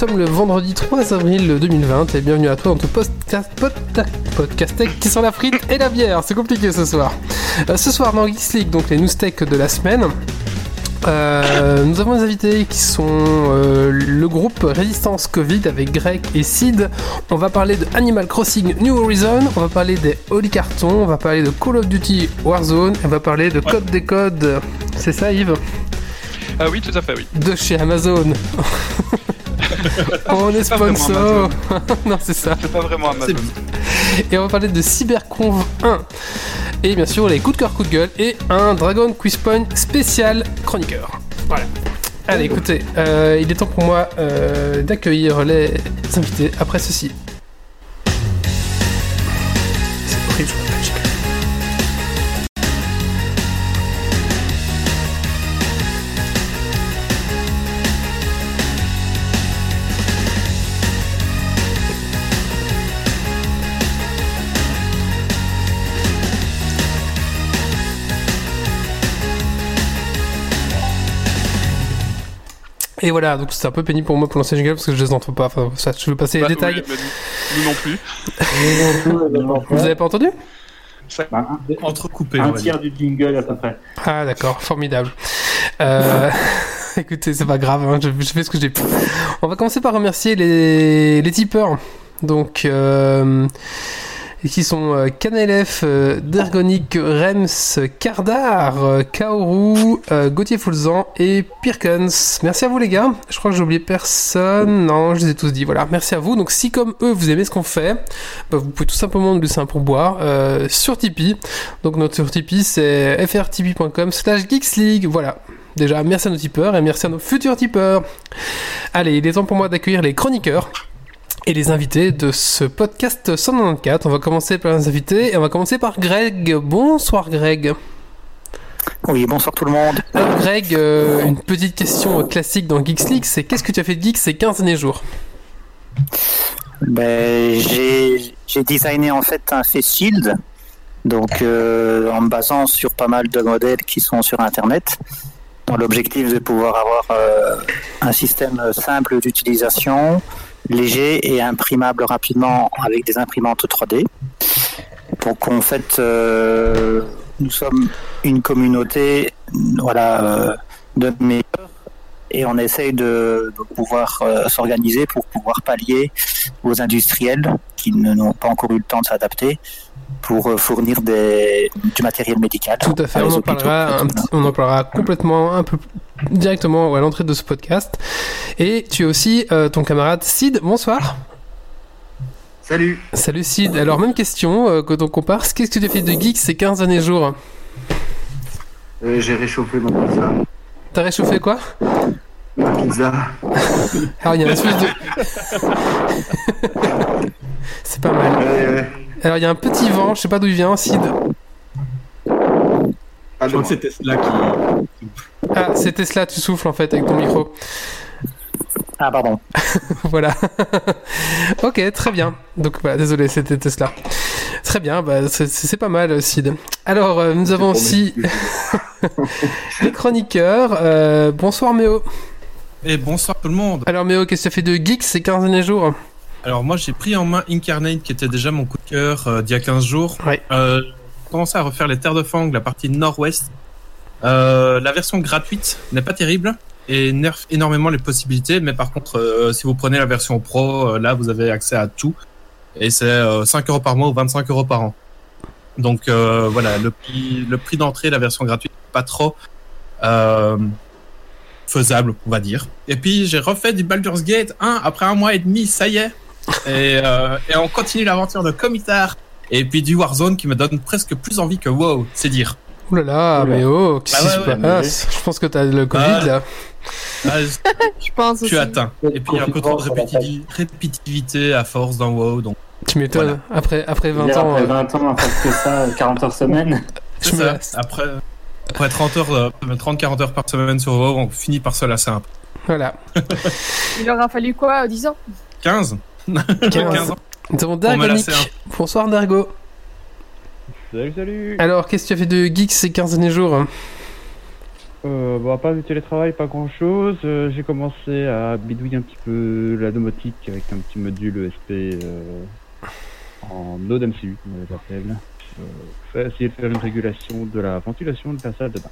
Nous sommes le vendredi 3 avril 2020 et bienvenue à toi dans ton podcast, podcast, tech qui sent la frite et la bière. C'est compliqué ce soir. Euh, ce soir dans Geeks League, donc les news tech de la semaine. Euh, nous avons des invités qui sont euh, le groupe Résistance Covid avec Greg et Sid. On va parler de Animal Crossing New Horizon, on va parler des Holy Cartons, on va parler de Call of Duty Warzone, on va parler de Code des Codes. C'est ça Yves? Ah oui, tout à fait, oui. De chez Amazon. on est sponsor. non, c'est ça. C'est pas vraiment Amazon. Et on va parler de CyberConv 1. Et bien sûr, les coups de cœur, coups de gueule. Et un Dragon Quiz Point spécial chroniqueur. Voilà. Allez, écoutez, euh, il est temps pour moi euh, d'accueillir les invités après ceci. C'est horrible, Et voilà, donc c'est un peu pénible pour moi pour lancer le jingle parce que je les entends pas. Enfin, ça, je veux passer les Bah, détails. oui, bah, nous, nous non plus. Vous avez pas entendu? Bah, Entrecoupé, un, tiers du jingle à peu près. Ah d'accord, formidable. Euh, écoutez, c'est pas grave, hein, je, je fais ce que j'ai pu. On va commencer par remercier les, les tipeurs. Donc, euh, qui sont euh, Canelef, euh, Dergonic, Rems, Kardar, euh, Kaoru, Gauthier Foulzan et Pirkens. Merci à vous les gars. Je crois que j'ai oublié personne. Non, je les ai tous dit. Voilà, merci à vous. Donc si comme eux vous aimez ce qu'on fait, bah, vous pouvez tout simplement nous laisser un pourboire sur Tipeee. Donc notre sur Tipeee c'est frtipeee.com slash geeksleague. Voilà. Déjà, merci à nos tipeurs et merci à nos futurs tipeurs. Allez, il est temps pour moi d'accueillir les chroniqueurs et les invités de ce podcast 194. On va commencer par les invités et on va commencer par Greg. Bonsoir Greg. Oui, bonsoir tout le monde. Alors Greg, euh, une petite question classique dans Geeks League, c'est qu'est-ce que tu as fait de geek ces 15 derniers jours? Ben, j'ai j'ai designé en fait un face shield, donc euh, en me basant sur pas mal de modèles qui sont sur Internet, dans l'objectif de pouvoir avoir euh, un système simple d'utilisation, léger et imprimable rapidement avec des imprimantes 3D. Donc en fait, euh, nous sommes une communauté, voilà, euh, de meilleurs et on essaye de, de pouvoir euh, s'organiser pour pouvoir pallier aux industriels qui ne- n'ont pas encore eu le temps de s'adapter pour euh, fournir des, du matériel médical. Tout à fait, à on en, parlera un petit- on en parlera complètement un peu directement à l'entrée de ce podcast. Et tu es aussi euh, ton camarade Sid, bonsoir. Salut Salut Sid, alors même question euh, quand on compare, qu'est-ce que tu as fait de geek ces 15 derniers jours? Euh, J'ai réchauffé mon pizza. T'as réchauffé quoi? Ma pizza. Alors il y a un espèce de... C'est pas mal. Ouais, ouais. Alors il y a un petit vent, je sais pas d'où il vient, Sid. Ah, Je crois que c'est Tesla qui. Ah, c'est Tesla, tu souffles en fait avec ton micro. Ah pardon. voilà. ok, très bien. Donc voilà, désolé, c'était Tesla. Très bien, bah, c'est- pas mal, Sid. Alors, euh, nous avons aussi les chroniqueurs. Euh, bonsoir Méo. Et bonsoir tout le monde. Alors Méo, qu'est-ce que tu as fait de geek ces 15 derniers jours? Alors moi j'ai pris en main Incarnate qui était déjà mon coup de cœur euh, d'il y a 15 jours. Ouais. Euh, j'ai commencé à refaire les terres de Fang, la partie nord-ouest. Euh, la version gratuite n'est pas terrible et nerf énormément les possibilités, mais par contre euh, si vous prenez la version pro, euh, là vous avez accès à tout et c'est euh, 5 euros par mois ou 25 euros par an. Donc euh, voilà, le prix, le prix d'entrée, la version gratuite, pas trop euh, faisable, on va dire. Et puis j'ai refait du Baldur's Gate 1 après un mois et demi, ça y est. Et, euh, et on continue l'aventure de Comitar. Et puis du Warzone qui me donne presque plus envie que WoW, c'est dire. Ouh là là, Oula. Méo, qu'est-ce Bah qui ouais, se ouais, passe? Je pense que t'as le Covid Ah. là. Ah, Je pense suis atteint. Et puis il y a un peu trop de répétitiv- répétitivité à force dans WoW. Donc Tu m'étonnes. Voilà. Après, après 20 Hier, ans, après euh, 20 ans, à faire que ça, 40 heures semaine. me. Après, après 30 heures, euh, 30-40 heures par semaine sur WoW, on finit par se lasser un peu. Voilà. Il aura fallu quoi, 10 ans? 15 15 ans. Nous avons Pour me Dargonic. lasser Bonsoir Dargo. Salut, salut Alors, qu'est-ce que tu as fait de geek ces 15 derniers jours? Euh, bon, à part du télétravail, pas grand chose. j'ai commencé à bidouiller un petit peu la domotique avec un petit module ESP euh, en Node MCU, comme on les appelle. Euh, essayer de faire une régulation de la ventilation de la salle de bain.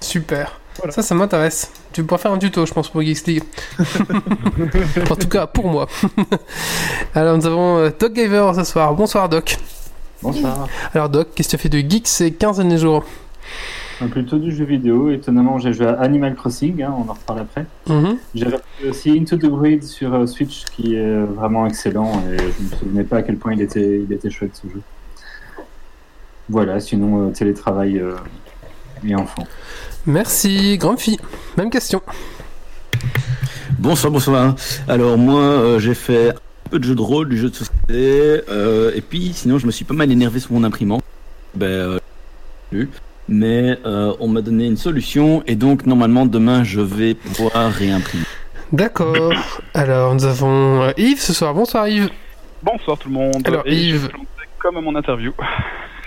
Super. Voilà. Ça, ça m'intéresse. Tu pourras faire un tuto, je pense, pour Geeks League. en tout cas, pour moi. Alors, nous avons euh, Doc Gaver ce soir. Bonsoir, Doc. Bonsoir. Alors, Doc, qu'est-ce que tu as fait de geek ces 15 derniers jours? Plutôt du jeu vidéo. Étonnamment, j'ai joué à Animal Crossing, hein, on en reparle après. Mhm. J'ai repris aussi Into the Grid sur euh, Switch, qui est vraiment excellent. Et je me souvenais pas à quel point il était, il était chouette ce jeu. Voilà, sinon euh, télétravail euh, et enfant. Merci, grande fille. Même question. Bonsoir, bonsoir. Alors moi, euh, j'ai fait un peu de jeu de rôle, du jeu de société, euh, et puis sinon je me suis pas mal énervé sur mon imprimante. Ben, euh. Mais euh, on m'a donné une solution, et donc normalement demain je vais pouvoir réimprimer. D'accord. Alors, nous avons euh, Yves ce soir. Bonsoir, Yves. Bonsoir tout le monde. Alors, Et Yves. comme à mon interview.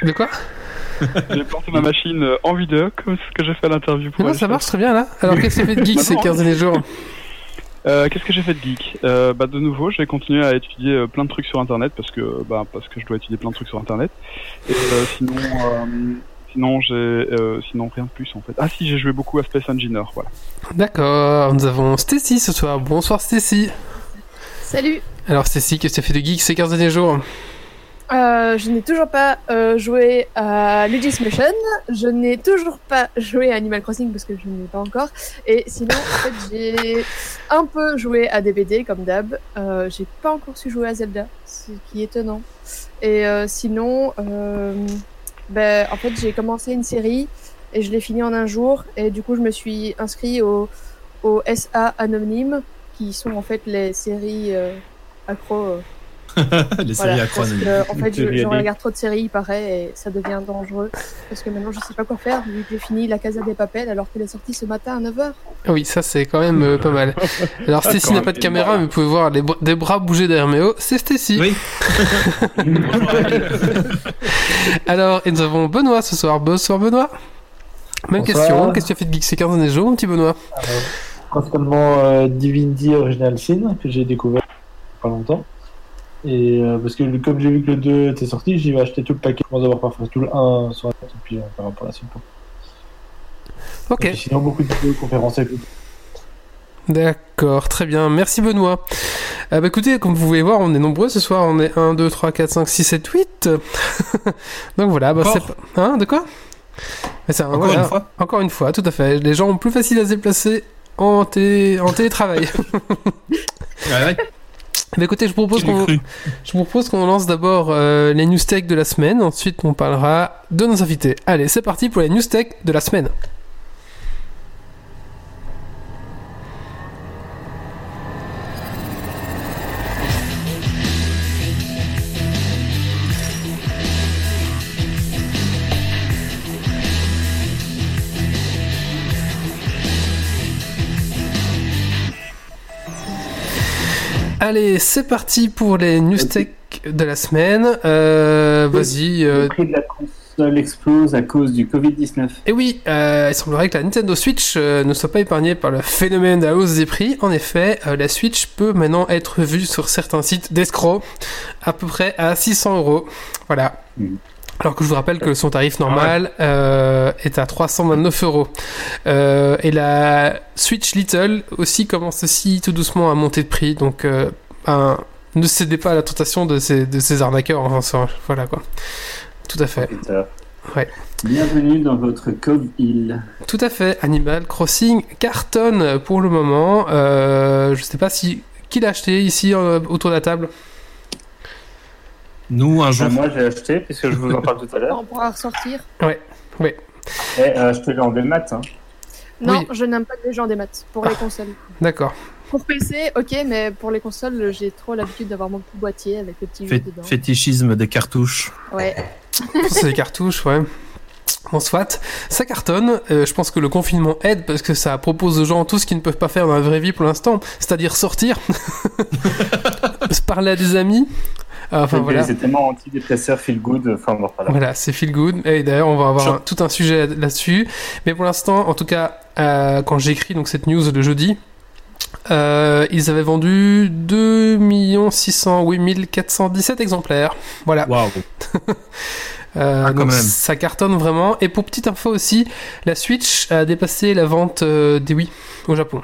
De quoi J'ai planté ma machine euh, en vidéo comme ce que j'ai fait à l'interview. pour Non, aller ça marche très bien là. Alors, qu'est-ce que tu as fait de geek ces non. 15 derniers jours Euh, Qu'est-ce que j'ai fait de geek? Euh, bah, De nouveau, j'ai continué à étudier euh, plein de trucs sur Internet parce que, bah, parce que je dois étudier plein de trucs sur Internet. Et euh, sinon, euh, sinon j'ai, euh, sinon rien de plus en fait. Ah si, j'ai joué beaucoup à Space Engineer, voilà. D'accord. Nous avons Stacy ce soir. Bonsoir, Stacy. Salut Alors, Stacy, qu'est-ce que tu as fait de geek ces 15 derniers jours? Euh, Je n'ai toujours pas euh, joué à Luigi's Mansion, je n'ai toujours pas joué à Animal Crossing parce que je n'y ai pas encore, et sinon, en fait, j'ai un peu joué à DBD comme d'hab, euh, j'ai pas encore su jouer à Zelda, ce qui est étonnant. Et euh, sinon, euh, ben, en fait, j'ai commencé une série et je l'ai fini en un jour, et du coup, je me suis inscrit au, au SA Anonyme, qui sont en fait les séries euh, accro. Euh, Les séries voilà, parce acronymes. que, en fait, je, regarde trop de séries, il paraît, et ça devient dangereux. Parce que maintenant, je sais pas quoi faire, vu que j'ai fini La Casa des Papels alors qu'elle est sortie ce matin à 9h. Ah Oui, ça c'est quand même euh, pas mal. Alors, Stacy n'a pas de caméra, mais vous pouvez voir les bra- des bras bouger derrière Méo. C'est Stacy. Oui. Alors, et nous avons Benoît ce soir. Bonsoir, Benoît. Même Bonsoir. question. Qu'est-ce que tu as fait de geek ces 15 derniers jours, mon petit Benoît principalement euh, Divinity Original Sin que j'ai découvert il y a pas longtemps. Et euh, parce que comme j'ai vu que le 2 était sorti, j'ai acheté tout le paquet avant d'avoir pas fait tout le 1 sur la tête et puis on verra pour la suite. Ok, Et sinon beaucoup de vidéos conférences avec d'accord, très bien. Merci Benoît. Ah bah écoutez, comme vous pouvez voir, on est nombreux ce soir. On est 1, 2, 3, 4, 5, 6, 7, 8. Donc voilà, bah, c'est. Hein, de quoi? Un- Encore voilà, une fois. Encore une fois, tout à fait. Les gens ont plus facile à se déplacer en, télé... en télétravail. Ouais, ouais. Bah écoutez, je vous propose qu'on cru je vous propose qu'on lance d'abord euh, les news tech de la semaine, ensuite on parlera de nos invités. Allez, c'est parti pour les news tech de la semaine. Allez, c'est parti pour les news tech de la semaine. Euh, Vas-y. Le euh, prix de la console explose à cause du Covid-19. Et oui, euh, il semblerait que la Nintendo Switch euh, ne soit pas épargnée par le phénomène de la hausse des prix. En effet, la Switch peut maintenant être vue sur certains sites d'escrocs à peu près à 600 euros. Voilà. Mhm. Alors que je vous rappelle que son tarif normal euh, est à 329 euros. Euh, et la Switch Little aussi commence aussi tout doucement à monter de prix. Donc, euh, ben, ne cédez pas à la tentation de ces, de ces arnaqueurs. Enfin, ça, voilà quoi. Tout à fait. Ouais. Bienvenue dans votre Cove Hill. Tout à fait, Animal Crossing cartonne pour le moment. Euh, je sais pas si qui l'a acheté ici euh, autour de la table? Nous, un jour. Ah, moi j'ai acheté, puisque je vous en parle tout à l'heure. On pourra ressortir. Et euh, je te l'ai en démat. Hein. Non, Oui. je n'aime pas les gens des maths pour les consoles. D'accord. Pour PC, ok, mais pour les consoles, j'ai trop l'habitude d'avoir mon petit boîtier avec le petit jeu dedans. fétichisme des cartouches. Ouais. C'est des cartouches, ouais. Bon, soit, ça cartonne. Euh, je pense que le confinement aide parce que ça propose aux gens tout ce qu'ils ne peuvent pas faire dans la vraie vie pour l'instant, c'est-à-dire sortir, se parler à des amis, Enfin Et voilà. C'est tellement antidépresseur, feel good. Enfin, bon, voilà. Voilà, c'est feel good. Et d'ailleurs, on va avoir un- tout un sujet là-dessus. Mais pour l'instant, en tout cas, euh, quand j'ai écrit donc, cette news le jeudi, euh, ils avaient vendu 2 608 417 exemplaires. Voilà. Waouh. Euh, Ah, donc ça cartonne vraiment. Et pour petite info aussi, la Switch a dépassé la vente euh, des Wii au Japon.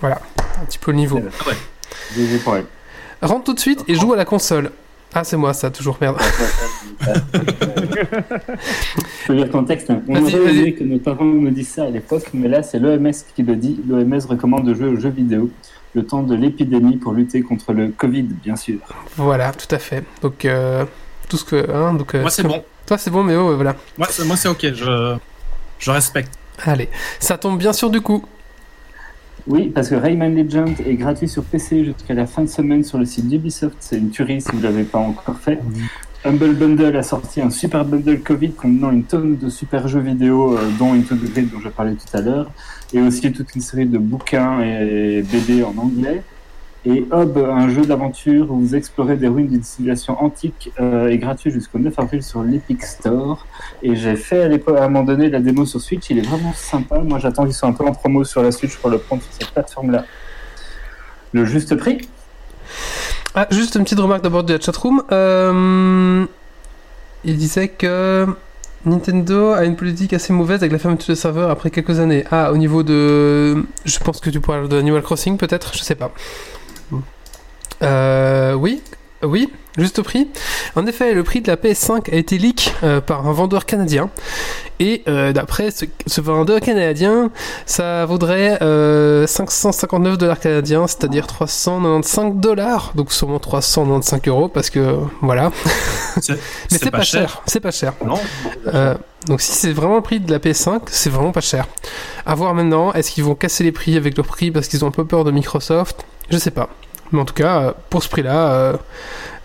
Voilà, un petit peu le niveau. Pour elle. Rentre tout de suite et joue à la console. Ah, c'est moi ça, toujours merde. Je lire le contexte. hein. On Vas-y, aurait que nos parents nous disent ça à l'époque, mais là, c'est l'OMS qui le dit. L'OMS recommande de jouer aux jeux vidéo le temps de l'épidémie pour lutter contre le Covid, bien sûr. Voilà, tout à fait. Donc, euh, tout ce que. Hein, donc, euh, Moi, c'est bon. Toi, c'est bon, mais oh, voilà. Moi, c'est, moi, c'est ok. Je, je respecte. Allez, ça tombe bien sûr du coup. Oui, parce que Rayman Legend est gratuit sur PC jusqu'à la fin de semaine sur le site d'Ubisoft. C'est une tuerie si vous ne l'avez pas encore fait. Humble Bundle a sorti un super bundle Covid contenant une tonne de super jeux vidéo, euh, dont Into the Grid dont je parlais tout à l'heure, et aussi toute une série de bouquins et BD en anglais. Et Hob, un jeu d'aventure où vous explorez des ruines d'une civilisation antique, euh, est gratuit jusqu'au 9 avril sur l'Epic Store. Et j'ai fait à, un moment donné la démo sur Switch, il est vraiment sympa. Moi j'attends qu'il soit un peu en promo sur la Switch pour le prendre sur cette plateforme-là. Le juste prix Ah, juste une petite remarque d'abord de la chatroom. Euh, il disait que Nintendo a une politique assez mauvaise avec la fermeture des serveurs après quelques années. Ah, au niveau de. Je pense que tu parles de Animal Crossing peut-être Je sais pas. Euh, oui, oui, juste prix. En effet, le prix de la PS5 a été leak euh, par un vendeur canadien. Et euh, d'après ce, ce vendeur canadien, ça vaudrait euh, 559 dollars canadiens, c'est-à-dire 395 dollars, donc sûrement 395 euros, parce que voilà. Mais c'est pas, cher, c'est pas cher. Non. Euh, donc si c'est vraiment le prix de la PS5, c'est vraiment pas cher. À voir maintenant, est-ce qu'ils vont casser les prix avec leur prix parce qu'ils ont un peu peur de Microsoft? Je sais pas. Mais en tout cas, pour ce prix-là, euh,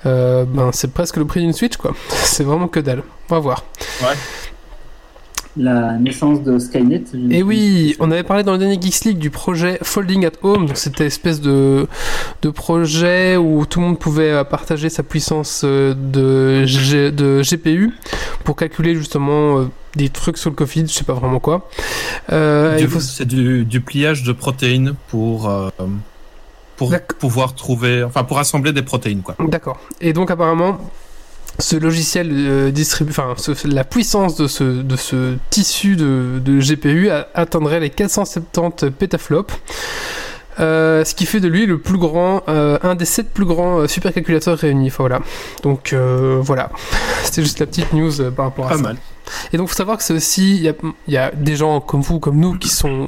euh, ben, c'est presque le prix d'une Switch, quoi. C'est vraiment que dalle. On va voir. La naissance de Skynet. je- Et oui, on avait parlé dans le dernier Geeks League du projet Folding at Home. Donc c'était espèce de, de projet où tout le monde pouvait euh, partager sa puissance de, G- de GPU pour calculer justement euh, des trucs sur le Covid, je sais pas vraiment quoi. Euh, faut- C'est du, du pliage de protéines pour, euh, pour pouvoir trouver, enfin, pour assembler des protéines, quoi. D'accord. Et donc apparemment, ce logiciel euh, distribue, enfin, la puissance de ce, de ce tissu de, de GPU a- atteindrait les 470 pétaflops. Euh, ce qui fait de lui le plus grand, euh, un des sept plus grands euh, supercalculateurs réunis. Enfin, voilà. Donc voilà, c'était juste la petite news par rapport à Pas ça. mal. Et donc, faut savoir que c'est aussi, il y y a des gens comme vous, comme nous, qui sont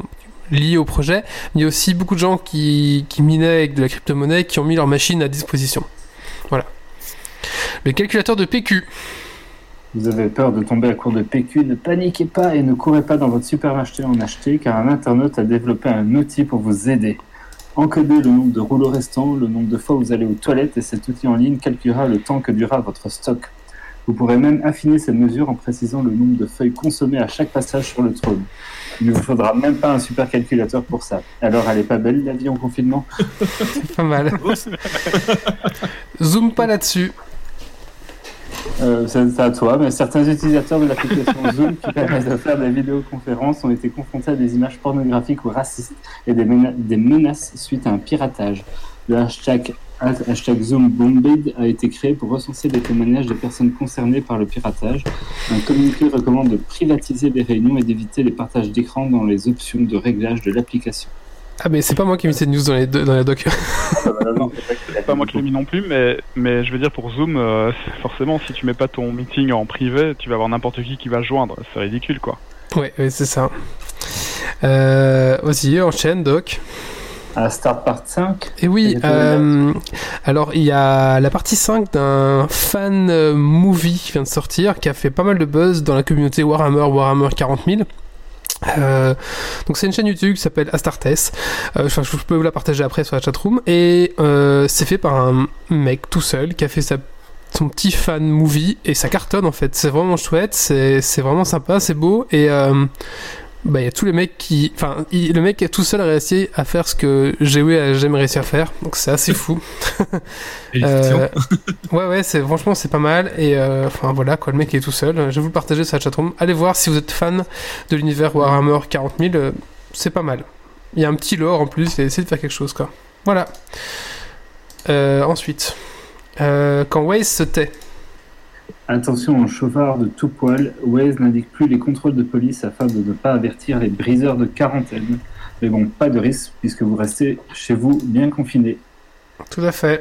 liés au projet, mais il y a aussi beaucoup de gens qui, qui minaient avec de la crypto-monnaie, qui ont mis leur machine à disposition. Voilà. Le calculateur de PQ. Vous avez peur de tomber à court de PQ, ne paniquez pas et ne courez pas dans votre supermarché en acheter, car un internaute a développé un outil pour vous aider. Encodez le nombre de rouleaux restants, le nombre de fois où vous allez aux toilettes, et cet outil en ligne calculera le temps que durera votre stock. Vous pourrez même affiner cette mesure en précisant le nombre de feuilles consommées à chaque passage sur le trône. Il ne vous faudra même pas un supercalculateur pour ça. Alors, elle est pas belle la vie en confinement? Pas mal. Zoom pas là-dessus. Euh, c'est c'est à toi, mais certains utilisateurs de l'application Zoom qui permettent de faire des vidéoconférences ont été confrontés à des images pornographiques ou racistes et des, mena- des menaces suite à un piratage. Le hashtag, hashtag ZoomBombed a été créé pour recenser les témoignages des personnes concernées par le piratage. Un communiqué recommande de privatiser les réunions et d'éviter les partages d'écran dans les options de réglage de l'application. Ah, mais c'est pas moi qui ai mis cette news dans les, dans les docs. C'est pas moi qui l'ai mis non plus, mais, mais je veux dire pour Zoom, euh, forcément, si tu mets pas ton meeting en privé, tu vas avoir n'importe qui qui va se joindre. C'est ridicule, quoi. ouais, ouais, c'est ça. Euh, vas-y, enchaîne, doc. À Start Part 5, Et oui, Et toi, euh, alors il y a la partie 5 d'un fan euh, movie qui vient de sortir, qui a fait pas mal de buzz dans la communauté Warhammer, Warhammer 40 000. Euh, donc c'est une chaîne YouTube qui s'appelle Astartes. Euh, je peux vous la partager après sur la chatroom. Et euh, c'est fait par un mec tout seul qui a fait sa son petit fan movie et ça cartonne en fait. C'est vraiment chouette, c'est c'est vraiment sympa, c'est beau et bah, il y a tous les mecs qui. Enfin, le mec tout seul a réussi à faire ce que GW a jamais réussi à faire. Donc c'est assez fou. Euh, ouais, ouais, c'est, franchement, c'est pas mal. Et euh, enfin, voilà, quoi, le mec est tout seul. Je vais vous le partager sur la chatroom. Allez voir si vous êtes fan de l'univers Warhammer 40 000. euh, c'est pas mal. Il y a un petit lore en plus. Il a essayé de faire quelque chose, quoi. Voilà. Ensuite, quand Waze se tait. Attention aux chauffards de tout poil, Waze n'indique plus les contrôles de police afin de ne pas avertir les briseurs de quarantaine. Mais bon, pas de risque puisque vous restez chez vous bien confinés. Tout à fait.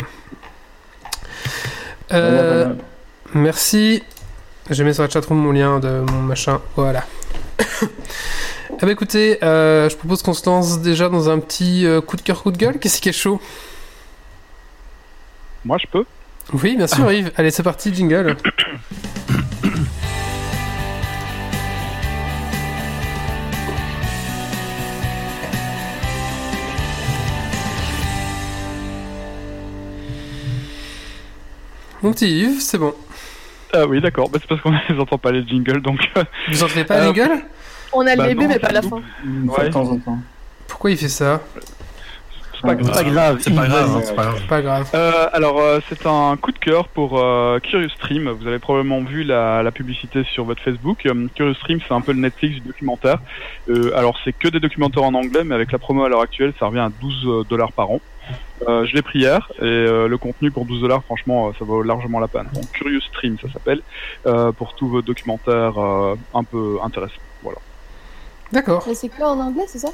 Euh, voilà. Merci. J'ai mis sur la chatroom mon lien de mon machin. Voilà. ah bah écoutez, euh, je propose qu'on se lance déjà dans un petit euh, coup de cœur, coup de gueule. Qu'est-ce qui est chaud? Moi, je peux. Oui, bien sûr, Yves. Allez, c'est parti, jingle. Mon petit Yves, c'est bon. Ah oui, d'accord. Bah, c'est parce qu'on ne entend pas les jingles, donc. euh, Vous entendez pas Euh, la jingle On a Bah le début, non, mais pas la fin. Une fois Ouais. de temps en temps. Pourquoi il fait ça? Pas grave. C'est pas grave. C'est pas grave, c'est pas grave. Pas grave. Euh, alors, euh, c'est un coup de cœur pour euh, Curious Stream. Vous avez probablement vu la, la publicité sur votre Facebook. Euh, Curious Stream, c'est un peu le Netflix du documentaire. Euh, alors, c'est que des documentaires en anglais, mais avec la promo à l'heure actuelle, ça revient à 12 dollars par an. Euh, je l'ai pris hier et euh, le contenu pour 12 dollars, franchement, euh, ça vaut largement la peine. Donc, Curious Stream, ça s'appelle, euh, pour tous vos documentaires euh, un peu intéressants. Voilà. D'accord. Mais c'est que en anglais, c'est ça?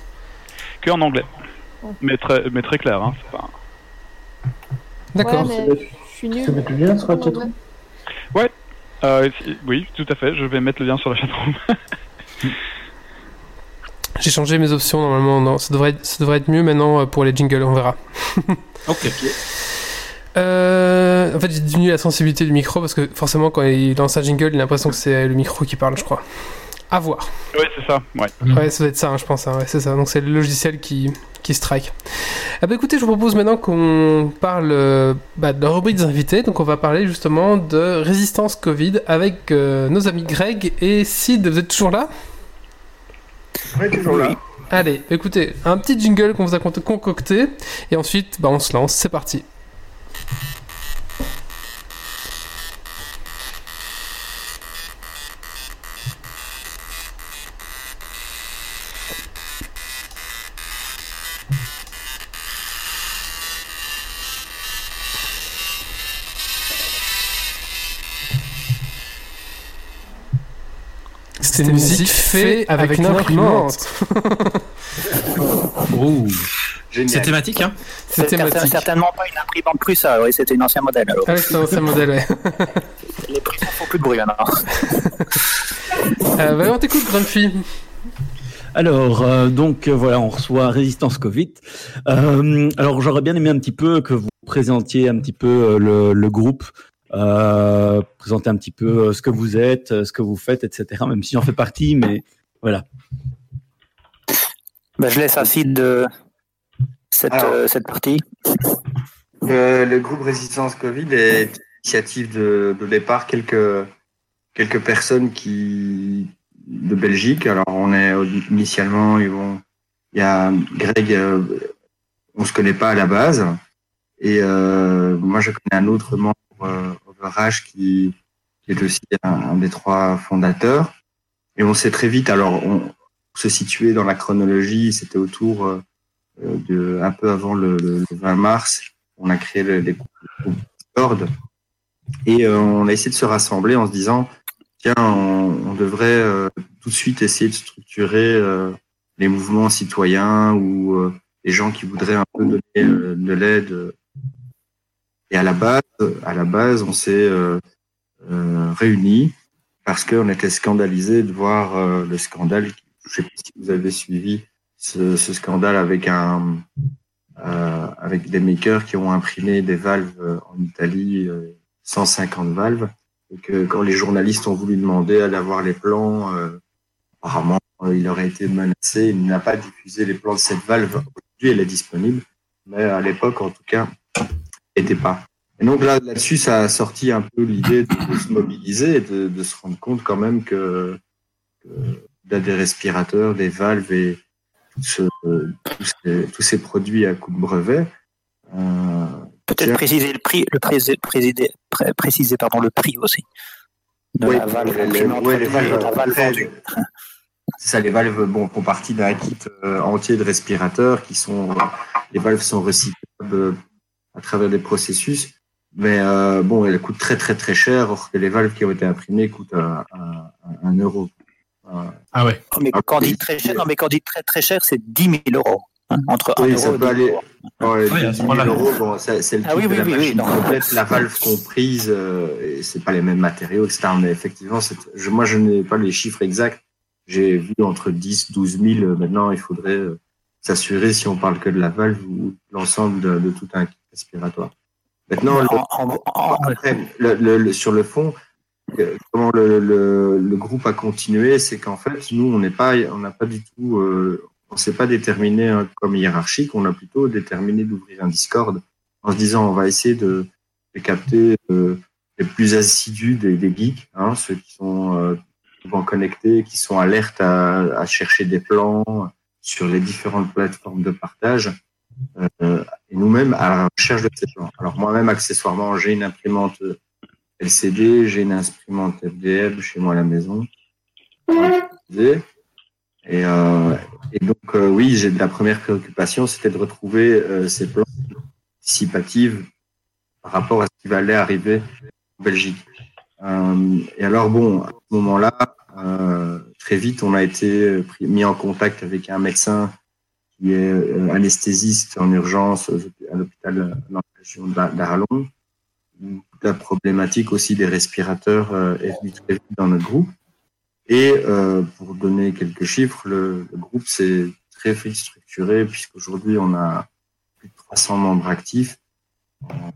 Que en anglais. Mais très, mais très clair. Hein, pas... D'accord. Ouais, mais je suis nulle. Tu peux mettre le lien sur la chatroom anglais. Euh, oui, tout à fait. Je vais mettre le lien sur la chatroom. J'ai changé mes options normalement. Non, ça devrait être, ça devrait être mieux maintenant euh, pour les jingles. On verra. Ok. Euh, en fait, j'ai diminué la sensibilité du micro parce que forcément, quand il lance un jingle, il a l'impression que c'est le micro qui parle, je crois. À voir. ouais, c'est ça. Ouais. Ouais, ça doit être ça, hein, je pense. hein, ouais, c'est ça. Donc, c'est le logiciel qui, qui strike. Ah bah écoutez, je vous propose maintenant qu'on parle euh, bah, de la rubrique des invités. Donc, on va parler justement de résistance Covid avec euh, nos amis Greg et Sid. Vous êtes toujours là? Oui, toujours là. Allez, écoutez, un petit jingle qu'on vous a con- concocté et ensuite, bah, on se lance. C'est parti. C'était une musique faite avec une imprimante. Oh. C'est thématique, hein C'est thématique. certainement pas une imprimante Prusa, oui, c'était une ancien modèle alors. Ah oui, c'est un ancien modèle, ouais. Les Prusa font plus de bruit maintenant. Euh, bah, on t'écoute, Grumpy. Alors, euh, donc euh, voilà, on reçoit Résistance Covid. Euh, alors, j'aurais bien aimé un petit peu que vous présentiez un petit peu euh, le, le groupe, euh, présenter un petit peu euh, ce que vous êtes, euh, ce que vous faites, etc. Même si j'en fais partie, mais voilà. Ben, je laisse à Sid de cette, Alors. euh, cette partie. Euh, le groupe Résistance Covid est initiative de, de départ quelques quelques personnes qui de Belgique. Alors on est initialement ils vont il y a Greg euh, on se connaît pas à la base et euh, moi je connais un autre membre Overage qui qui est aussi un, des trois fondateurs. Et on s'est très vite alors on se situait dans la chronologie c'était autour euh, de un peu avant le, le- le 20 mars on a créé le, les groupes Discord et euh, on a essayé de se rassembler en se disant tiens on, on devrait euh, tout de suite essayer de structurer euh, les mouvements citoyens ou euh, les gens qui voudraient un peu donner euh, de l'aide et à la base à la base on s'est euh, euh, réunis parce qu'on était scandalisés de voir euh, le scandale. Je sais pas si vous avez suivi ce, ce scandale avec un euh, avec des makers qui ont imprimé des valves euh, en Italie, euh, 150 valves, et que quand les journalistes ont voulu demander à avoir les plans, euh, apparemment euh, il aurait été menacé, il n'a pas diffusé les plans de cette valve. Aujourd'hui, elle est disponible, mais à l'époque, en tout cas, n'était pas. Et donc là, là-dessus, ça a sorti un peu l'idée de, de se mobiliser et de, de se rendre compte quand même que, que des respirateurs, des valves et ce- euh, tous, ces, tous ces produits à coup de brevet. Euh, Peut-être préciser le prix, le pré- préciser pardon, le prix aussi. De Oui, la valve les- ouais, valves, la valve après, vendue. C'est ça, les valves bon, font partie d'un kit euh, entier de respirateurs qui sont. les valves sont recyclables euh, à travers des processus. Mais euh, bon, elles coûtent très très très cher, or que les valves qui ont été imprimées coûtent un, un, un euro. Euh, Ah ouais. Mais Ah, quand on oui. dit très cher, non, mais quand on dit très très cher, c'est 10 000 euros. hein, entre 1 Oui, ça et peut 10 aller. 000 euros. Ouais, Ouais, à 10 ce 000 moment-là. euros, bon, c'est le Ah oui, de oui, la oui, oui, machine non. complète, la valve comprise, euh, et c'est pas les mêmes matériaux, etc. Mais effectivement, c'est- je, moi, je n'ai pas les chiffres exacts. J'ai vu entre 10 12 000. euh, Maintenant, il faudrait euh, s'assurer si on parle que de la valve ou de l'ensemble de, de tout un kit respiratoire. Maintenant, le- après, le- le- sur le fond, comment le, groupe a continué, c'est qu'en fait, nous, on n'est pas, on n'a pas du tout, euh, on s'est pas déterminé hein, comme hiérarchique, on a plutôt déterminé d'ouvrir un Discord en se disant, on va essayer de, de capter euh, les plus assidus des, des geeks, hein, ceux qui sont euh, souvent connectés, qui sont alertes à, à chercher des plans sur les différentes plateformes de partage. Euh, et nous-mêmes à la recherche de ces plans. Alors moi-même, accessoirement, j'ai une imprimante LCD, j'ai une imprimante FDM chez moi à la maison. Et, euh, et donc, euh, oui, j'ai la première préoccupation, c'était de retrouver euh, ces plans anticipatifs par rapport à ce qui aller arriver en Belgique. Euh, et alors, bon, à ce moment-là, euh, très vite, on a été pris- mis en contact avec un médecin qui est euh, anesthésiste en urgence hôpi- à l'hôpital euh, dans la d'Arlon. La problématique aussi des respirateurs euh, est très vite dans notre groupe. Et euh, pour donner quelques chiffres, le, groupe s'est très vite structuré puisqu'aujourd'hui on a plus de 300 membres actifs en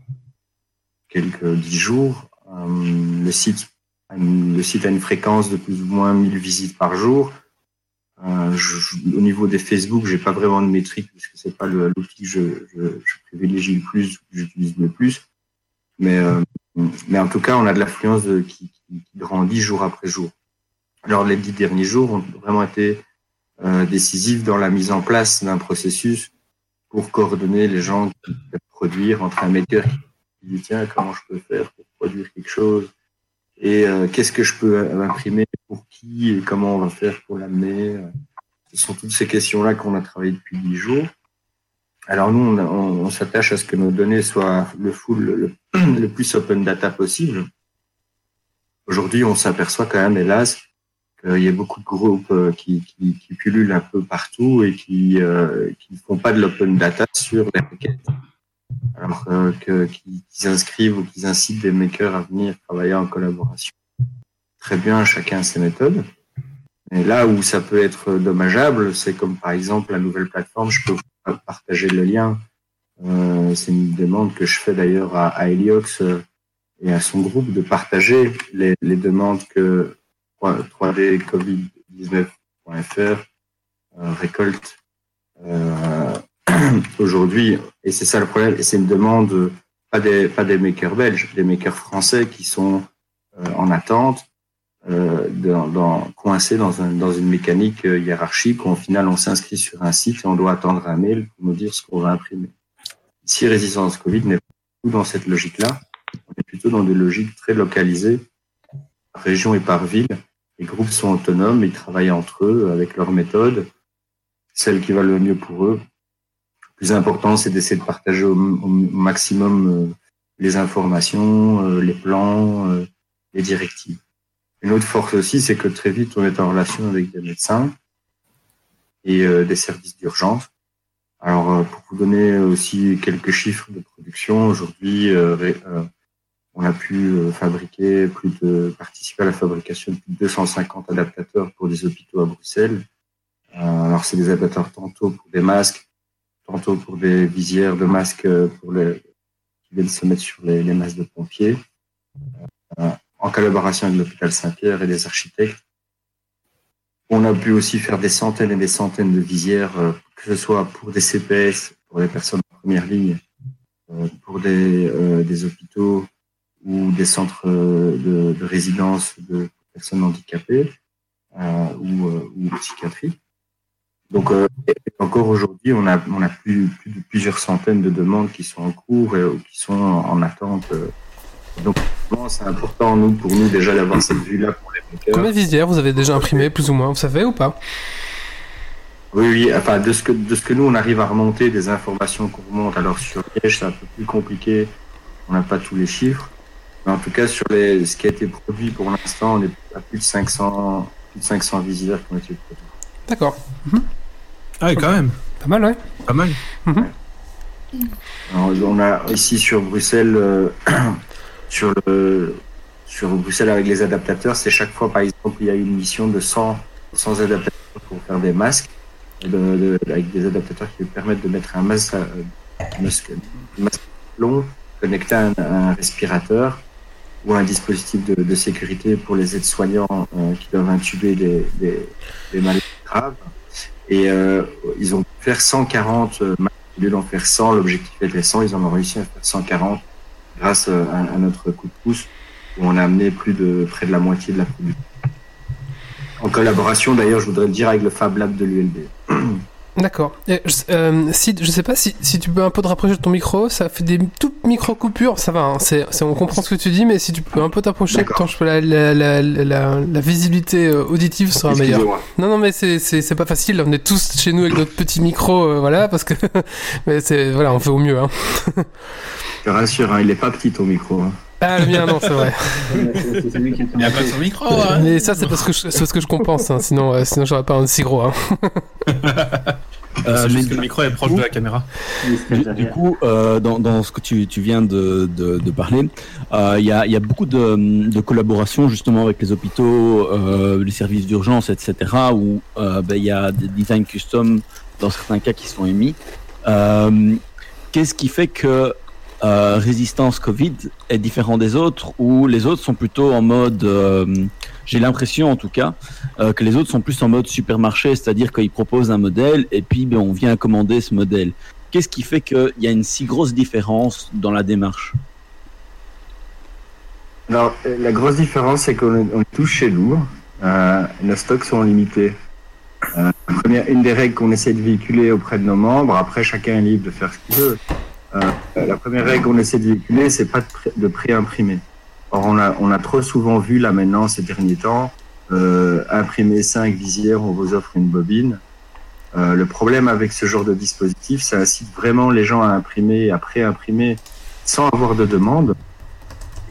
quelques dix jours. Euh, le site le site a une fréquence de plus ou moins 1000 visites par jour. Euh, au niveau des Facebook, j'ai pas vraiment de métriques puisque c'est pas l'outil que je, privilégie le plus, que j'utilise le plus. Mais, euh, mais en tout cas, on a de l'affluence qui, grandit jour après jour. Alors les dix derniers jours ont vraiment été euh, décisifs dans la mise en place d'un processus pour coordonner les gens qui produire entre un maker qui dit tiens comment je peux faire pour produire quelque chose? Et qu'est-ce que je peux imprimer pour qui et comment on va faire pour l'amener. Ce sont toutes ces questions-là qu'on a travaillé depuis dix jours. Alors nous, on, s'attache à ce que nos données soient le full, le, plus open data possible. Aujourd'hui, on s'aperçoit quand même, hélas, qu'il y a beaucoup de groupes euh, qui, qui, qui pullulent un peu partout et qui euh, qui ne font pas de l'open data sur les requêtes. Alors euh, qu'ils inscrivent ou qu'ils incitent des makers à venir travailler en collaboration. Très bien, chacun ses méthodes. Et là où ça peut être dommageable, c'est comme par exemple la nouvelle plateforme, je peux partager le lien. Euh, c'est une demande que je fais d'ailleurs à, à Heliox euh, et à son groupe de partager les, demandes que 3D Covid-19.fr euh, récolte aujourd'hui. Et c'est ça le problème. Et c'est une demande pas des, makers belges, des makers français qui sont en attente, euh, dans, dans, coincés dans, un, dans une mécanique euh, hiérarchique où au final on s'inscrit sur un site et on doit attendre un mail pour nous dire ce qu'on va imprimer. Ici, Résistance Covid n'est pas dans cette logique-là. On est plutôt dans des logiques très localisées, par région et par ville. Les groupes sont autonomes, ils travaillent entre eux avec leurs méthodes, celle qui va le mieux pour eux. Le plus important, c'est d'essayer de partager au, maximum euh, les informations, euh, les plans, les directives. Une autre force aussi, c'est que très vite, on est en relation avec des médecins et euh, des services d'urgence. Alors, euh, pour vous donner aussi quelques chiffres de production, aujourd'hui, euh, on a pu fabriquer plus de participer à la fabrication de plus de 250 adaptateurs pour des hôpitaux à Bruxelles. Alors, c'est des adaptateurs tantôt pour des masques, tantôt pour des visières de masques pour les, qui viennent se mettre sur les, les masques de pompiers. En collaboration avec l'hôpital Saint-Pierre et des architectes. On a pu aussi faire des centaines et des centaines de visières, euh, que ce soit pour des CPS, pour des personnes en première ligne, euh, pour des, euh, des hôpitaux ou des centres de, de résidence de personnes handicapées. ou, ou psychiatrie. Donc encore aujourd'hui, on a, plus, de plusieurs centaines de demandes qui sont en cours et qui sont en attente. Donc vraiment, c'est important nous, pour nous déjà d'avoir cette vue-là pour les brokers. Combien de visières vous avez déjà imprimé, plus ou moins Vous savez ou pas? Oui, oui, enfin, de ce, que, de ce que nous, on arrive à remonter, des informations qu'on remonte. Alors, sur Liège, c'est un peu plus compliqué. On n'a pas tous les chiffres. Mais en tout cas, sur les, ce qui a été produit pour l'instant, on est à plus de 500, plus de 500 visières qui ont été produites. D'accord. Ah oui, quand même. Pas mal, ouais. Pas mal. Alors, on a ici sur Bruxelles, euh, sur le, sur Bruxelles avec les adaptateurs, c'est chaque fois, par exemple, il y a une mission de 100, 100 adaptateurs pour faire des masques, de- avec des adaptateurs qui permettent de mettre un masque, euh, un masque, long connecté à un, respirateur ou un dispositif de, sécurité pour les aides-soignants euh, qui doivent intuber des, des, des malades graves. Et euh, ils ont pu faire 140 euh, masques au lieu d'en faire 100, l'objectif était 100, ils en ont réussi à faire 140 grâce euh, à, notre coup de pouce où on a amené plus de près de la moitié de la production. En collaboration d'ailleurs, je voudrais le dire avec le Fab Lab de l'ULB. D'accord. Euh, si, je sais pas si, si tu peux un peu te rapprocher de ton micro, ça fait des toutes micro coupures, ça va, hein, c'est, on comprend ce que tu dis, mais si tu peux un peu t'approcher, tant je peux la, la, la, la, la visibilité euh, auditive sera meilleure. Non, non, mais c'est, c'est, c'est pas facile, on est tous chez nous avec notre petit micro, euh, voilà, parce que, mais c'est, voilà, on fait au mieux, hein. Je te rassure, hein, il est pas petit ton micro. hein. Ah, le mien, non, c'est vrai. Il n'y a pas son micro, hein. Mais ça, c'est parce que je, c'est parce que je compense, hein, sinon, euh, sinon j'aurais pas un si gros, hein. Euh, mais que le micro est proche de la caméra. Du, du coup, euh, dans, dans ce que tu, tu viens de, de, de parler, euh, il y, a, il y a beaucoup de, de collaborations justement avec les hôpitaux, euh, les services d'urgence, etc., où euh, ben, il y a des designs custom dans certains cas qui sont émis. Euh, Qu'est-ce qui fait que euh, Résistance Covid est différent des autres, ou les autres sont plutôt en mode, euh, j'ai l'impression en tout cas, euh, que les autres sont plus en mode supermarché, c'est-à-dire qu'ils proposent un modèle et puis ben, on vient commander ce modèle. Qu'est-ce qui fait qu'il y a une si grosse différence dans la démarche? Alors, la grosse différence, c'est qu'on est, tous chez nous. Nos stocks sont limités. Une des règles qu'on essaie de véhiculer auprès de nos membres, après chacun est libre de faire ce qu'il veut. Euh, la première règle qu'on essaie de véhiculer, c'est pas de, pré- de préimprimer. Or, on a, trop souvent vu là maintenant ces derniers temps, euh, imprimer 5 visières, on vous offre une bobine. Euh, le problème avec ce genre de dispositif, ça incite vraiment les gens à imprimer, à préimprimer sans avoir de demande.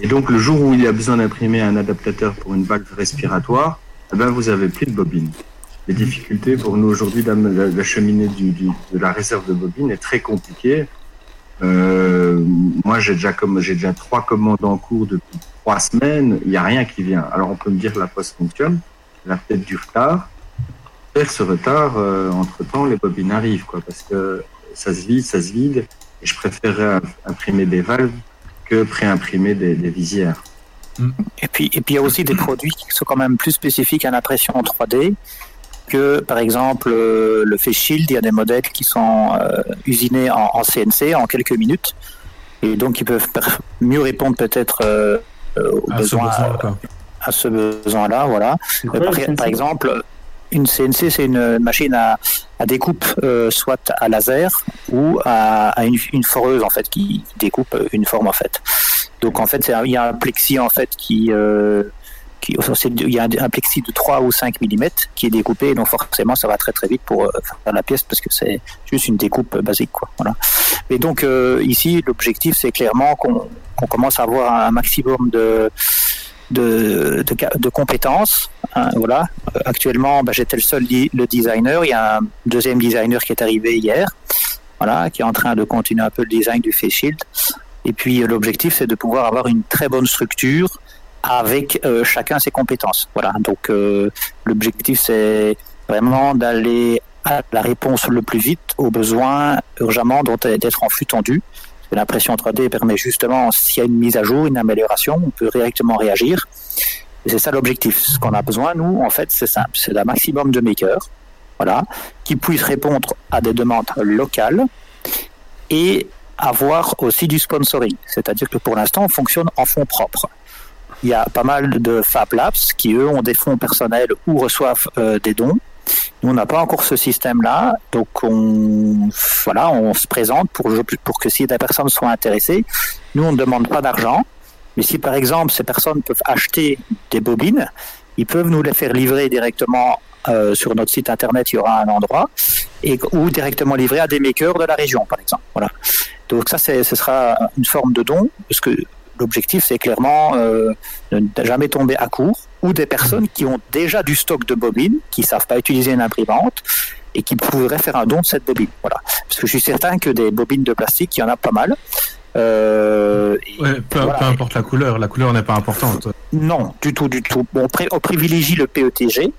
Et donc, le jour où il y a besoin d'imprimer un adaptateur pour une valve respiratoire, eh ben, vous avez plus de bobines. Les difficultés pour nous aujourd'hui d'acheminer du, du, de la réserve de bobines est très compliquée. Euh, moi, j'ai déjà comme j'ai déjà trois commandes en cours depuis trois semaines. Il n'y a rien qui vient. Alors, on peut me dire la poste fonctionne. Elle a peut-être du retard. Faire ce retard, entre temps, les bobines arrivent, quoi, parce que ça se vide, ça se vide. Et je préférerais imprimer des valves que préimprimer des, des visières. Et puis, et puis il y a aussi des produits qui sont quand même plus spécifiques à l'impression en 3D que, par exemple, euh, le Face Shield. Il y a des modèles qui sont euh, usinés en, en CNC en quelques minutes et donc ils peuvent mieux répondre peut-être euh, euh, aux À ce besoins, besoin, quoi. à ce besoin-là. Voilà. Quoi, par, exemple, une CNC, c'est une machine à, à découpe, euh, soit à laser ou à, à une, une foreuse en fait qui découpe une forme en fait. Donc en fait, il y a un plexi en fait qui, euh, il y a un, plexi de 3 ou 5 mm qui est découpé, donc forcément ça va très très vite pour euh, faire la pièce parce que c'est juste une découpe basique quoi. Voilà. Et donc euh, ici, l'objectif c'est clairement qu'on commence à avoir un maximum de de, compétences. hein, voilà. Actuellement, bah, j'étais le seul le designer. Il y a un deuxième designer qui est arrivé hier, voilà, qui est en train de continuer un peu le design du face shield. Et puis l'objectif, c'est de pouvoir avoir une très bonne structure avec euh, chacun ses compétences. Voilà. Donc euh, l'objectif, c'est vraiment d'aller à la réponse le plus vite aux besoins urgemment d'être en flux tendu. L'impression 3D permet justement, s'il y a une mise à jour, une amélioration, on peut directement réagir. C'est ça l'objectif. Ce qu'on a besoin, nous, en fait, c'est simple. C'est d'un maximum de makers, voilà, qui puissent répondre à des demandes locales et avoir aussi du sponsoring. C'est-à-dire que pour l'instant, on fonctionne en fonds propres. Il y a pas mal de Fab Labs qui, eux, ont des fonds personnels ou reçoivent euh, des dons. Nous, on n'a pas encore ce système-là, donc on, voilà, on se présente pour, que si des personnes sont intéressées, nous, on ne demande pas d'argent. Mais si, par exemple, ces personnes peuvent acheter des bobines, ils peuvent nous les faire livrer directement euh, sur notre site internet, il y aura un endroit, et, ou directement livrer à des makers de la région, par exemple. Voilà. Donc ça, ce sera une forme de don, parce que l'objectif, c'est clairement euh, de ne jamais tomber à court, ou des personnes qui ont déjà du stock de bobines, qui savent pas utiliser une imprimante, et qui pourraient faire un don de cette bobine. Voilà. Parce que je suis certain que des bobines de plastique, il y en a pas mal. Euh, Ouais, peu, voilà. peu importe la couleur, la couleur n'est pas importante. Non, du tout, du tout. Bon, on, pri- on privilégie le PETG.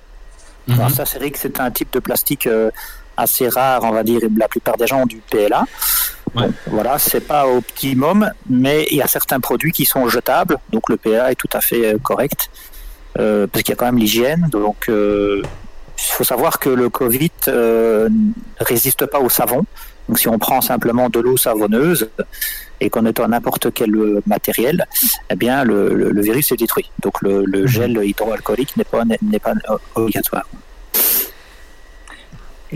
Mhm. Alors ça, c'est vrai que c'est un type de plastique euh, assez rare, on va dire. La plupart des gens ont du PLA. Ouais. Voilà, c'est pas optimum, mais il y a certains produits qui sont jetables, donc le PLA est tout à fait euh, correct, euh, parce qu'il y a quand même l'hygiène. Donc, euh, il faut savoir que le Covid euh, ne résiste pas au savon. Donc, si on prend simplement de l'eau savonneuse et qu'on est en n'importe quel matériel, eh bien, le, le- le virus est détruit. Donc, le, le gel hydroalcoolique n'est pas, n'est pas obligatoire.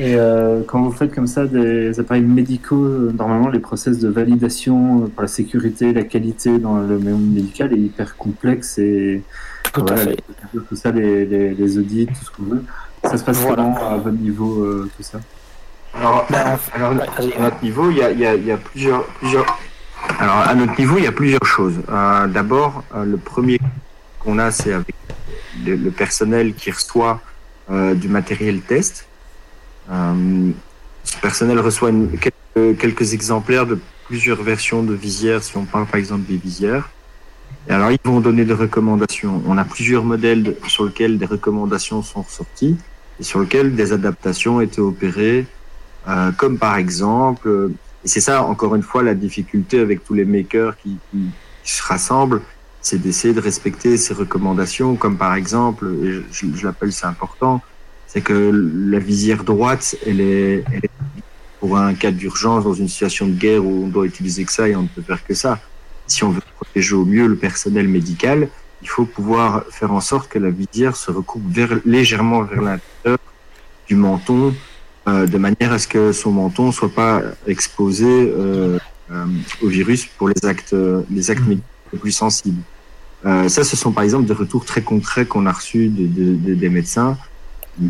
Et euh, quand vous faites comme ça des appareils médicaux, euh, normalement les process de validation euh, pour la sécurité, la qualité dans le monde médical est hyper complexe et Tout à voilà, fait. les- tout ça, les, les, les audits, tout ce qu'on veut. Ça se passe Voilà. comment à votre niveau, euh, tout ça? Alors, vas-y. à notre niveau, il y a, il y a- il y a plusieurs, plusieurs. Alors, à notre niveau, il y a plusieurs choses. Euh, D'abord, euh, le premier qu'on a, c'est avec le, le personnel qui reçoit euh, du matériel test. Euh, ce personnel reçoit quelques, exemplaires de plusieurs versions de visières, si on parle par exemple des visières. Et alors, ils vont donner des recommandations. On a plusieurs modèles sur lesquels des recommandations sont ressorties et sur lesquels des adaptations été opérées euh, comme par exemple, euh, et c'est ça encore une fois la difficulté avec tous les makers qui, se rassemblent, c'est d'essayer de respecter ces recommandations, comme par exemple, et je l'appelle c'est important, c'est que la visière droite, elle est, elle est pour un cas d'urgence dans une situation de guerre où on doit utiliser que ça et on ne peut faire que ça. Si on veut protéger au mieux le personnel médical, il faut pouvoir faire en sorte que la visière se recoupe vers, légèrement vers l'intérieur du menton euh, de manière à ce que son menton soit pas exposé euh, euh, au virus pour les actes, euh, les actes médicaux les plus sensibles. Euh, ça, ce sont par exemple des retours très concrets qu'on a reçus de, de- de- des médecins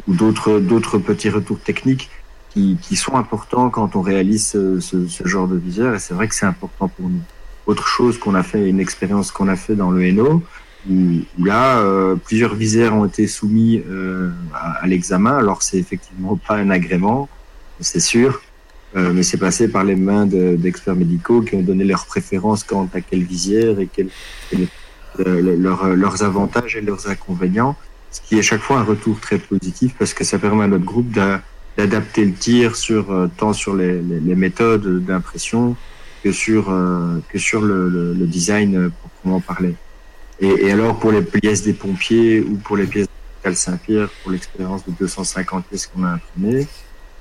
ou d'autres petits retours techniques qui, qui sont importants quand on réalise ce, ce, genre de visière et c'est vrai que c'est important pour nous. Autre chose qu'on a fait, une expérience qu'on a fait dans le Hainaut, où, là, euh, plusieurs visières ont été soumis euh, à, l'examen. Alors, c'est effectivement pas un agrément, c'est sûr, euh, mais c'est passé par les mains de- d'experts médicaux qui ont donné leurs préférences quant à quelle visière et quel, quel- le- leur- leurs avantages et leurs inconvénients, ce qui est chaque fois un retour très positif parce que ça permet à notre groupe d'a- d'adapter le tir sur euh, tant sur les, méthodes d'impression que sur euh, que sur le, le- le design euh, proprement parlé. Et, alors pour les pièces des pompiers ou pour les pièces de Saint-Pierre, pour l'expérience de 250 pièces qu'on a imprimées,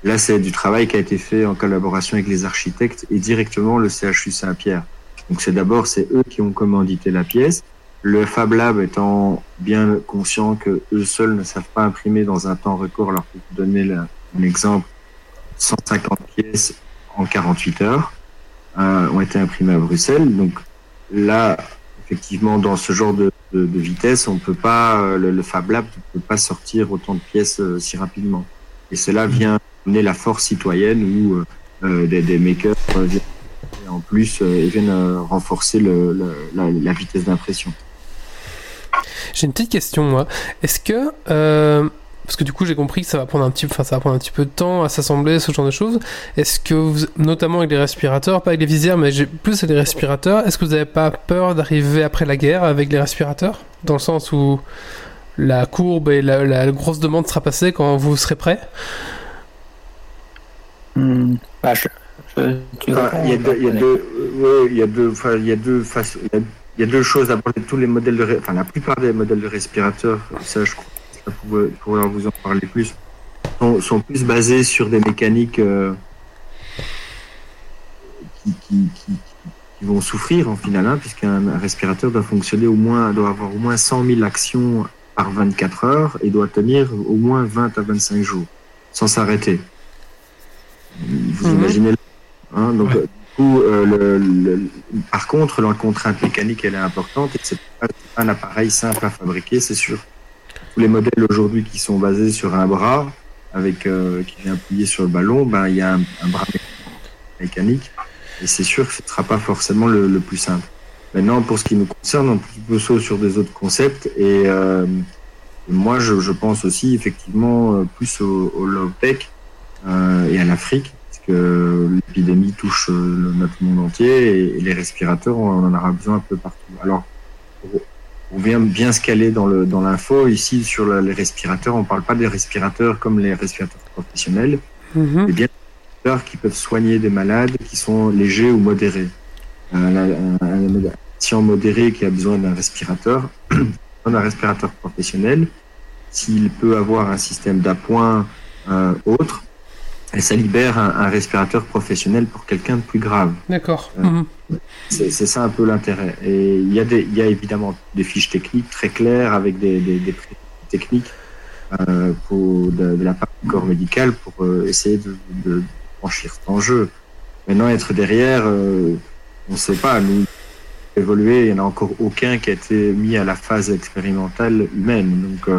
là c'est du travail qui a été fait en collaboration avec les architectes et directement le CHU Saint-Pierre. Donc c'est d'abord c'est eux qui ont commandité la pièce. Le Fab Lab étant bien conscient que eux seuls ne savent pas imprimer dans un temps record, alors pour vous donner la- un exemple, 150 pièces en 48 heures euh, ont été imprimées à Bruxelles. Donc là, effectivement, dans ce genre de, de, de vitesse, on peut pas, euh, le, le Fab Lab ne peut pas sortir autant de pièces euh, si rapidement. Et cela vient amener la force citoyenne où euh, des, des makers euh, viennent et en plus euh, ils viennent euh, renforcer le, le- la, la vitesse d'impression. J'ai une petite question, moi. Est-ce que. euh, parce que du coup, j'ai compris que ça va prendre un petit, enfin, ça va prendre un petit peu de temps à s'assembler, ce genre de choses. Est-ce que, vous, notamment avec les respirateurs, pas avec les visières, mais plus avec les respirateurs, est-ce que vous n'avez pas peur d'arriver après la guerre avec les respirateurs? Dans le sens où la courbe et la, la grosse demande sera passée quand vous serez prêt? Je- il y a deux, il y a deux, ouais, il y a deux, enfin, il y a deux façons, il y a, il y a deux choses. D'abord, tous les modèles de, enfin, la plupart des modèles de respirateurs, ça, je crois, pourrait vous en parler plus, sont, sont plus basés sur des mécaniques euh, qui, qui, qui, qui vont souffrir en final, hein, puisqu'un un respirateur doit fonctionner au moins, doit avoir au moins 100 000 actions par 24 heures et doit tenir au moins 20 à 25 jours sans s'arrêter. Vous Mhm. imaginez hein, donc, Ouais. Euh, par contre, la contrainte mécanique, elle est importante et c'est pas un appareil simple à fabriquer, c'est sûr. Tous les modèles aujourd'hui qui sont basés sur un bras avec euh, qui vient appuyer sur le ballon, ben il y a un, bras mé- mécanique et c'est sûr que ce ne sera pas forcément le, plus simple. Maintenant, pour ce qui nous concerne, on peut saut sur des autres concepts et euh, moi, je, pense aussi effectivement plus au, au et à l'Afrique, que l'épidémie touche euh, notre monde entier et, les respirateurs, on en aura besoin un peu partout. Alors, on vient bien se caler dans l'info ici sur le- les respirateurs. On parle pas des respirateurs comme les respirateurs professionnels, Mhm. mais bien des respirateurs qui peuvent soigner des malades qui sont légers ou modérés. Un, un- un patient modéré qui a besoin d'un respirateur, d'un respirateur professionnel, s'il peut avoir un système d'appoint euh, autre, et ça libère un, un respirateur professionnel pour quelqu'un de plus grave. D'accord. Euh, Mhm. C'est ça un peu l'intérêt. Et il y, a des, il y a évidemment des fiches techniques très claires avec des, des, techniques euh, pour, de, de la part du corps médical pour euh, essayer de, de franchir cet enjeu. Maintenant, être derrière, euh, on ne sait pas. Nous, évoluer, il n'y en a encore aucun qui a été mis à la phase expérimentale humaine. Donc,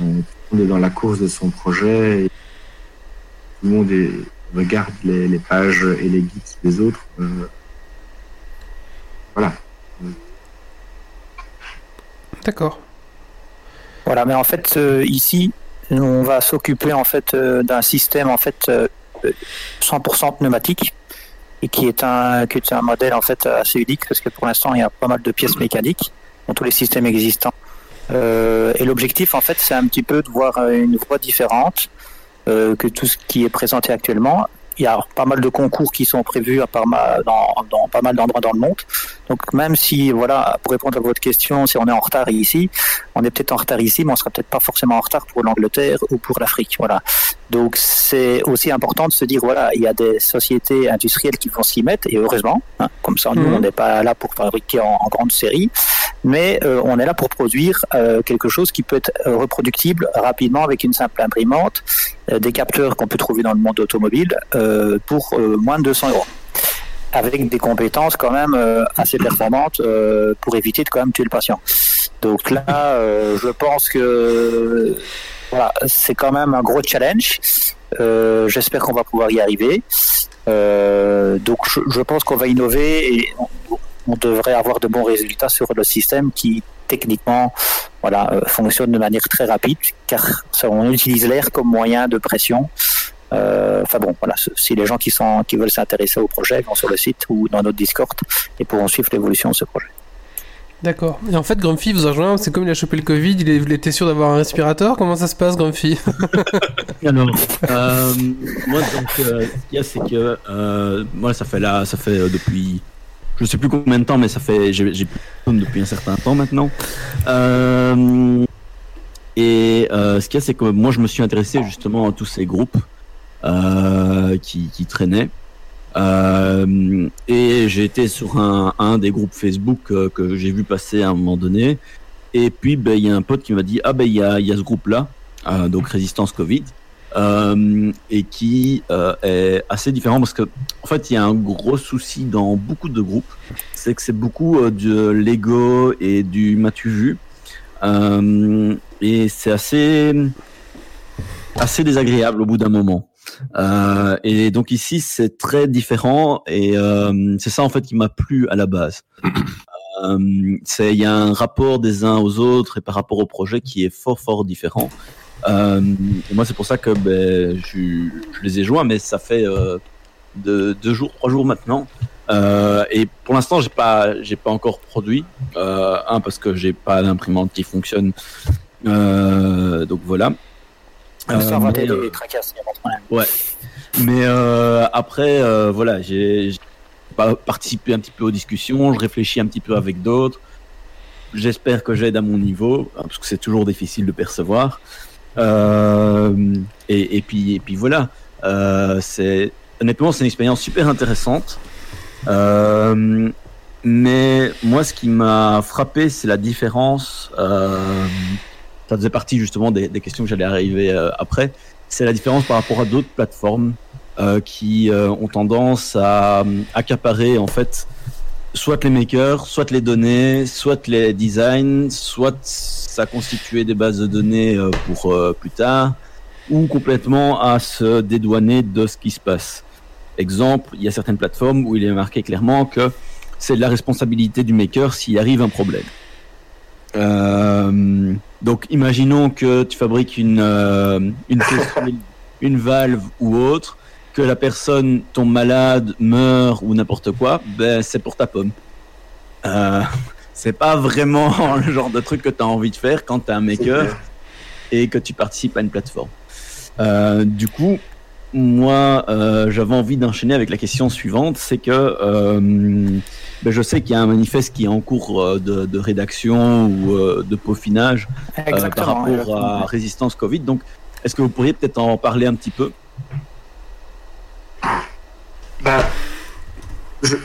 monde est dans la course de son projet. Et tout le monde est- regarde les, les pages et les guides des autres. euh, voilà. D'accord. Voilà, mais en fait, euh, ici, on va s'occuper en fait euh, d'un système en fait euh, 100% pneumatique et qui est un qui est un modèle en fait assez unique parce que pour l'instant il y a pas mal de pièces mécaniques dans tous les systèmes existants. Euh, et l'objectif en fait c'est un petit peu de voir une voie différente euh, que tout ce qui est présenté actuellement. Il y a pas mal de concours qui sont prévus dans pas mal d'endroits dans le monde. Donc même si voilà pour répondre à votre question, si on est en retard ici, on est peut-être en retard ici, mais on sera peut-être pas forcément en retard pour l'Angleterre ou pour l'Afrique. Voilà. Donc c'est aussi important de se dire voilà, il y a des sociétés industrielles qui vont s'y mettre et heureusement, hein, comme ça nous Mhm. on n'est pas là pour fabriquer en, en grande série, mais euh, on est là pour produire euh, quelque chose qui peut être reproductible rapidement avec une simple imprimante, euh, des capteurs qu'on peut trouver dans le monde automobile euh, pour euh, moins de 200 euros avec des compétences quand même euh, assez performantes euh, pour éviter de quand même tuer le patient. Donc là, euh, je pense que voilà, c'est quand même un gros challenge. J'espère qu'on va pouvoir y arriver. Donc je, pense qu'on va innover et on, on devrait avoir de bons résultats sur le système qui techniquement voilà, fonctionne de manière très rapide car on utilise l'air comme moyen de pression. Euh, Enfin bon, voilà, si les gens qui, sont, qui veulent s'intéresser au projet vont sur le site ou dans notre Discord et pourront suivre l'évolution de ce projet. D'accord. Et en fait, Grumpy vous a rejoint, c'est comme il a chopé le Covid, il, est- il était sûr d'avoir un respirateur. Comment ça se passe, Grumpy? Alors, euh, moi, donc, euh, ce qu'il y a, c'est que euh, moi, ça fait là, ça fait euh, depuis, je sais plus combien de temps, mais ça fait, j'ai plus depuis un certain temps maintenant. Euh, et euh, ce qu'il y a, c'est que moi, je me suis intéressé justement à tous ces groupes qui, qui traînaient. Euh, et été sur un, un des groupes Facebook euh, que j'ai vu passer à un moment donné. Et puis, ben, il y a un pote qui m'a dit, ah ben, il y a, y a ce groupe-là, euh, donc Résistance Covid, euh, et qui euh, est assez différent parce que, en fait, il y a un gros souci dans beaucoup de groupes, c'est que c'est beaucoup euh, de l'ego et du m'as-tu vu, euh, et c'est assez, assez désagréable au bout d'un moment. Euh, et donc ici, c'est très différent, et euh, c'est ça en fait qui m'a plu à la base. Euh, c'est il y a un rapport des uns aux autres et par rapport au projet qui est fort fort différent. Euh, et moi c'est pour ça que ben, je, je les ai joints, mais ça fait euh, de, deux jours, trois jours maintenant. Euh, et pour l'instant j'ai pas j'ai pas encore produit. Euh, un parce que j'ai pas d'imprimante qui fonctionne. Euh, donc voilà. Ça, Euh, va euh, tracasses. Ouais. Mais euh, après, euh, voilà, j'ai participé un petit peu aux discussions, je réfléchis un petit peu avec d'autres. J'espère que j'aide à mon niveau, hein, parce que c'est toujours difficile de percevoir. Euh, et, et puis, et puis voilà. Euh, c'est honnêtement, c'est une expérience super intéressante. Euh, mais moi, ce qui m'a frappé, c'est la différence. Euh, ça faisait partie justement des, questions que j'allais arriver euh, après. C'est la différence par rapport à d'autres plateformes euh, qui euh, ont tendance à accaparer en fait soit les makers, soit les données, soit les designs, soit ça constituer des bases de données pour plus tard, ou complètement à se dédouaner de ce qui se passe. Exemple, il y a certaines plateformes où il est marqué clairement que c'est de la responsabilité du maker s'il arrive un problème. Euh, donc, imaginons que tu fabriques une, euh, une, valve ou autre, que la personne tombe malade, meurt ou n'importe quoi, ben c'est pour ta pomme. Euh, c'est pas vraiment le genre de truc que tu as envie de faire quand tu es un maker et que tu participes à une plateforme. Du coup, moi, euh, j'avais envie d'enchaîner avec la question suivante, c'est que euh, ben, je sais qu'il y a un manifeste qui est en cours euh, de, de rédaction ou de peaufinage euh, par rapport exactement. à résistance Covid. Donc, est-ce que vous pourriez peut-être en parler un petit peu? Bah, je-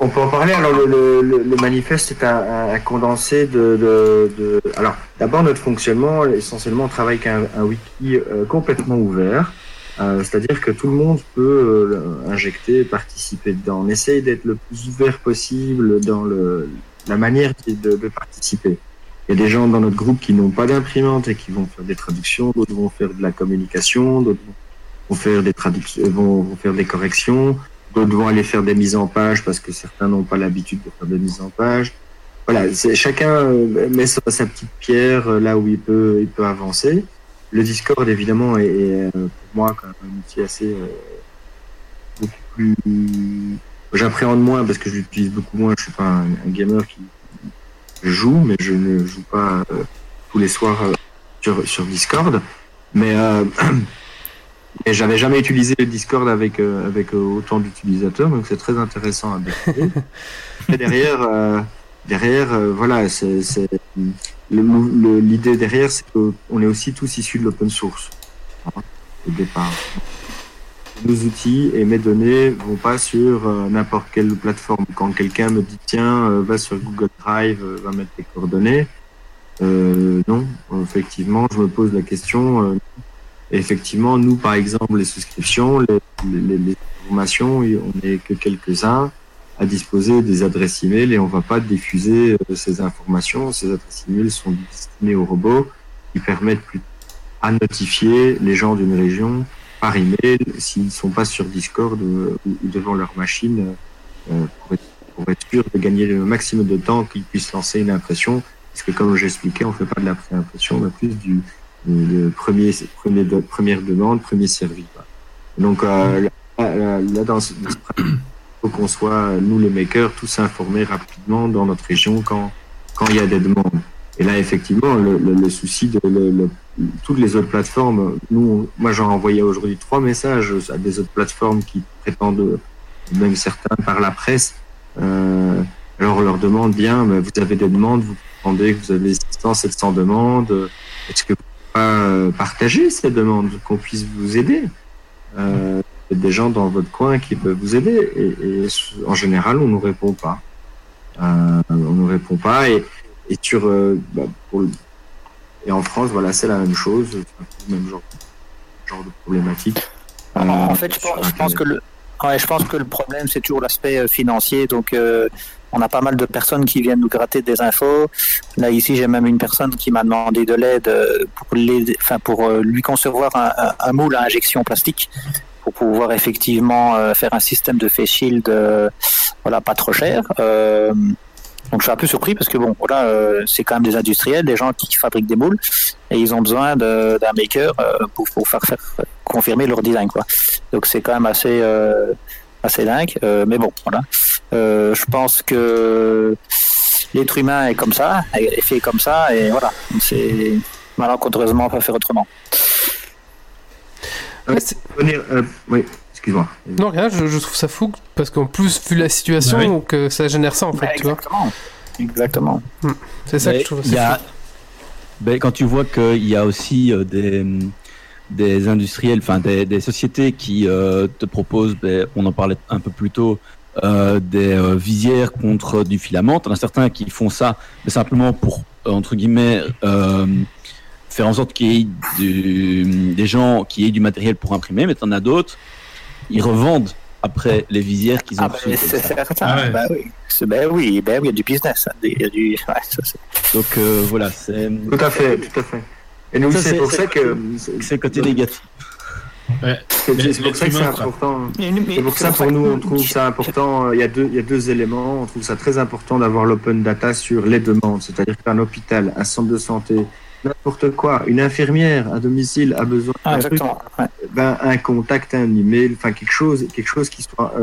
on peut en parler. Alors, le, le- le- le manifeste est un, un- un condensé de. de- de- Alors, d'abord, notre fonctionnement, essentiellement, on travaille avec un, un wiki euh, complètement ouvert. Euh, C'est-à-dire que tout le monde peut euh, injecter, participer dedans. On essaye d'être le plus ouvert possible dans le, la manière de, de participer. Il y a des gens dans notre groupe qui n'ont pas d'imprimante et qui vont faire des traductions, d'autres vont faire de la communication, d'autres vont faire des traductions, vont, vont faire des corrections, d'autres vont aller faire des mises en page parce que certains n'ont pas l'habitude de faire des mises en page. Voilà, chacun euh, met sa, sa petite pierre euh, là où il peut, il peut avancer. Le Discord évidemment est, est, euh, pour moi quand même un outil assez euh, beaucoup plus. J'appréhende moins parce que je l'utilise beaucoup moins. Je suis pas un, un gamer qui joue, mais je ne joue pas euh, tous les soirs euh, sur, sur Discord. Mais j'avais jamais utilisé le Discord avec avec autant d'utilisateurs, donc c'est très intéressant à découvrir. Et derrière, derrière, euh, voilà, c'est l'idée derrière, c'est qu'on est aussi tous issus de l'open source hein, au départ. Nos outils et mes données vont pas sur euh, n'importe quelle plateforme. Quand quelqu'un me dit tiens, euh, va sur Google Drive, va mettre tes coordonnées, non, effectivement, je me pose la question. effectivement, nous, par exemple, les souscriptions, les, les, les informations, on n'est que quelques-uns à disposer des adresses email et on va pas diffuser euh, ces informations. Ces adresses email sont destinées aux robots qui permettent plus à notifier les gens d'une région par email s'ils ne sont pas sur Discord euh, ou, devant leur machine euh, pour, être, pour être sûr de gagner le maximum de temps qu'ils puissent lancer une impression. Parce que comme j'expliquais, on fait pas de la pré-impression, mais plus du, le premier, premier de- première demande, premier servi. quoi. Donc euh, là, là, dans ce, dans ce faut qu'on soit, nous les makers, tous informés rapidement dans notre région quand quand il y a des demandes. Et là, effectivement, le, le, le souci de le, toutes les autres plateformes, nous, moi, j'en envoyé aujourd'hui trois messages à des autres plateformes qui prétendent, même certains par la presse. Euh, alors, on leur demande bien, mais vous avez des demandes, vous demandez que vous avez 600, 700 demandes. Est-ce que vous pouvez pas euh, partager ces demandes, qu'on puisse vous aider? Euh, des gens dans votre coin qui peuvent vous aider. Et, et en général, on nous répond pas. Euh, on nous répond pas. Et, et sur, euh, bah, pour le- et en France, voilà, c'est la même chose, le même genre, genre de problématique. Euh, En fait, je pense, je pense Internet. que le, ouais, je pense que le problème, c'est toujours l'aspect euh, financier. Donc, euh, on a pas mal de personnes qui viennent nous gratter des infos. Là, ici, j'ai même une personne qui m'a demandé de l'aide euh, pour, enfin, pour euh, lui concevoir un, un- un moule à injection plastique pour pouvoir effectivement euh, faire un système de face shield, euh, voilà, pas trop cher. Euh, donc, je suis un peu surpris parce que bon, voilà, c'est quand même des industriels, des gens qui fabriquent des moules et ils ont besoin d'un maker pour, pour faire, faire confirmer leur design, quoi. Donc c'est quand même assez assez dingue. Mais bon, voilà. Je pense que l'être humain est comme ça, est fait comme ça, et voilà. C'est malencontreusement pas faire autrement. Ouais, c'est- Venir, euh, oui, excuse-moi. Non, rien, je, je trouve ça fou parce qu'en plus, vu la situation, Bah oui. que ça génère ça en fait, Ouais, tu vois. exactement. Exactement. C'est ça que je trouve y a- fou. Ben, quand tu vois qu'il y a aussi euh, des, des industriels, enfin des, des sociétés qui euh, te proposent, ben, on en parlait un peu plus tôt, euh, des euh, visières contre du filament. T'en as certains qui font ça mais simplement pour euh, entre guillemets euh, faire en sorte qu'il y ait du- des gens qui aient du matériel pour imprimer, mais t'en as d'autres, ils revendent après les visières qu'ils ont Ah, reçues. c'est certain. Ah ouais. Bah oui, C'est- bah oui, bah oui, il y a du business. hein. Il y a du... ouais, ça, c'est- Donc euh, voilà, c'est Tout à fait, tout à fait. Et nous, Ça, c'est c'est- pour c'est- ça que c'est le côté négatif. c'est pour ça que c'est important. C'est pour ça, pour nous, on trouve ça important. Il y, a deux, il y a deux éléments. On trouve ça très important d'avoir l'open data sur les demandes. C'est-à-dire qu'un hôpital, un centre de santé, n'importe quoi, une infirmière à domicile a besoin Ah, ouais. ben, un contact, un email, enfin quelque chose, quelque chose qui soit euh,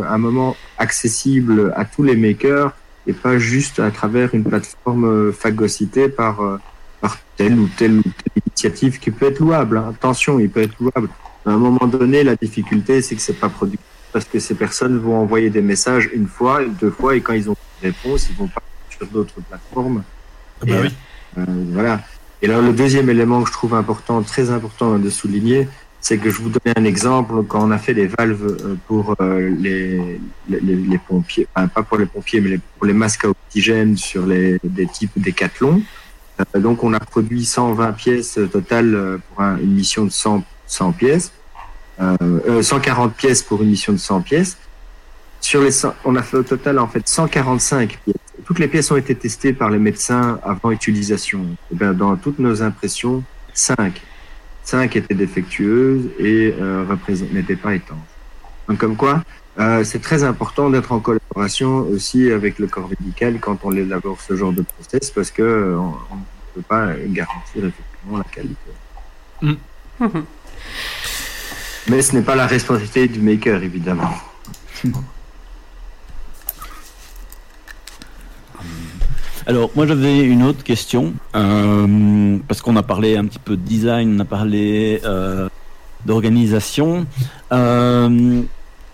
euh, à un moment accessible à tous les makers et pas juste à travers une plateforme euh, phagocytée par, euh, par telle ou telle, ou telle initiative qui peut être louable. hein. Attention, il peut être louable. À un moment donné, la difficulté, c'est que c'est pas productif parce que ces personnes vont envoyer des messages une fois, deux fois, et quand ils ont une réponse, ils vont pas sur d'autres plateformes. Ah bah Et, oui. euh, voilà. Et alors, le deuxième élément que je trouve important, très important de souligner, c'est que je vous donnais un exemple quand on a fait les valves euh, pour euh, les, pompiers, enfin, pas pour les pompiers, mais pour les masques à oxygène sur les des types décathlon. Euh, donc, on a produit 120 pièces totales pour un- une mission de 100, 100 pièces, euh, euh, 140 pièces pour une mission de 100 pièces. Sur les 100, on a fait au total en fait 145 pièces. Toutes les pièces ont été testées par les médecins avant utilisation. Et bien, dans toutes nos impressions, 5. 5 étaient défectueuses et euh, n'étaient pas étanches. Donc comme quoi, euh, c'est très important d'être en collaboration aussi avec le corps médical quand on élabore ce genre de process parce que euh, on ne peut pas garantir effectivement la qualité. Mhm. Mais ce n'est pas la responsabilité du maker, évidemment. Alors, moi j'avais une autre question, euh, parce qu'on a parlé un petit peu de design, on a parlé euh, d'organisation. Euh,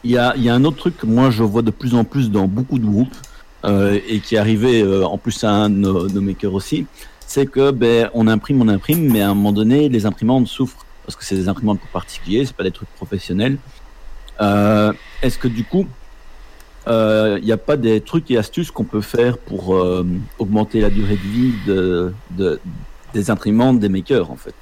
Il y, a, un autre truc que moi je vois de plus en plus dans beaucoup de groupes, et qui est arrivé en plus à un de nos, makers aussi, c'est que ben, on imprime, on imprime, mais à un moment donné, les imprimantes souffrent, parce que c'est des imprimantes pour particuliers, c'est pas des trucs professionnels. Est-ce que du coup, il n'y a pas des trucs et astuces qu'on peut faire pour euh, augmenter la durée de vie de, de- des imprimantes des makers en fait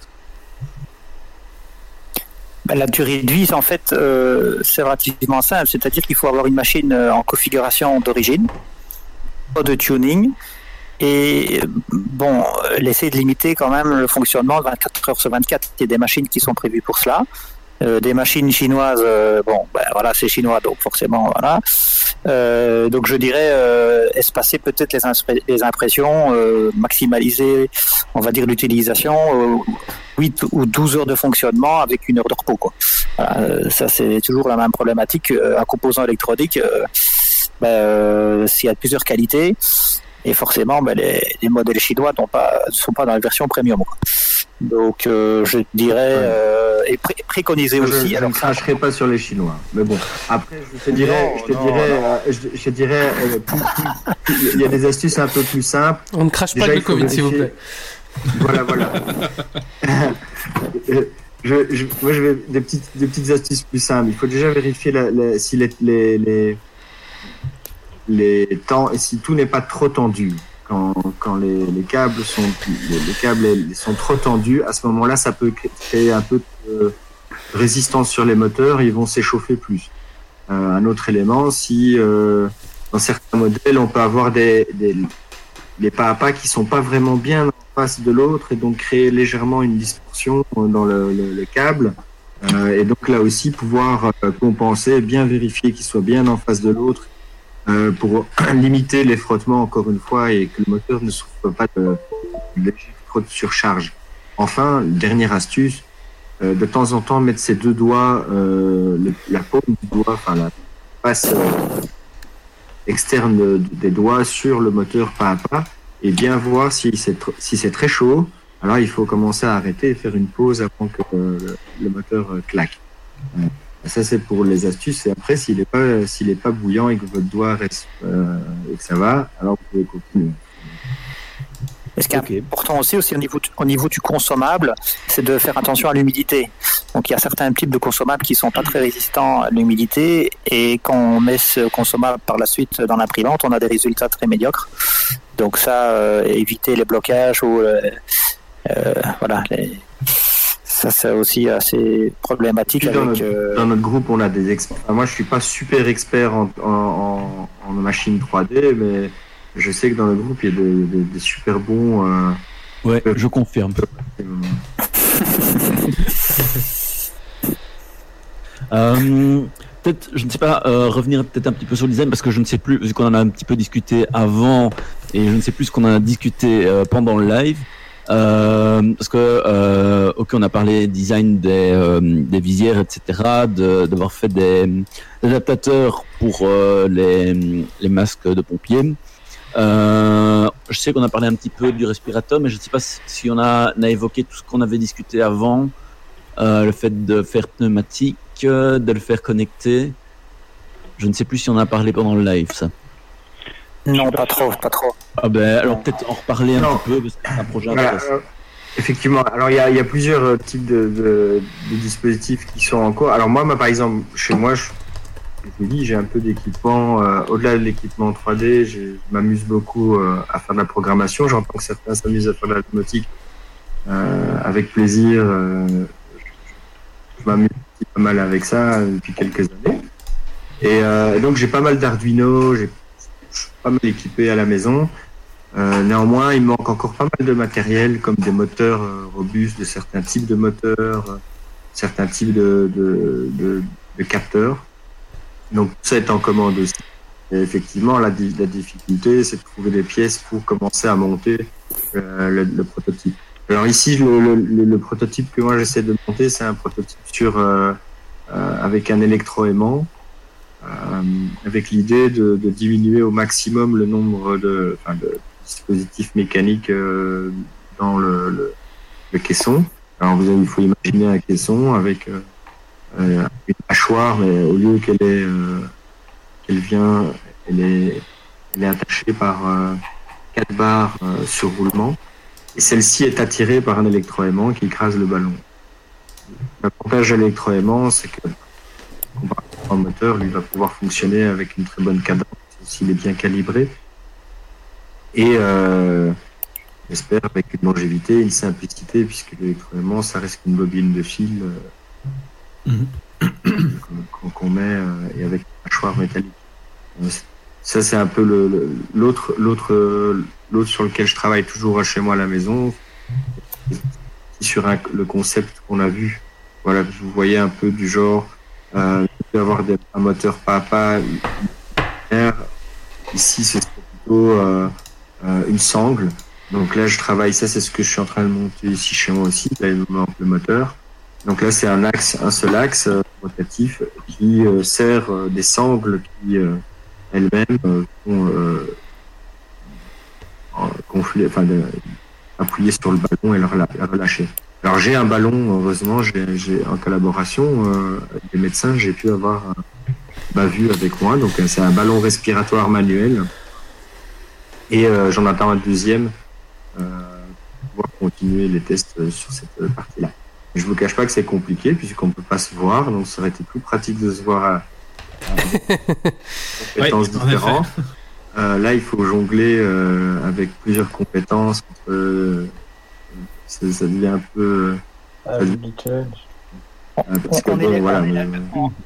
Ben, la durée de vie, en fait, euh, c'est relativement simple. C'est-à-dire qu'il faut avoir une machine euh, en configuration d'origine, pas de tuning, et euh, bon, euh, laisser de limiter quand même le fonctionnement 24 heures sur 24. Il y a des machines qui sont prévues pour cela. Euh, des machines chinoises, euh, bon, ben voilà, c'est chinois, donc forcément, voilà. Euh, donc je dirais espacer peut-être les, les impressions, maximaliser, on va dire, l'utilisation, euh, 8 ou 12 heures de fonctionnement avec une heure de repos. Quoi. Voilà, ça, c'est toujours la même problématique. Un composant électronique, ben, s'il y a plusieurs qualités, et forcément, ben, les, les modèles chinois ne pas, sont pas dans la version premium. Quoi. Donc, euh, je dirais, euh, et pré- préconiser aussi. je alors ne cracherai pas sur les Chinois. Mais bon, après, je te dirais, je te non, dirais, non. euh, je, je te dirais, euh, il y a des astuces un peu plus simples. On ne crache pas le Covid, s'il vous plaît. Voilà, voilà. Je, je, moi, je vais des petites, des petites astuces plus simples. Il faut déjà vérifier la, la- si les, les, les, les temps si tout n'est pas trop tendu. Quand, quand les, les câbles sont les, les câbles sont trop tendus, à ce moment-là, ça peut cré- créer un peu de résistance sur les moteurs. Ils vont s'échauffer plus. Euh, un autre élément, si euh, dans certains modèles, on peut avoir des, des pas à pas qui sont pas vraiment bien en face de l'autre et donc créer légèrement une distorsion dans le, le- le câble. Euh, et donc là aussi pouvoir compenser, bien vérifier qu'il soit bien en face de l'autre euh, pour limiter les frottements encore une fois et que le moteur ne souffre pas de, de surcharge. Enfin, dernière astuce, euh, de temps en temps mettre ses deux doigts, euh, la paume du doigt, enfin la face externe de- des doigts sur le moteur pas à pas et bien voir si c'est très chaud. Alors il faut commencer à arrêter et faire une pause avant que le, moteur claque. Ça c'est pour les astuces. Et après s'il est pas s'il est pas bouillant et que votre doigt reste euh, et que ça va, alors vous pouvez continuer. Et ce qui est important aussi, aussi au niveau, du- au niveau du consommable, c'est de faire attention à l'humidité. Donc il y a certains types de consommables qui sont pas très résistants à l'humidité et quand on met ce consommable par la suite dans l'imprimante, on a des résultats très médiocres. Donc ça, euh, éviter les blocages ou euh, euh, voilà, les- ça c'est aussi assez problématique Puis dans, avec. notre, euh, dans notre groupe, on a des experts. Enfin, moi, je suis pas super expert en, en, en, en machine 3D, mais je sais que dans le groupe, il y a des, des- des super bons. euh, Ouais, je confirme. Euh, peut-être, je ne sais pas, euh, revenir peut-être un petit peu sur le design parce que je ne sais plus, vu qu'on en a un petit peu discuté avant et je ne sais plus ce qu'on en a discuté euh, pendant le live. Euh, parce que, euh, ok, on a parlé design des, euh, des visières, etc., d'avoir fait des, adaptateurs pour les, les masques de pompiers. Euh, je sais qu'on a parlé un petit peu du respirateur, mais je ne sais pas si, on, a, on a évoqué tout ce qu'on avait discuté avant, euh, le fait de faire pneumatique, de le faire connecter. Je ne sais plus si on a parlé pendant le live, ça. Non, pas trop, pas trop. Ah ben, alors peut-être en reparler un Non. petit peu, parce que c'est un projet Voilà, intéressant. euh, effectivement. Alors, il y a, il y a plusieurs euh, types de, de- de dispositifs qui sont en cours. Alors, moi, moi, par exemple, chez moi, je, je vous dis, j'ai un peu d'équipement. euh, Au-delà de l'équipement 3D, je m'amuse beaucoup euh, à faire de la programmation. J'entends que certains s'amusent à faire de la domotique euh, avec plaisir. euh, je m'amuse pas mal avec ça depuis quelques années. Et euh, donc, j'ai pas mal d'Arduino. j'ai- pas mal équipé à la maison. Euh, néanmoins, il manque encore pas mal de matériel, comme des moteurs euh, robustes, de certains types de moteurs, euh, certains types de, capteurs. Donc ça est en commande aussi. Et effectivement, la, di- la difficulté, c'est de trouver des pièces pour commencer à monter le, prototype. Alors ici, le, le, prototype que moi j'essaie de monter, c'est un prototype sur avec un électroaimant, euh, avec l'idée de, diminuer au maximum le nombre de, dispositifs mécaniques euh, dans le, caisson. Alors vous avez, il faut imaginer un caisson avec euh, une mâchoire, mais au lieu qu'elle est elle vient, elle est, attachée par quatre barres sur roulement. Et celle-ci est attirée par un électroaimant qui écrase le ballon. L'avantage de l'électroaimant, c'est que, comparé 3 moteur, lui va pouvoir fonctionner avec une très bonne cadence s'il est bien calibré. Et euh, j'espère avec une longévité, une simplicité, puisque l'électroaimant, ça reste une bobine de fil euh, mm-hmm. qu'on met euh, et avec un mâchoire métallique. Ça, c'est un peu l'autre sur lequel je travaille toujours chez moi à la maison. Sur le concept qu'on a vu, voilà, vous voyez un peu du genre avoir des, un moteur papa, ici c'est plutôt euh, euh, une sangle. Donc là, je travaille, ça c'est ce que je suis en train de monter ici chez moi aussi. Là, il manque le moteur. Donc là, c'est un axe, un seul axe euh, rotatif qui sert des sangles qui elles-mêmes vont gonfler, enfin, appuyer sur le ballon et le relâcher. Alors j'ai un ballon, heureusement, j'ai en collaboration euh, avec des médecins, j'ai pu avoir ma vue avec moi. Donc euh, c'est un ballon respiratoire manuel. Et euh, j'en attends un deuxième euh, pour pouvoir continuer les tests euh, sur cette euh, partie-là. Je vous cache pas que c'est compliqué puisqu'on peut pas se voir, donc ça aurait été plus pratique de se voir à, à compétences en différentes. Euh, là, il faut jongler euh, avec plusieurs compétences. Entre, euh, ça, ça devient un peu. Ah, Ça- On est voilà,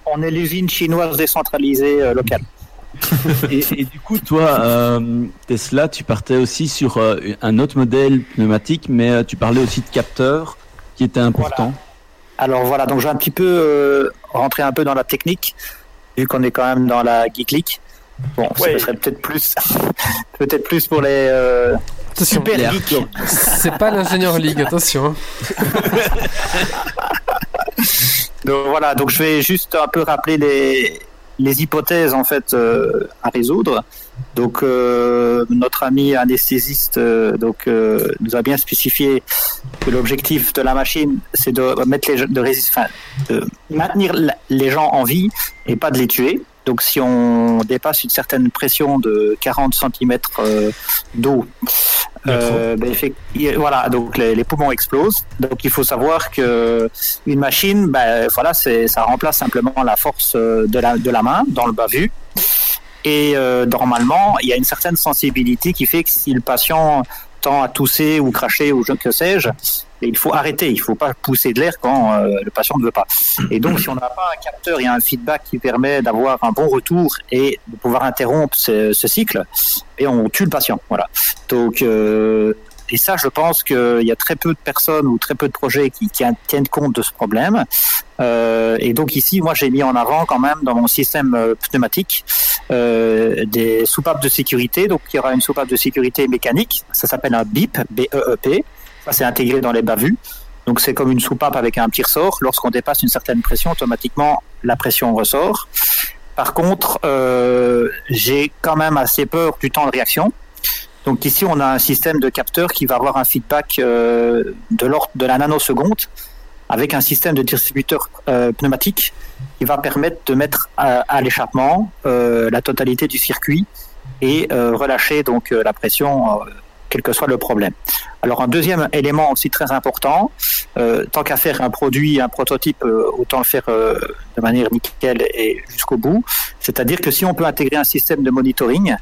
on l'usine chinoise décentralisée euh, locale. Et, et du coup, toi, euh, Tesla, tu partais aussi sur euh, un autre modèle pneumatique, mais euh, tu parlais aussi de capteurs qui était important. Alors voilà, donc je vais un petit peu euh, rentrer un peu dans la technique, vu qu'on est quand même dans la geek league. Bon, Ouais. ce serait peut-être plus, peut-être plus pour les euh, Attention, super c'est pas l'ingénieur League, attention. hein. Donc voilà, donc je vais juste un peu rappeler les, les hypothèses en fait euh, à résoudre. Donc euh, notre ami anesthésiste euh, donc euh, nous a bien spécifié que l'objectif de la machine c'est de mettre les de, enfin, de maintenir les gens en vie et pas de les tuer. Donc si on dépasse une certaine pression de 40 cm d'eau, euh, ben, voilà, donc les, les poumons explosent. Donc il faut savoir que une machine, ben, voilà, ça remplace simplement la force euh, de la de la main dans le bas vu. Et euh, normalement, il y a une certaine sensibilité qui fait que si le patient à tousser ou cracher ou je que sais-je, il faut arrêter. Il faut pas pousser de l'air quand euh, le patient ne veut pas. Et donc, si on n'a pas un capteur et un feedback qui permet d'avoir un bon retour et de pouvoir interrompre ce, ce cycle, et on tue le patient. Voilà. Donc, euh, et ça, je pense qu'il y a très peu de personnes ou très peu de projets qui, qui en tiennent compte de ce problème. Euh, et donc ici, moi, j'ai mis en avant quand même dans mon système euh, pneumatique euh, des soupapes de sécurité. Donc, il y aura une soupape de sécurité mécanique. Ça s'appelle un BIP, B-E-E-P. Ça, c'est intégré dans les bas-vues. Donc, c'est comme une soupape avec un petit ressort. Lorsqu'on dépasse une certaine pression, automatiquement, la pression ressort. Par contre, j'ai quand même assez peur du temps de réaction. Donc ici, on a un système de capteur qui va avoir un feedback euh, de l'ordre de la nanoseconde avec un système de distributeur euh, pneumatique qui va permettre de mettre à, l'échappement euh, la totalité du circuit et euh, relâcher donc la pression, quel que soit le problème. Alors un deuxième élément aussi très important, tant qu'à faire un produit, un prototype, autant le faire de manière nickel et jusqu'au bout. C'est-à-dire que si on peut intégrer un système de monitoring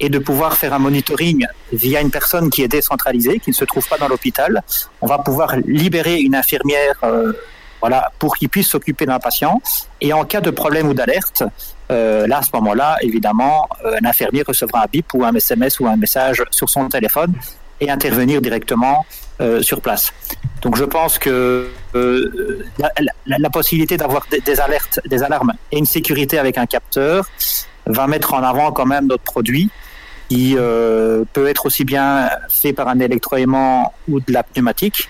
et de pouvoir faire un monitoring via une personne qui est décentralisée, qui ne se trouve pas dans l'hôpital, on va pouvoir libérer une infirmière euh, voilà, pour qu'il puisse s'occuper d'un patient. Et en cas de problème ou d'alerte, euh, là, à ce moment-là, évidemment, euh, un infirmier recevra un bip ou un SMS ou un message sur son téléphone et intervenir directement euh, sur place. Donc je pense que euh, la, possibilité d'avoir des alertes, des alarmes et une sécurité avec un capteur va mettre en avant quand même notre produit qui euh, peut être aussi bien fait par un électroaimant ou de la pneumatique.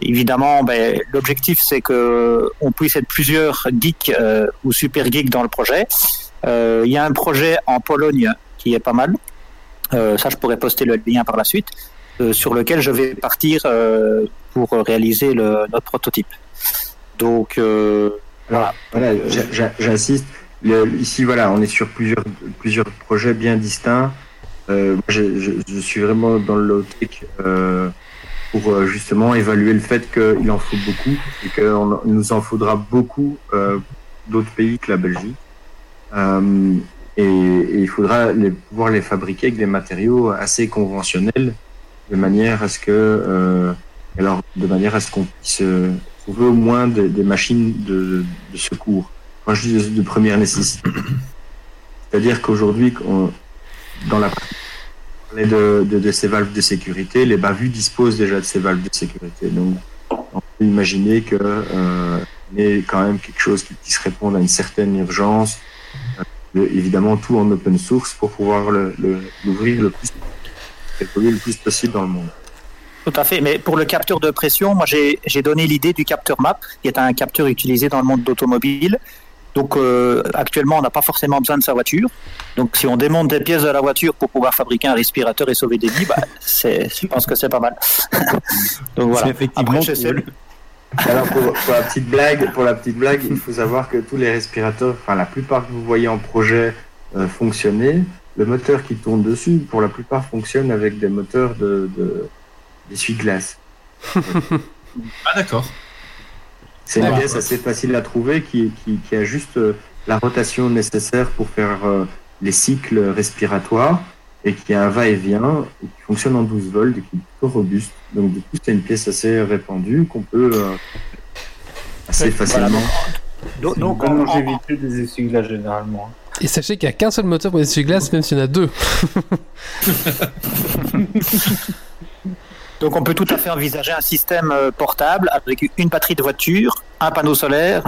Évidemment, ben, l'objectif c'est que on puisse être plusieurs geeks euh, ou super geeks dans le projet. Euh, Il y a un projet en Pologne qui est pas mal. Ça, je pourrais poster le lien par la suite, sur lequel je vais partir pour réaliser notre prototype. Donc, voilà. J'insiste. Ici, voilà, on est sur plusieurs projets bien distincts. Euh, je, je- je suis vraiment dans le low-tech euh, pour euh, justement évaluer le fait qu'il en faut beaucoup et qu'il nous en faudra beaucoup euh, d'autres pays que la Belgique. Euh, et, et il faudra les, pouvoir les fabriquer avec des matériaux assez conventionnels de manière à ce que, euh, alors, de manière à ce qu'on puisse trouver au moins des, des machines de, de secours. Quand je dis de, de première nécessité, c'est-à-dire qu'aujourd'hui, dans la parlait de, de, de ces valves de sécurité, les bas-vues disposent déjà de ces valves de sécurité. Donc, on peut imaginer que euh, on ait quand même quelque chose qui puisse répondre à une certaine urgence. Euh, évidemment, tout en open source pour pouvoir l'ouvrir le, plus, le plus possible dans le monde. Tout à fait. Mais pour le capteur de pression, moi j'ai donné l'idée du capteur MAP, qui est un capteur utilisé dans le monde d'automobile. Donc euh, actuellement, on n'a pas forcément besoin de sa voiture. Donc si on démonte des pièces de la voiture pour pouvoir fabriquer un respirateur et sauver des vies, bah, je pense que c'est pas mal. Donc voilà. Effectivement Après, cool. Alors pour, pour la petite blague, pour la petite blague, il faut savoir que tous les respirateurs, enfin la plupart que vous voyez en projet euh, fonctionner, le moteur qui tourne dessus, pour la plupart fonctionne avec des moteurs de, de d'essuie-glace. Ah d'accord. C'est une pièce assez facile à trouver qui, qui, qui a juste euh, la rotation nécessaire pour faire euh, les cycles respiratoires et qui a un va-et-vient et qui fonctionne en 12 volts et qui est plutôt robuste. Donc du coup, c'est une pièce assez répandue qu'on peut euh, assez Voilà, facilement. donc, C'est donc, en- longévité des essuie-glaces généralement. hein. Et sachez qu'il n'y a qu'un seul moteur pour les essuie-glaces, même s'il y en a deux. Donc on peut tout à fait envisager un système euh, portable avec une batterie de voiture, un panneau solaire,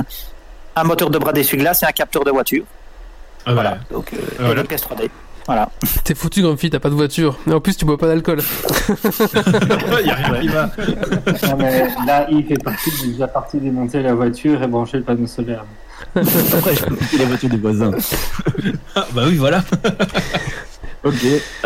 un moteur de bras d'essuie-glace et un capteur de voiture. Ah, Voilà. Donc euh, Voilà. et des pièces 3D. Voilà. T'es foutu, Grumpy, t'as pas de voiture. Et en plus, tu bois pas d'alcool. Il y a rien qui va. Non, mais là, il fait partie, est déjà parti démonter la voiture et brancher le panneau solaire. Après, je les voitures des voisins. Ah, bah oui, voilà. Ok.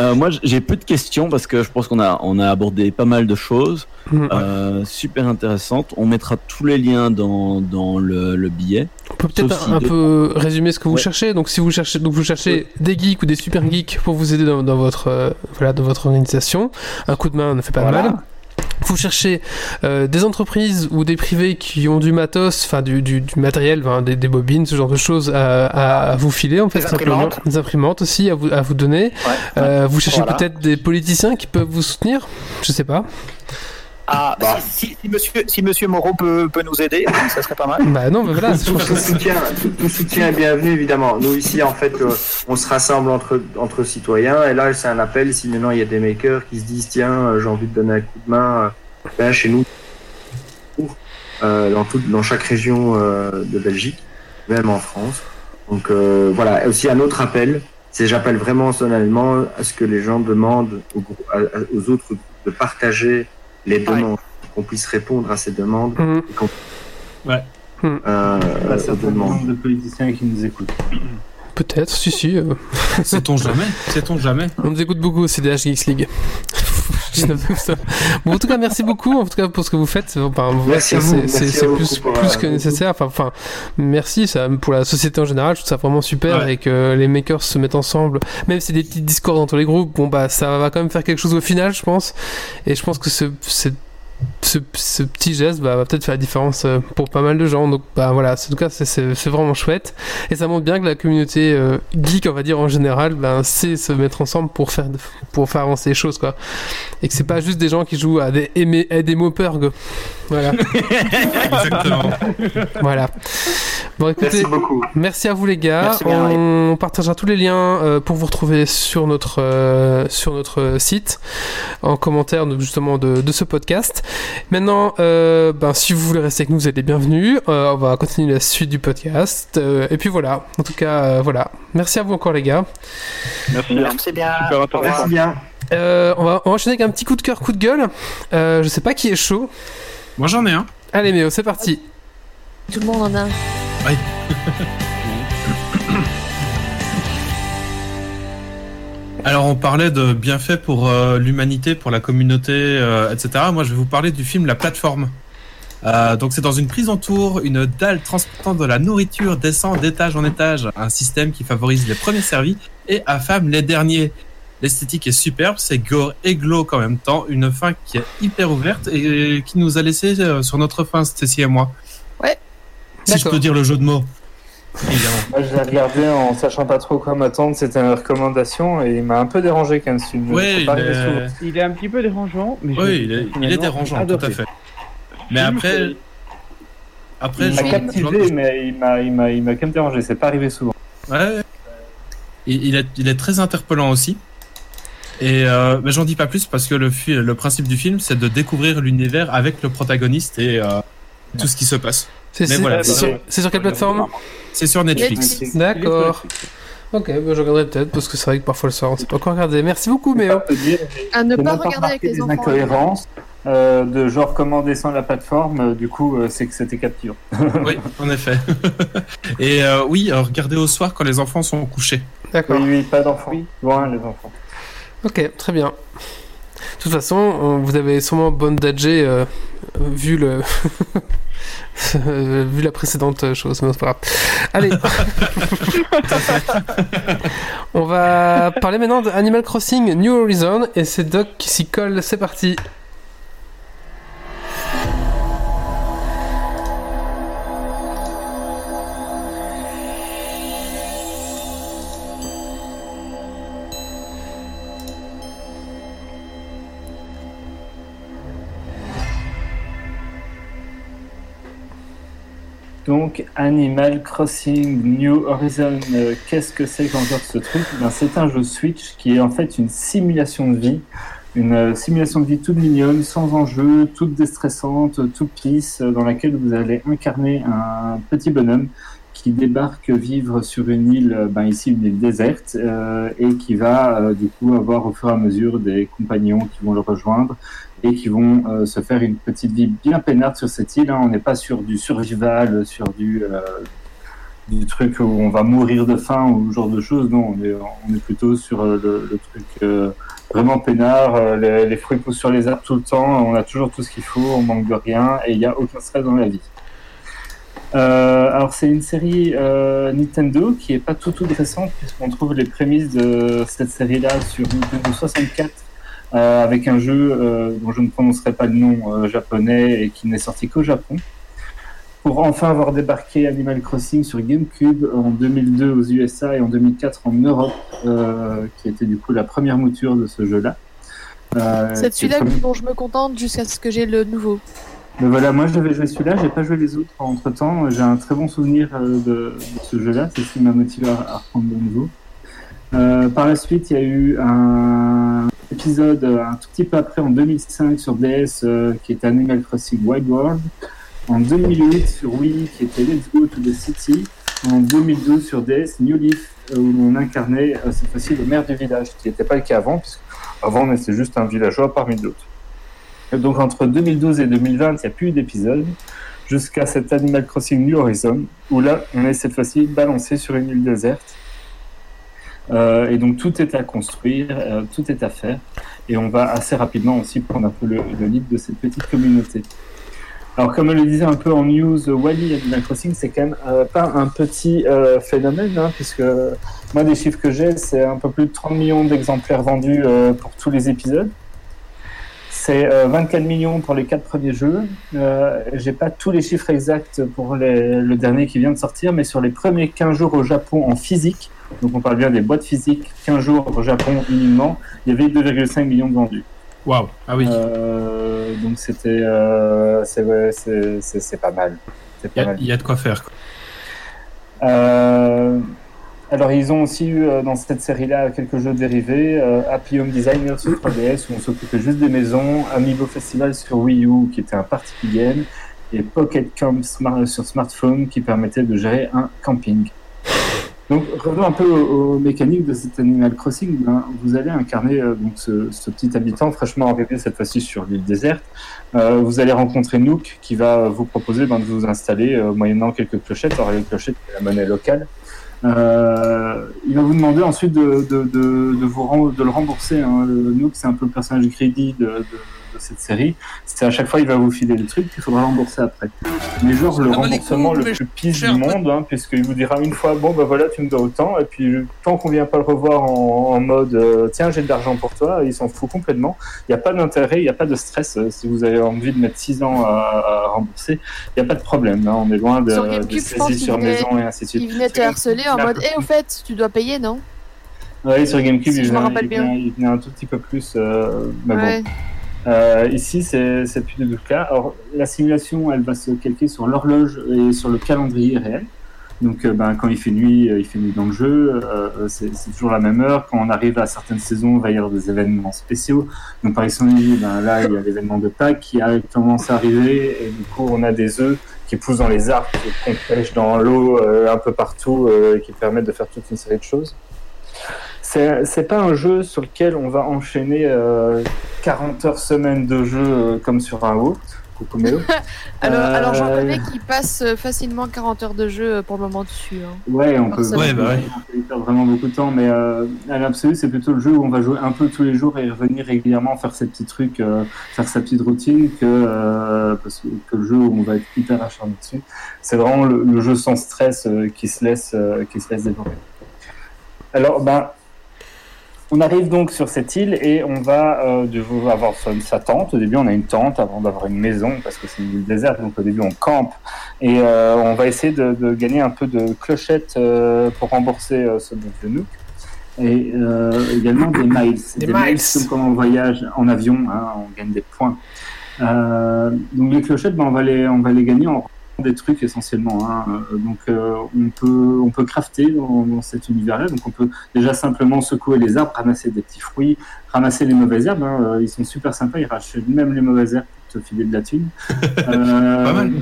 Euh, moi, j'ai peu de questions parce que je pense qu'on a, on a abordé pas mal de choses Mhm. euh, super intéressantes. On mettra tous les liens dans, dans le, le billet. peut peut-être si un, de- peu résumer ce que vous Ouais. cherchez. Donc si vous cherchez, donc vous cherchez des geeks ou des super geeks pour vous aider dans, dans votre euh, voilà dans votre organisation. Un coup de main ne fait pas de Voilà. mal. Vous cherchez euh, des entreprises ou des privés qui ont du matos, enfin du, du, du matériel, des, des bobines, ce genre de choses à, à, à vous filer en fait. Des simplement. imprimantes. Des imprimantes aussi à vous, à vous donner. Ouais. Euh, vous cherchez Voilà. peut-être des politiciens qui peuvent vous soutenir? Je sais pas. Ah, Bah. si, si, si monsieur, si monsieur Moreau peut, peut nous aider, ça serait pas mal. Bah non, mais voilà. que tout soutien, tout, tout soutien est bienvenu évidemment. Nous ici en fait, euh, on se rassemble entre entre citoyens et là c'est un appel. Si maintenant il y a des makers qui se disent tiens euh, j'ai envie de donner un coup de main, euh, ben, chez nous euh, dans toute dans chaque région euh, de Belgique, même en France. Donc euh, voilà. Et aussi un autre appel, c'est j'appelle vraiment solennellement à ce que les gens demandent aux, aux autres groupes de partager les demandes, qu'on puisse répondre à ces demandes. Et qu'on- Ouais. Mhm. Euh, Il y a demandes. nombre de politiciens qui nous écoutent. peut-être, si si. euh, Sait-on jamais? Sait-on jamais? On nous écoute beaucoup au CDH Geeks League. Bon, en tout cas, merci beaucoup en tout cas pour ce que vous faites. Enfin, Merci c'est- à vous. c'est- Merci C'est c'est à vous plus, que nécessaire. Enfin, enfin, merci ça, pour la société en général. Je trouve ça vraiment super Ouais. et que les makers se mettent ensemble. Même si c'est des petits discords entre les groupes, bon bah ça va quand même faire quelque chose au final, je pense. Et je pense que ce, ce, ce, ce petit geste bah, va peut-être faire la différence euh, pour pas mal de gens. Donc bah voilà, en tout cas c'est- vraiment chouette. Et ça montre bien que la communauté euh, geek, on va dire en général, ben, sait se mettre ensemble pour faire, pour faire avancer les choses, quoi. Et que c'est pas juste des gens qui jouent à des, aimé- à des Moperg. Voilà. Exactement. voilà. Bon, écoutez, Merci beaucoup. merci à vous les gars. Merci bien, On partagera tous les liens euh, pour vous retrouver sur notre, euh, sur notre site en commentaire justement de, de ce podcast. Maintenant, euh, ben, si vous voulez rester avec nous, vous êtes les bienvenus. Euh, on va continuer la suite du podcast. Euh, et puis voilà. En tout cas, euh, voilà. Merci à vous encore les gars. Merci. Merci bien. Super intéressant. revoir. Merci bien. Euh, on, va, on va enchaîner avec un petit coup de cœur, coup de gueule. Euh, je sais pas qui est chaud. Moi j'en ai un. Allez Méo, c'est parti. Tout le monde en a un. Alors on parlait de bienfaits pour euh, l'humanité, pour la communauté, euh, etc. Moi je vais vous parler du film La Plateforme. Euh, donc c'est dans une prise en tour, une dalle transportant de la nourriture descend d'étage en étage, un système qui favorise les premiers servis et affame les derniers. L'esthétique est superbe, c'est gore et glauque en même temps, une fin qui est hyper ouverte et qui nous a laissé sur notre fin, Stécie et moi. Ouais. Si je peux dire le jeu de mots. Évidemment. Moi, je l'ai regardé en sachant pas trop quoi m'attendre. C'était une recommandation et il m'a un peu dérangé quand film. Ouais, C'est il pas arrivé est... souvent. Il est un petit peu dérangeant, mais l'ai il est, il est personnellement dérangeant, adoré. tout à fait. Mais après, après, Il m'a je- captivé, mais il m'a, il m'a, il m'a quand même dérangé. C'est pas arrivé souvent. Ouais. Il, il est, il est très interpellant aussi. Et euh, mais j'en dis pas plus parce que le, le principe du film, c'est de découvrir l'univers avec le protagoniste et euh, tout ce qui se passe. C'est voilà, sur, quelle plateforme C'est sur Netflix. Netflix. D'accord. Ok, bah, je regarderai peut-être parce que c'est vrai que parfois le soir on sait pas encore regarder. Merci beaucoup Méo. Je peux dire, À ne pas regarder avec les des enfants. incohérences euh, de genre comment descend la plateforme. euh, du coup, euh, c'est que c'était capture. Oui, en effet. et euh, oui, regardez au soir quand les enfants sont couchés. D'accord. Oui, oui, pas d'enfants. Loin les enfants. Ok, très bien. De toute façon, on- vous avez sûrement bonne dadger euh, vu le vu la précédente chose, mais c'est pas grave. Allez, on va parler maintenant de Animal Crossing New Horizon et c'est Doc qui s'y colle. C'est parti. Donc, Animal Crossing New Horizon, euh, qu'est-ce que c'est qu'encore ce truc? Ben, C'est un jeu Switch qui est en fait une simulation de vie. Une euh, simulation de vie toute mignonne, sans enjeu, toute déstressante, toute lisse, euh, dans laquelle vous allez incarner un petit bonhomme qui débarque vivre sur une île, ben ici une île déserte, et qui va du coup avoir au fur et à mesure des compagnons qui vont le rejoindre et qui vont euh, se faire une petite vie bien peinarde sur cette île. hein. On n'est pas sur du survival, sur du, euh, du truc où on va mourir de faim ou ce genre de choses. Non, on est, plutôt sur euh, le, truc vraiment peinard. Les, fruits poussent sur les arbres tout le temps. On a toujours tout ce qu'il faut, on manque de rien et il n'y a aucun stress dans la vie. Alors c'est une série Nintendo qui est pas tout tout récente puisqu'on trouve les prémices de cette série-là sur Nintendo 64 euh, avec un jeu euh, dont je ne prononcerai pas le nom euh, japonais et qui n'est sorti qu'au Japon. Pour enfin avoir débarqué Animal Crossing sur GameCube en 2002 aux USA et en 2004 en Europe, qui était du coup la première mouture de ce jeu-là. C'est celui-là le premier- dont je me contente jusqu'à ce que j'ai le nouveau. voilà, moi j'avais joué celui-là, j'ai pas joué les autres entre temps. J'ai un très bon souvenir de, de ce jeu-là, c'est ce qui m'a motivé à, à reprendre de nouveau. Euh, par la suite, il y a eu un épisode un tout petit peu après en 2005 sur DS euh, qui était Animal Crossing Wild World. En 2008 sur Wii qui était Let's Go to the City. En 2012 sur DS New Leaf euh, où on incarnait cette fois-ci le maire du village, qui n'était pas le cas avant, puisque avant on était juste un villageois parmi d'autres. Donc entre 2012 et 2020, il n'y a plus d'épisode, jusqu'à cet Animal Crossing New Horizon, où là, on est cette fois-ci balancé sur une île déserte. Euh, et donc tout est à construire, euh, tout est à faire, et on va assez rapidement aussi prendre un peu le, le lead de cette petite communauté. Alors comme je le disait un peu en news, euh, Wally Animal Crossing, c'est quand même pas un petit phénomène, hein, puisque moi des chiffres que j'ai, c'est un peu plus de 30 millions d'exemplaires vendus pour tous les épisodes. C'est euh, 24 millions pour les quatre premiers jeux. Euh, J'ai pas tous les chiffres exacts pour le dernier qui vient de sortir, mais sur les premiers 15 jours au Japon en physique, donc on parle bien des boîtes physiques, 15 jours au Japon uniquement, il y avait 2,5 millions de vendus. Waouh, ah oui. Euh, donc c'était, euh, c'est ouais, pas mal. Il y, a- y de quoi faire. quoi. Euh, alors, ils ont aussi eu euh, dans cette série-là quelques jeux dérivés. Happy Home Designer sur 3DS, où on s'occupait juste des maisons. Amiibo Festival sur Wii U, qui était un party game. Et Pocket Camp smart- sur smartphone, qui permettait de gérer un camping. Donc, revenons un peu aux, mécaniques de cet Animal Crossing. Ben, vous allez incarner euh, donc ce, petit habitant fraîchement arrivé cette fois-ci sur l'île déserte. Euh, vous allez rencontrer Nook qui va vous proposer ben, de vous installer euh, moyennant quelques clochettes. Alors les clochettes, c'est la monnaie locale. Il va vous demander ensuite de, vous de le rembourser. Hein. Nook, c'est un peu le personnage greedy de cette série. C'est à chaque fois, il va vous filer le truc, il faudra rembourser après. Mais genre le Ah, bah, remboursement coups, le plus pisse du monde, hein, puisqu'il vous dira une fois, bon bah voilà, tu me dois autant, et puis tant qu'on vient pas le revoir en, en mode, euh, tiens, j'ai de l'argent pour toi, il s'en fout complètement. Il n'y a pas d'intérêt, il n'y a pas de stress. euh, Si vous avez envie de mettre 6 ans à, à rembourser, il n'y a pas de problème. hein. On est loin de, Sur de GameCube, saisie qu'il sur venait- maison et ainsi de suite. Il venait te harceler en mode, eh, au fait, tu dois payer, non? Oui, sur GameCube, Si il, je me venait, rappelle il venait- il venait un tout petit peu plus. euh, mais bon. Euh, ici, c'est plus le cas. Alors, la simulation, elle va se calquer sur l'horloge et sur le calendrier réel. Donc, euh, ben, quand il fait nuit, euh, il fait nuit dans le jeu. c'est toujours la même heure. Quand on arrive à certaines saisons, il va y avoir des événements spéciaux. Donc, par exemple, ben, là, il y a l'événement de Pâques qui a commencé à arriver. Et du coup, on a des œufs qui poussent dans les arbres, qu'on pêche dans l'eau un peu partout, et qui permettent de faire toute une série de choses. C'est c'est pas un jeu sur lequel on va enchaîner euh, 40 heures semaine de jeu euh, comme sur un WoW. Coucou Méo. Alors, Euh, alors j'en connais qui passent euh, facilement 40 heures de jeu euh, pour le moment dessus. hein. Ouais, on peut. Ouais, bah ouais. on peut y perdre vraiment beaucoup de temps, mais euh, à l'absolu, c'est plutôt le jeu où on va jouer un peu tous les jours et revenir régulièrement faire ses petits trucs, euh, faire sa petite routine, que, euh, parce que, que le jeu où on va être hyper acharné dessus. C'est vraiment le, le jeu sans stress euh, qui se laisse, euh, qui se laisse développer. Alors, ben, on arrive donc sur cette île et on va euh, devoir avoir sa, tente. Au début, on a une tente avant d'avoir une maison parce que c'est une île déserte. Donc, au début, on campe et euh, on va essayer de, de gagner un peu de clochettes euh, pour rembourser euh, ce bon vieux Nook. Et euh, également des miles. Des miles. comme quand on voyage en avion, hein, on gagne des points. Euh, donc les clochettes, ben, on, va les, on va les gagner en des trucs essentiellement. Hein. Euh, Donc euh, on peut on peut crafter dans, cet univers-là. Donc on peut déjà simplement secouer les arbres, ramasser des petits fruits, ramasser les mauvaises herbes. hein. Euh, Ils sont super sympas, ils rachètent même les mauvaises herbes te filer de la thune. Euh, Pas mal.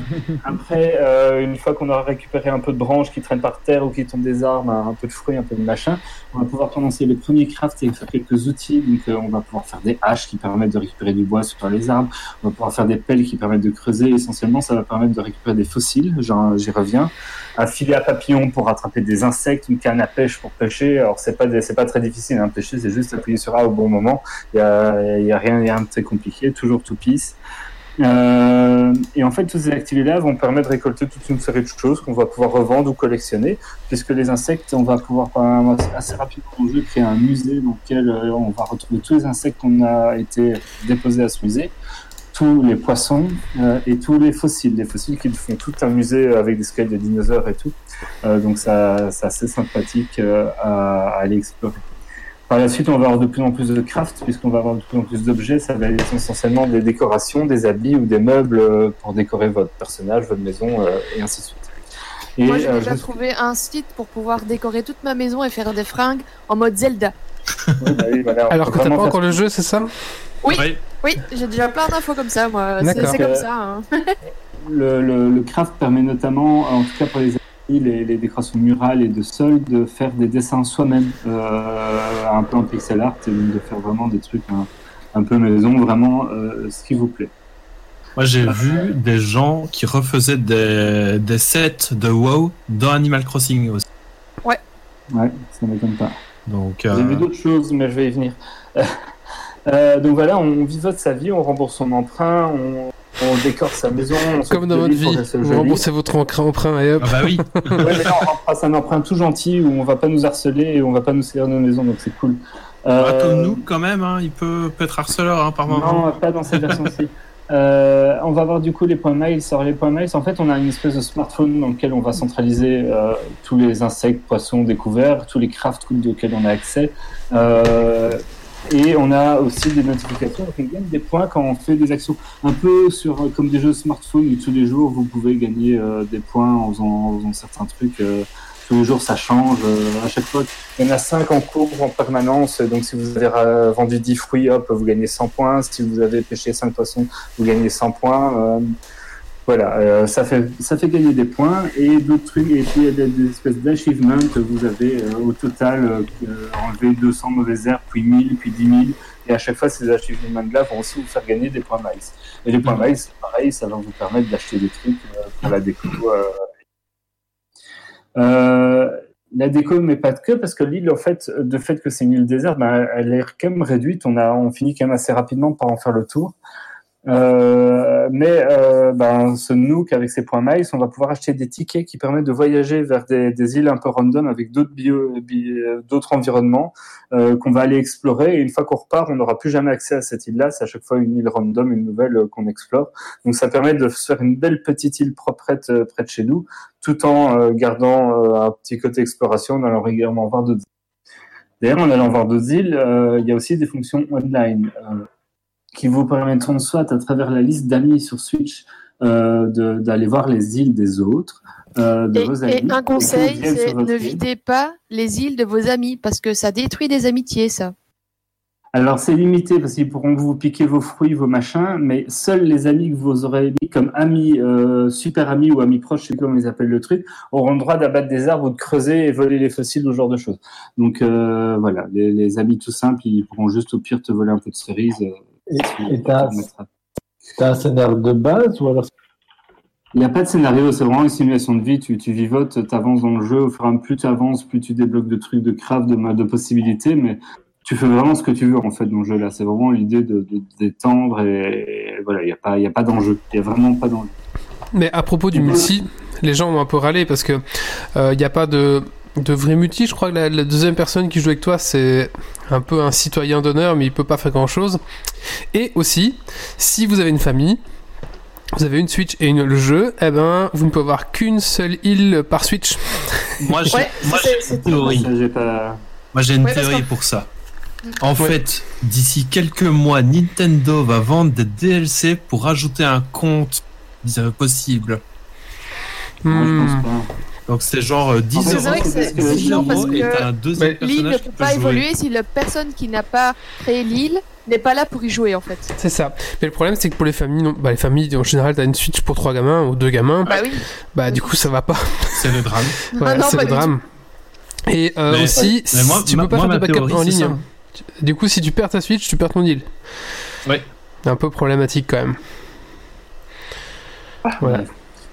Après, euh, une fois qu'on aura récupéré un peu de branches qui traînent par terre ou qui tombent des arbres, un peu de fruits, un peu de machin, on va pouvoir commencer les premiers crafts et faire quelques outils. Donc, euh, on va pouvoir faire des haches qui permettent de récupérer du bois sur les arbres. On va pouvoir faire des pelles qui permettent de creuser. Essentiellement, ça va permettre de récupérer des fossiles. J'y reviens. Un filet à papillon pour attraper des insectes. Une canne à pêche pour pêcher. Alors, c'est pas c'est pas très difficile. Hein. Pêcher, c'est juste appuyer sur A au bon moment. Il y a, rien, de très compliqué. Toujours tout pisse. Euh, et en fait, toutes ces activités-là vont permettre de récolter toute une série de choses qu'on va pouvoir revendre ou collectionner, puisque les insectes, on va pouvoir assez rapidement le jeu créer un musée dans lequel euh, on va retrouver tous les insectes qu'on a été déposés à ce musée, tous les poissons euh, et tous les fossiles, des fossiles qui font tout un musée avec des squelettes de dinosaures et tout. Euh, donc ça, c'est assez sympathique euh, à, à aller explorer. Par la suite, on va avoir de plus en plus de craft, puisqu'on va avoir de plus en plus d'objets. Ça va être essentiellement des décorations, des habits ou des meubles pour décorer votre personnage, votre maison, euh, et ainsi de suite. Et, Moi, j'ai euh, déjà je- trouvé un site pour pouvoir décorer toute ma maison et faire des fringues en mode Zelda. oui, bah oui, voilà, on Alors que t'as pas encore le jeu, c'est ça? Oui, Oui. Oui, j'ai déjà plein d'infos comme ça, moi. C'est comme Euh, ça. hein. le, le, le craft permet notamment, en tout cas pour les les, les décorations murales et de sol, de faire des dessins soi-même, euh, un peu en pixel art, et donc de faire vraiment des trucs un, un peu maison, vraiment euh, ce qui vous plaît. Moi, j'ai vu des gens qui refaisaient des, des sets de WoW dans Animal Crossing aussi. Ouais, ça m'étonne pas. Donc, J'ai euh, vu d'autres choses, mais je vais y venir. Euh, donc voilà, on vivote sa vie, on rembourse son emprunt, on, on décore sa maison. On Comme dans de votre vie, vous remboursez votre emprunt emprunt et hop. ah bah oui. Ouais, mais là, on emprunte un emprunt tout gentil où on va pas nous harceler et on va pas nous salir nos maisons, donc c'est cool. Bah, Euh, comme nous, quand même, hein, il peut, peut être harceleur hein, par moment. Non, pas dans cette version-ci. Euh, on va voir du coup les points miles. Alors les points miles, en fait, on a une espèce de smartphone dans lequel on va centraliser euh, tous les insectes, poissons découverts, tous les crafts auxquels on a accès. Euh, et on a aussi des notifications qui gagnent des points quand on fait des actions. Un peu sur comme des jeux smartphone où tous les jours vous pouvez gagner euh, des points en faisant, en faisant certains trucs. euh, tous les jours ça change. euh, à chaque fois, il y en a 5 en cours en permanence. Donc si vous avez vendu 10 fruits, hop, vous gagnez 100 points. Si vous avez pêché 5 poissons, vous gagnez 100 points. Voilà, euh, ça fait ça fait gagner des points et d'autres trucs. Et puis il y a des, des espèces d'achievements. Vous avez euh, au total euh, enlevé 200 mauvaises herbes, puis 1000, puis 10 000. Et à chaque fois, ces achievements-là vont aussi vous faire gagner des points miles. Et les points miles, c'est pareil, ça va vous permettre d'acheter des trucs pour la déco. la déco, mais pas de que, parce que l'île, en fait, de fait que c'est une île déserte, ben, elle est quand même réduite. On a, on finit quand même assez rapidement par en faire le tour. Euh, mais euh, ben, ce Nook avec ses points miles, on va pouvoir acheter des tickets qui permettent de voyager vers des, des îles un peu random avec d'autres euh, d'autres environnements euh, qu'on va aller explorer. Et une fois qu'on repart, on n'aura plus jamais accès à cette île-là. C'est à chaque fois une île random, une nouvelle euh, qu'on explore. Donc ça permet de se faire une belle petite île proprette près de chez nous, tout en gardant un petit côté exploration, en allant régulièrement voir d'autres. D'ailleurs, en allant voir d'autres îles, il y a aussi des fonctions online. Qui vous permettront soit à travers la liste d'amis sur Switch euh, d'aller voir les îles des autres, euh, de Et, vos amis. et un conseil, c'est ne île. videz pas les îles de vos amis parce que ça détruit des amitiés, ça. Alors c'est limité parce qu'ils pourront vous piquer vos fruits, vos machins, mais seuls les amis que vous aurez mis comme amis, euh, super amis ou amis proches, je sais pas comment ils appellent le truc, auront le droit d'abattre des arbres ou de creuser et voler les fossiles ou ce genre de choses. Donc euh, voilà, les, les amis tout simples, ils pourront juste au pire te voler un peu de cerises. euh, Et tu t'as un scénario de base ou alors Il n'y a pas de scénario, c'est vraiment une simulation de vie. Tu, tu vivotes, tu avances dans le jeu. Au fur et à mesure, plus tu avances, plus tu débloques de trucs, de craft, de, de possibilités. Mais tu fais vraiment ce que tu veux en fait dans le jeu là. C'est vraiment l'idée de, de d'étendre et, et voilà, il n'y a pas, il y a pas d'enjeu. Il n'y a vraiment pas d'enjeu. Mais à propos du multi, les gens ont un peu râlé parce que il n'y a pas de, de vrai multi. Je crois que la, la deuxième personne qui joue avec toi, c'est un peu un citoyen d'honneur, mais il peut pas faire grand chose. Et aussi, si vous avez une famille, vous avez une Switch et une, le jeu, eh ben, vous ne pouvez avoir qu'une seule île par Switch. Moi, j'ai Ouais, une théorie. Ça, j'ai pas. Moi, j'ai une Ouais, parce théorie que- pour ça. En Ouais. fait, d'ici quelques mois, Nintendo va vendre des DLC pour rajouter un compte possible. Moi, je pense Hmm. pas. Donc c'est genre euh, 10 En fait, euros, c'est vrai que c'est- 10 c'est chiant parce que t'as un deuxième Mais- L'île ne peut pas évoluer si la personne qui n'a pas créé l'île n'est pas là pour y jouer en fait. C'est ça. Mais le problème, c'est que pour les familles, non- bah, les familles, en général, t'as une Switch pour trois gamins ou deux gamins. Bah oui. Bah, du coup, ça va pas. C'est le drame. Voilà, Ah non, c'est le du drame. Et euh, Mais- aussi, mais moi- si tu ma- peux pas moi, faire de backup en ligne. hein. Du coup, si tu perds ta Switch, tu perds ton île. Ouais. C'est un peu problématique quand même. Voilà. Euh,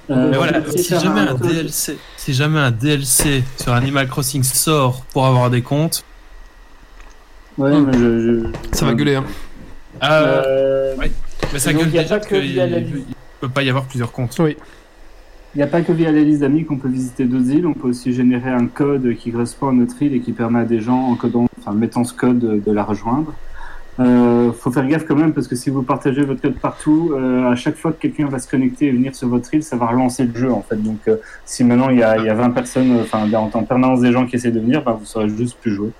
Mais voilà, si jamais un DLC, si jamais un DLC sur Animal Crossing sort pour avoir des comptes, Ouais, mais je, je- Ça va gueuler, hein. euh, Euh, Ouais. Mais ça Donc, gueule il y a déjà pas que qu'il via la il liste. peut pas y avoir plusieurs comptes. Oui. Il n'y a pas que via la liste d'amis qu'on peut visiter d'autres îles, on peut aussi générer un code qui correspond à notre île et qui permet à des gens, en codant, enfin, mettant ce code, de, de la rejoindre. Euh, faut faire gaffe quand même parce que si vous partagez votre code partout, euh, à chaque fois que quelqu'un va se connecter et venir sur votre île, ça va relancer le jeu en fait. Donc euh, si maintenant il y a, il y a 20 personnes, enfin en en permanence des gens qui essaient de venir, bah, vous saurez juste plus jouer.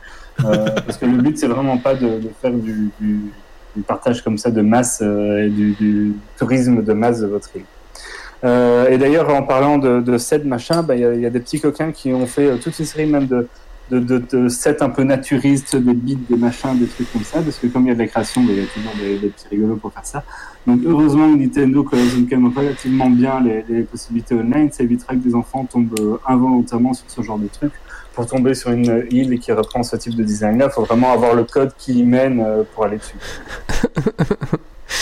Euh, parce que le but c'est vraiment pas de, faire du, partage comme ça de masse euh, et du, tourisme de masse de votre île. Euh, et d'ailleurs, en parlant de, de machin, bah, il y, y a des petits coquins qui ont fait euh, toute une série même de, de, de, de sets un peu naturistes, des bits, des machins, des trucs comme ça, parce que comme il y a de la création, bah, il y a toujours des, petits rigolos pour faire ça. Donc heureusement que Nintendo coordonne quand même relativement bien les, possibilités online, ça évitera que des enfants tombent euh, involontairement sur ce genre de truc. Pour tomber sur une île qui reprend ce type de design-là, il faut vraiment avoir le code qui y mène euh, pour aller dessus.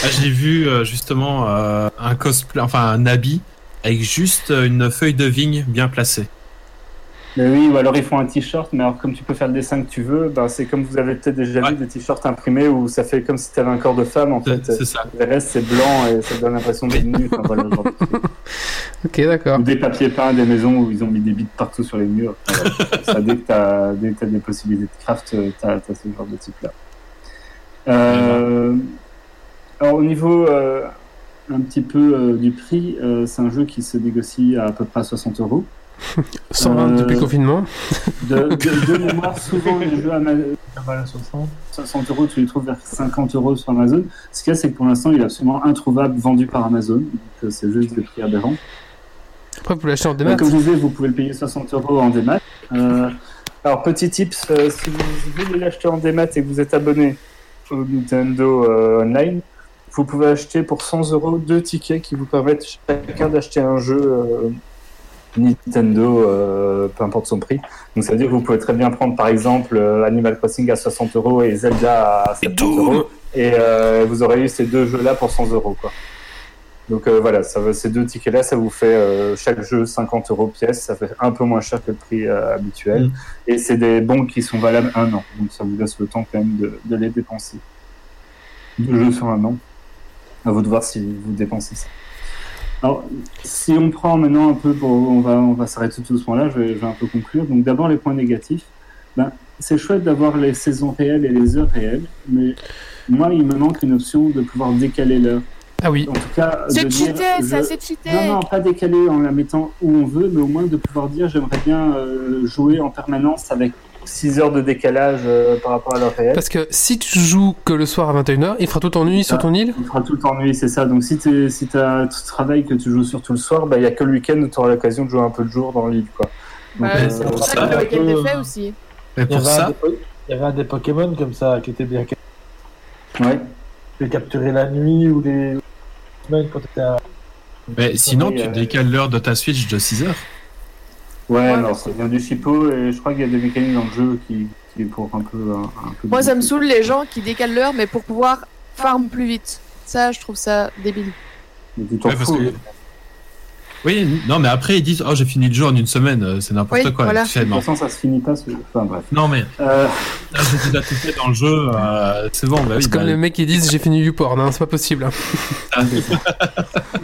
Ah, J'ai vu euh, justement un cosplay, enfin un habit avec juste une feuille de vigne bien placée. Mais oui, ou alors ils font un t-shirt, mais alors comme tu peux faire le dessin que tu veux, ben, c'est comme vous avez peut-être déjà vu des t-shirts imprimés où ça fait comme si tu avais un corps de femme en fait. C'est ça. Le reste c'est blanc et ça donne l'impression d'être nu. Enfin, voilà, ce genre de truc. Ok, d'accord. Ou des papiers peints, des maisons où ils ont mis des bits partout sur les murs. Enfin, voilà. ça, dès que tu as, des possibilités de craft, tu as, ce genre de type là. Euh, alors au niveau euh, un petit peu euh, du prix, euh, c'est un jeu qui se négocie à à peu près à 60 euros. 120 Euh, depuis le confinement. De, de, de mémoire, souvent les jeux Amazon, 60 euros, tu les trouves vers 50 euros sur Amazon. Ce qu'il y a, c'est que pour l'instant, il est absolument introuvable vendu par Amazon. Donc, euh, c'est juste des prix aberrants. Après, vous pouvez l'acheter en démat. Comme je disais, vous pouvez le payer 60 euros en démat. Euh, alors, petit tips, euh, si vous voulez l'acheter en démat et que vous êtes abonné au Nintendo euh, Online, vous pouvez acheter pour 100 euros deux tickets qui vous permettent chacun d'acheter un jeu Nintendo, euh, peu importe son prix. Donc, ça veut dire que vous pouvez très bien prendre par exemple euh, Animal Crossing à 60 euros et Zelda à 70 euros. Et euh, vous aurez eu ces deux jeux-là pour 100 euros. Quoi. Donc euh, voilà, ça, ces deux tickets-là, ça vous fait euh, chaque jeu 50 euros pièce, ça fait un peu moins cher que le prix euh, habituel. Mm. Et c'est des bons qui sont valables un an, donc ça vous laisse le temps quand même de, de les dépenser. Deux jeux sur un an. À vous de voir si vous dépensez ça. Alors, si on prend maintenant un peu, pour, on va, on va s'arrêter tout doucement là, je vais, je vais un peu conclure. Donc d'abord les points négatifs. Ben, c'est chouette d'avoir les saisons réelles et les heures réelles, mais moi il me manque une option de pouvoir décaler l'heure. Ah oui. En tout cas, C'est de dire, cheaté, ça, je- c'est cheaté. Non, non, pas décaler en la mettant où on veut, mais au moins de pouvoir dire j'aimerais bien euh, jouer en permanence avec 6 heures de décalage euh, par rapport à l'heure réelle. Parce que si tu joues que le soir à 21h, il fera tout en nuit sur ton île Il fera tout nuit, c'est ça. Donc si tu si as tout travail que tu joues surtout le soir, bah, il y a que le week-end où tu auras l'occasion de jouer un peu le jour dans l'île. quoi. Euh, c'est pour ça ça, que le week-end est fait aussi. Il y, ça, des il y avait un des Pokémon comme ça qui était bien Ouais. Tu peux capturer la nuit ou les semaines quand tu étais à... mais sinon Oui, tu euh, décales l'heure de ta Switch de 6 heures. Ouais, non, ça vient du chipot et je crois qu'il y a des mécaniques dans le jeu qui, qui pour un peu. Un, un peu Moi, ça me saoule les gens qui décalent l'heure, mais pour pouvoir farm plus vite. Ça, je trouve ça débile. Mais tu t'en Ouais, fous. que- Oui, non, mais après ils disent oh j'ai fini le jeu en une semaine, euh, c'est n'importe Oui, quoi. voilà. De toute non. façon, ça se finit pas. ce- Enfin bref. non mais Euh, là, j'ai fait dans le jeu, euh, c'est bon. Bah oui, C'est comme bah, les mecs qui disent j'ai fini YouPorn, hein, c'est pas possible. hein.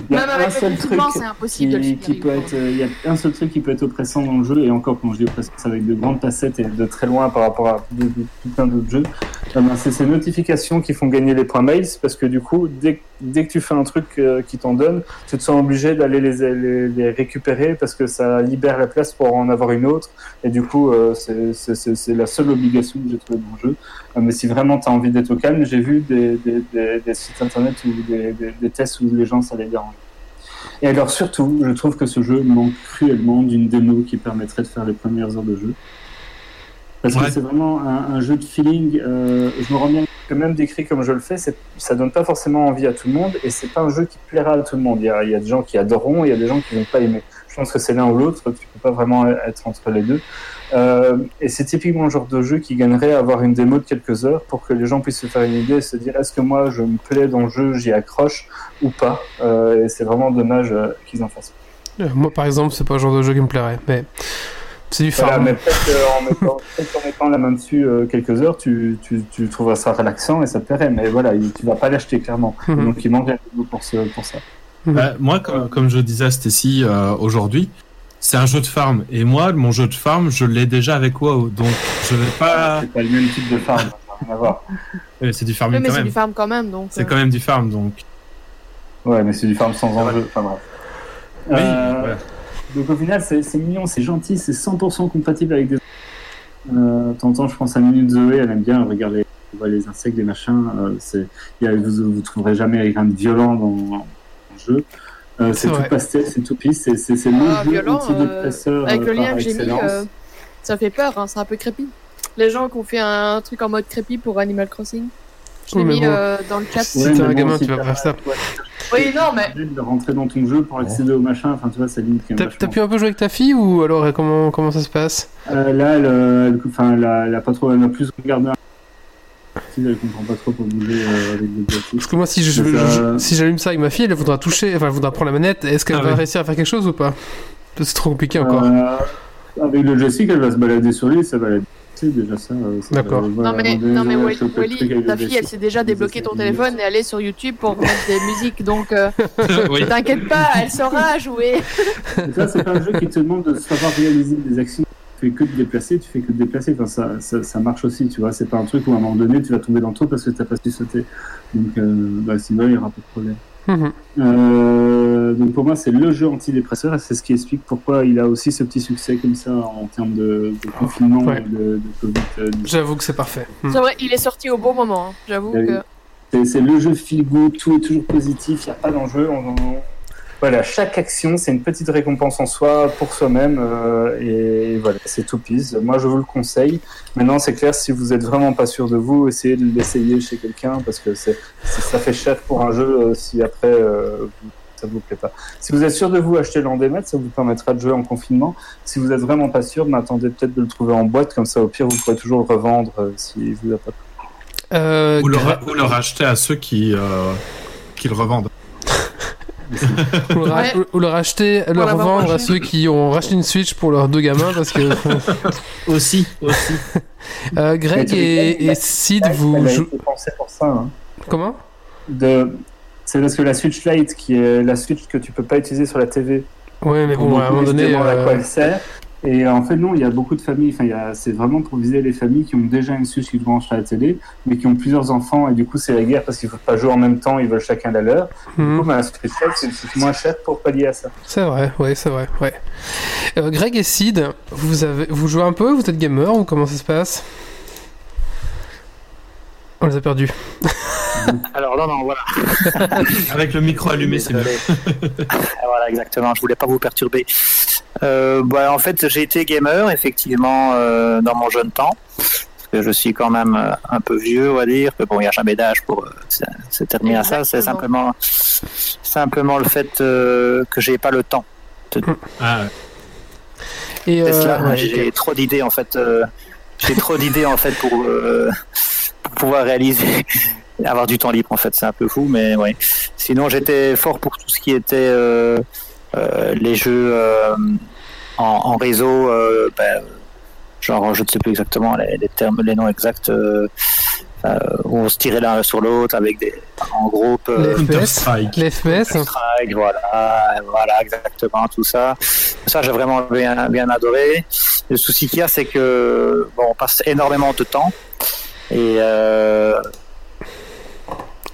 il y a Même un seul truc confinement, c'est impossible de le qui, finir. qui peut être, euh, il y a un seul truc qui peut être oppressant dans le jeu, et encore quand je dis oppressant, c'est avec de grandes facettes et de très loin par rapport à tout plein d'autres jeux. Euh, ben, c'est ces notifications qui font gagner les points mails, parce que du coup, dès, dès que tu fais un truc euh, qui t'en donne, tu te sens obligé d'aller les, récupérer parce que ça libère la place pour en avoir une autre, et du coup, euh, c'est- la seule obligation que j'ai trouvée dans le jeu. Euh, mais si vraiment tu as envie d'être au calme, j'ai vu des, sites internet ou des tests où les gens ça les dérange. Et alors surtout, je trouve que ce jeu manque cruellement d'une démo qui permettrait de faire les premières heures de jeu. Parce Ouais. que c'est vraiment un, un jeu de feeling. euh, je me rends bien que même décrit comme je le fais, ça donne pas forcément envie à tout le monde et c'est pas un jeu qui plaira à tout le monde. Il y a, il y a des gens qui adoreront et il y a des gens qui vont pas aimer. Je pense que c'est l'un ou l'autre, tu peux pas vraiment être entre les deux. Euh, et c'est typiquement le genre de jeu qui gagnerait à avoir une démo de quelques heures pour que les gens puissent se faire une idée et se dire est-ce que moi je me plais dans le jeu, j'y accroche ou pas? Euh, et c'est vraiment dommage qu'ils en fassent. Moi par exemple, c'est pas le genre de jeu qui me plairait. Mais C'est du Voilà, farm. mais peut-être qu'en mettant, la main dessus euh, quelques heures, tu, tu, tu trouveras ça relaxant et ça te plairait. Mais voilà, il- tu vas pas l'acheter clairement. Mhm. Donc il manque un peu pour, ce, pour ça. Bah, moi, comme, comme je disais à Stacy euh, aujourd'hui, c'est un jeu de farm. Et moi, mon jeu de farm, je l'ai déjà avec WoW. Donc, je vais pas. C'est pas le même type de farm. c'est du Oui, farming mais quand c'est du farm quand même, donc. C'est euh, quand même du farm, donc. Ouais, mais c'est du farm sans enjeu. Enfin bref. Oui, Euh. Donc au final, c'est mignon, c'est gentil, c'est 100% compatible avec des. Euh, T'entends, je pense à Minute Zoé, elle aime bien regarder les insectes, les machins. Euh, c'est- il y a- vous, vous trouverez jamais rien de violent dans, le jeu. Euh, c'est tout pastel, c'est tout pisse, c'est c'est- c'est le Ah, jeu violent, antidépresseur. Avec euh, le lien par que j'ai mis, euh, ça fait peur, hein, c'est un peu créepy. Les gens qui ont fait un truc en mode créepy pour Animal Crossing. Je l'ai Oui, mis bon. euh, dans le chat. Si Ouais, t'es mais un bon, gamin, si tu vas faire ça. ouais, Oui, non, mais de rentrer dans ton jeu pour accéder au machin, enfin tu vois, ça limite quand même T'as pu un peu jouer avec ta fille ou alors euh, comment, comment ça se passe? Euh, là, elle, euh, elle, enfin, elle, a, elle a pas trop, elle a plus regardé. un- Elle comprend pas trop pour bouger euh, avec les Parce que moi, si je- ça- si j'allume ça avec ma fille, elle voudra toucher, enfin, elle voudra prendre la manette. Est-ce qu'elle Ah va réussir à faire quelque chose ou pas? C'est trop compliqué encore. Euh, avec le joystick, elle va se balader sur lui, ça va la c'est déjà ça. euh, ça D'accord. voilà, non mais, non mais Wally, ta fille elle s'est déjà débloqué ton téléphone et aller sur YouTube pour mettre des musiques donc euh, oui. t'inquiète pas elle saura jouer. Ça, c'est pas un jeu qui te demande de savoir réaliser des actions. Tu fais que de déplacer, tu fais que de déplacer. Enfin, ça, ça, ça marche aussi, tu vois. C'est pas un truc où à un moment donné, tu vas tomber dans le trou parce que t'as pas su sauter. Donc, euh, bah, sinon, il y aura pas de problème. Euh, donc pour moi, c'est le jeu antidépresseur et c'est ce qui explique pourquoi il a aussi ce petit succès comme ça en termes de, de confinement Ouais. de, de Covid. euh, J'avoue que c'est parfait. Mhm. C'est vrai, il est sorti au bon moment. hein. J'avoue oui. que. C'est, c'est le jeu feel good, tout est toujours positif, il n'y a pas d'enjeu. on- on- Voilà, chaque action, c'est une petite récompense en soi pour soi-même euh, et voilà, c'est tout pisse. Moi, je vous le conseille. Maintenant, c'est clair, si vous êtes vraiment pas sûr de vous, essayez de l'essayer chez quelqu'un parce que c'est, c'est- ça fait cher pour un jeu euh, si après euh, ça vous plaît pas. Si vous êtes sûr de vous, achetez-le en démat, ça vous permettra de jouer en confinement. Si vous êtes vraiment pas sûr, ben, attendez peut-être de le trouver en boîte, comme ça au pire vous pourrez toujours le revendre euh, si vous a pas Euh, Ou le, ou le racheter à ceux qui, euh, qui le revendent. ou le, Ouais. ou le racheter, le l'avoir revendre à ceux qui ont racheté une Switch pour leurs deux gamins parce que Aussi, aussi. euh, Greg et, Sid vous a jou- été pensée pour ça. hein. comment? De... C'est parce que la Switch Lite, qui est la Switch que tu peux pas utiliser sur la TV, Ouais, mais bon, on à un moment donné, à quoi euh, elle sert. Et en fait, non, il y a beaucoup de familles. Enfin, c'est vraiment pour viser les familles qui ont déjà une Switch qui branche à la télé, mais qui ont plusieurs enfants. Et du coup, c'est la guerre parce qu'ils ne peuvent pas jouer en même temps. Ils veulent chacun la leur. Du mhm. coup, bah, la Switch c'est moins cher pour pallier à ça. c'est vrai, ouais, c'est vrai, ouais. Euh, Greg et Sid, vous avez, vous jouez un peu, vous êtes gamer ou comment ça se passe? On les a perdus. Alors non, non, voilà. Avec le micro allumé, c'est mieux. Voilà, exactement. Je voulais pas vous perturber. Euh, bah, en fait, j'ai été gamer effectivement euh, dans mon jeune temps. Parce que je suis quand même euh, un peu vieux, on va dire. Mais bon, il n'y a jamais d'âge pour se- terminer à ça. C'est simplement, simplement le fait euh, que j'ai pas le temps. Ah, Et euh, cela. ouais, j'ai ok. trop d'idées en fait. euh, j'ai trop d'idées en fait pour, euh, pour pouvoir réaliser, avoir du temps libre en fait. C'est un peu fou, mais ouais. Sinon, j'étais fort pour tout ce qui était euh, euh, les jeux euh, en, en réseau. euh, ben, genre, je ne sais plus exactement les, les termes, les noms exacts. euh, euh, où on se tirait l'un sur l'autre avec des en groupe. euh, Les FPS, les FPS, Strike, voilà, voilà, exactement, tout ça. Ça, j'ai vraiment bien, bien adoré. Le souci qu'il y a, c'est que bon, on passe énormément de temps. Et euh,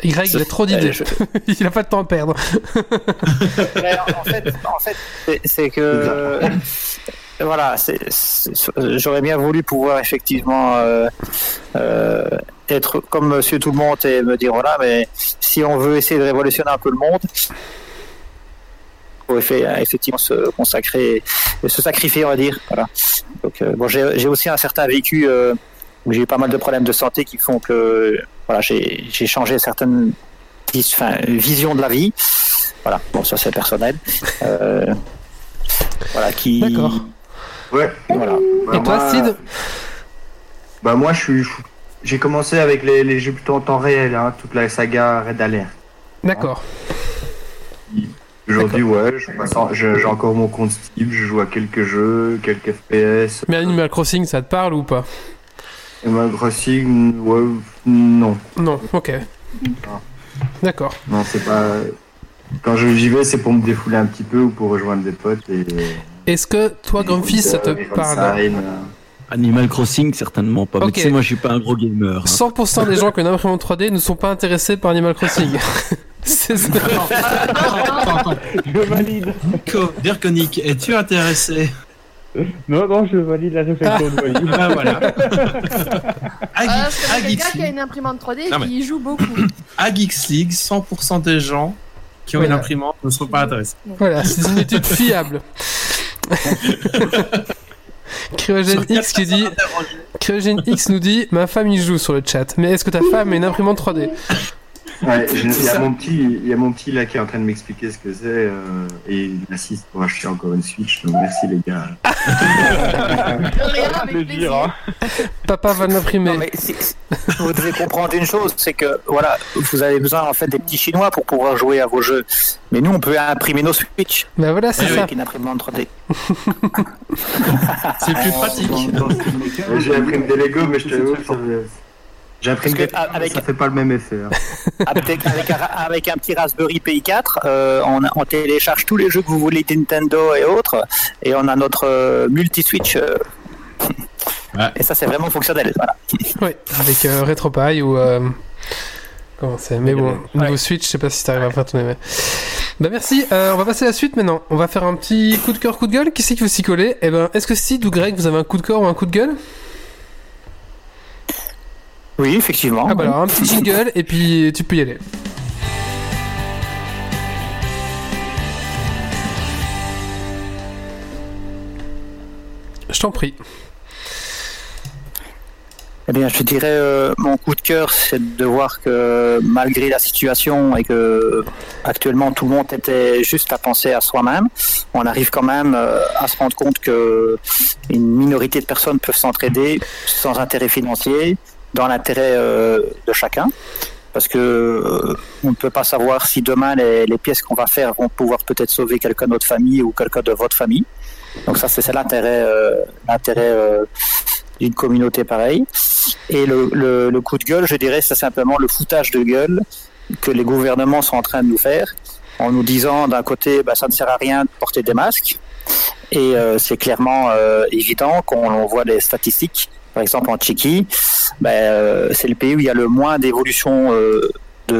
Y, il a trop d'idées. je- il a pas de temps à perdre. mais en fait, en fait c'est- que voilà, j'aurais bien voulu pouvoir effectivement euh, euh, être comme Monsieur Tout le Monde et me dire voilà, mais si on veut essayer de révolutionner un peu le monde, faut effe- effectivement se consacrer, se sacrifier, on va dire. Voilà. Donc euh, bon, j'ai aussi un certain vécu euh, j'ai eu pas mal de problèmes de santé qui font que voilà, j'ai j'ai changé certaines enfin, visions de la vie. Voilà, bon, ça c'est personnel. Euh, voilà, qui. D'accord. Ouais. Voilà. Bah, Et toi, Sid? Bah moi, je suis, j'ai commencé avec les, les jeux plutôt en temps réel, hein, toute la saga Red Alert. D'accord. Aujourd'hui, ouais, j'ai encore mon compte Steam, je joue à quelques jeux, quelques FPS. Mais Animal Crossing, ça te parle ou pas? Animal Crossing, ouais, non. Non, ok. Ah. D'accord. Non, c'est pas. Quand je- j'y vais, c'est pour me défouler un petit peu ou pour rejoindre des potes. Et... Est-ce que toi, Grumpy, ça te et parle euh, Animal Crossing, certainement pas. Mais Ok. tu sais, moi, je suis pas un gros gamer. hein. 100% des gens qui ont une imprimante 3D ne sont pas intéressés par Animal Crossing. C'est ça. Je valide. Nico, Dirkonic, es-tu intéressé? Non, non, je valide la réflexion de Wally. Ah voilà. Geeks- c'est quelqu'un Geeks qui a une imprimante 3D Non, et mais- qui y joue beaucoup. à Geeks League, 100% des gens qui ont Voilà. une imprimante ne sont pas intéressés. Voilà, c'est une étude fiable. Cryogène X qui dit Cryogène X nous dit Ma femme y joue sur le chat, mais est-ce que ta femme a une imprimante 3D Ouais, il y, a mon petit, il y a mon petit là qui est en train de m'expliquer ce que c'est euh, et il assiste pour acheter encore une Switch. Donc merci les gars. Rien, avec plaisir, hein. Papa va mais si- si- vous devez comprendre une chose, c'est que voilà, vous avez besoin en fait des petits chinois pour pouvoir jouer à vos jeux. Mais nous, on peut imprimer nos Switch Bah voilà, c'est ça. avec une imprimante 3D. C'est plus pratique. J'imprime des Lego, mais je te Parce des que, ah, avec- ça fait pas le même effet. hein. Avec, avec un, avec un petit Raspberry Pi 4, euh, on, on télécharge tous les jeux que vous voulez Nintendo et autres, et on a notre euh, multi-switch. euh, Ouais. Et ça, c'est vraiment fonctionnel. Voilà. Oui, avec euh, RetroPie ou. Comment c'est Mais bon, niveau Ouais. Switch, je sais pas si t'arrives à faire tourner. Mais... Bah merci, euh, on va passer à la suite maintenant. On va faire un petit coup de cœur, coup de gueule. Qui c'est qui veut s'y coller? Eh ben, est-ce que Sid ou Greg, vous avez un coup de cœur ou un coup de gueule? Oui, effectivement. Ah bah un petit jingle et puis tu peux y aller. Je t'en prie. Eh bien, je dirais, euh, mon coup de cœur, c'est de voir que malgré la situation et que actuellement tout le monde était juste à penser à soi-même, on arrive quand même euh, à se rendre compte que une minorité de personnes peuvent s'entraider sans intérêt financier, dans l'intérêt euh, de chacun. Parce que euh, on ne peut pas savoir si demain les, les pièces qu'on va faire vont pouvoir peut-être sauver quelqu'un de notre famille ou quelqu'un de votre famille. Donc ça, c'est l'intérêt, euh, l'intérêt euh, d'une communauté pareille. Et le, le, le coup de gueule, je dirais, c'est simplement le foutage de gueule que les gouvernements sont en train de nous faire, en nous disant d'un côté, bah, ça ne sert à rien de porter des masques. Et euh, c'est clairement euh, évident qu'on on voit des statistiques. Par exemple, en Tchéquie, bah, euh, c'est le pays où il y a le moins d'évolution euh,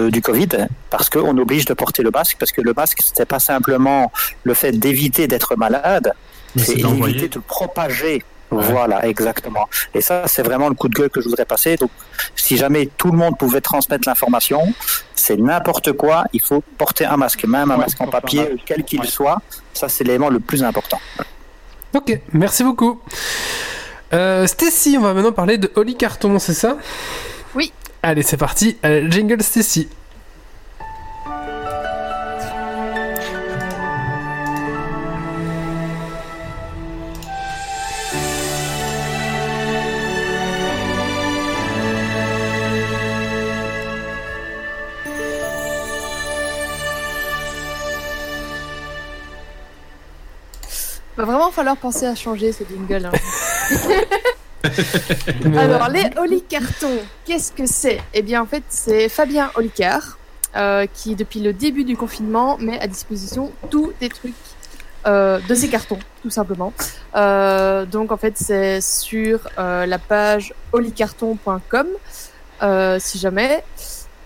du Covid, parce qu'on oblige de porter le masque, parce que le masque, c'est pas simplement le fait d'éviter d'être malade, c'est éviter de propager. Voilà, exactement. Et ça, c'est vraiment le coup de gueule que je voudrais passer. Donc, si jamais tout le monde pouvait transmettre l'information, c'est n'importe quoi, il faut porter un masque, même un Ouais, masque en papier, masque. quel qu'il Ouais. soit. Ça, c'est l'élément le plus important. Ok, merci beaucoup. Euh, Stacy, on va maintenant parler de Holly Carton, c'est ça? Oui. Allez, c'est parti. Euh, jingle Stacy. Va vraiment falloir penser à changer ce jingle. hein. Alors, les Oli Cartons, qu'est-ce que c'est? Eh bien, en fait, c'est Fabien Olicard euh, qui, depuis le début du confinement, met à disposition tous les trucs euh, de ses cartons, tout simplement. Euh, donc, en fait, c'est sur euh, la page olicarton.com, si jamais.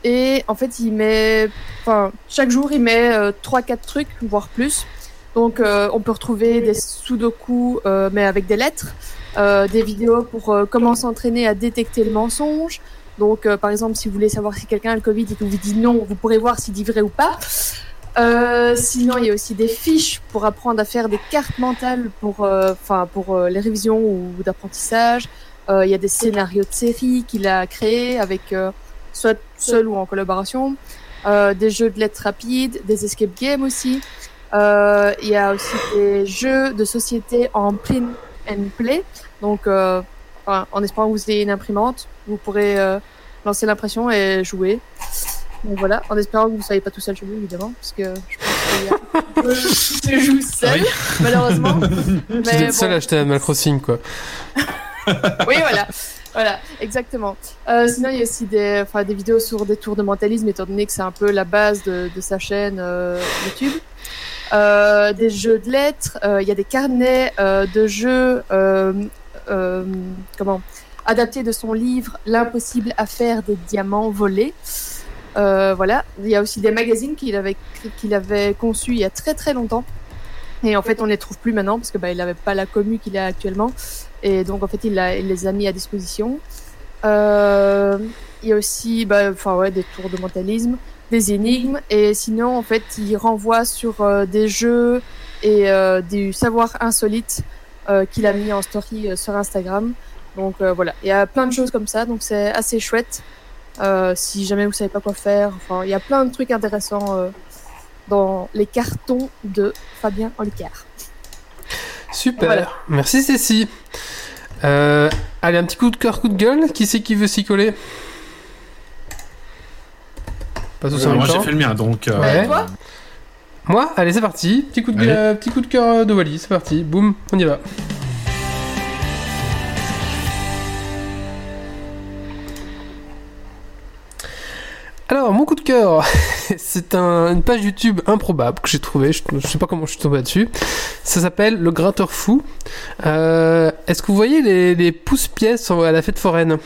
Et en fait, il met, enfin, chaque jour, il met euh, 3-4 trucs, voire plus. Donc, euh, on peut retrouver des sudoku, euh, mais avec des lettres euh, des vidéos pour euh, comment s'entraîner à détecter le mensonge. Donc, par exemple, si vous voulez savoir si quelqu'un a le Covid et que vous dit non, vous pourrez voir s'il dit vrai ou pas. Sinon, il y a aussi des fiches pour apprendre à faire des cartes mentales pour, enfin, pour les révisions ou d'apprentissage. Euh, il y a des scénarios de séries qu'il a créés avec soit seul ou en collaboration. Des jeux de lettres rapides, des escape games aussi. Euh, il y a aussi des jeux de société en print and play. Donc, euh, enfin, en espérant que vous ayez une imprimante, vous pourrez euh, lancer l'impression et jouer. Donc voilà, en espérant que vous ne soyez pas tout seul chez vous, évidemment, parce que je pense je, je joue seul, malheureusement. Tu es seul bon. à acheter Animal Crossing, quoi. Oui, voilà. Voilà, exactement. Euh, sinon, il y a aussi des, enfin, des vidéos sur des tours de mentalisme, étant donné que c'est un peu la base de, de sa chaîne euh, YouTube. Euh, des jeux de lettres, euh, il y a des carnets euh, de jeux, euh, comment, adaptés de son livre L'impossible affaire des diamants volés. Voilà, il y a aussi des magazines qu'il avait, qu'il avait conçus il y a très très longtemps. Et en fait, on ne les trouve plus maintenant parce que bah, il n'avait pas la commu qu'il a actuellement. Et donc, en fait, il, les a mis à disposition. Euh, il y a aussi bah, ouais, des tours de mentalisme, des énigmes. Et sinon, en fait, il renvoie sur euh, des jeux et euh, du savoir insolite euh, qu'il a mis en story euh, sur Instagram. Donc voilà, il y a plein de choses comme ça. Donc c'est assez chouette. Si jamais vous savez pas quoi faire, enfin, il y a plein de trucs intéressants dans les cartons de Fabien Olicard. Super. Voilà. Merci, Cécile. Allez, un petit coup de cœur, coup de gueule. Qui c'est qui veut s'y coller? Pas tous en Euh, même moi, j'ai fait le mien, donc. euh, Ouais. toi Moi Allez, c'est parti. Petit coup de, Allez. euh, petit coup de cœur de Wally, c'est parti. Boum, on y va. Alors, mon coup de cœur, c'est un- une page YouTube improbable que j'ai trouvée. Je, je sais pas comment je suis tombé dessus. Ça s'appelle Le Gratteur Fou. Euh, Est-ce que vous voyez les, les pousse-pièces à la fête foraine?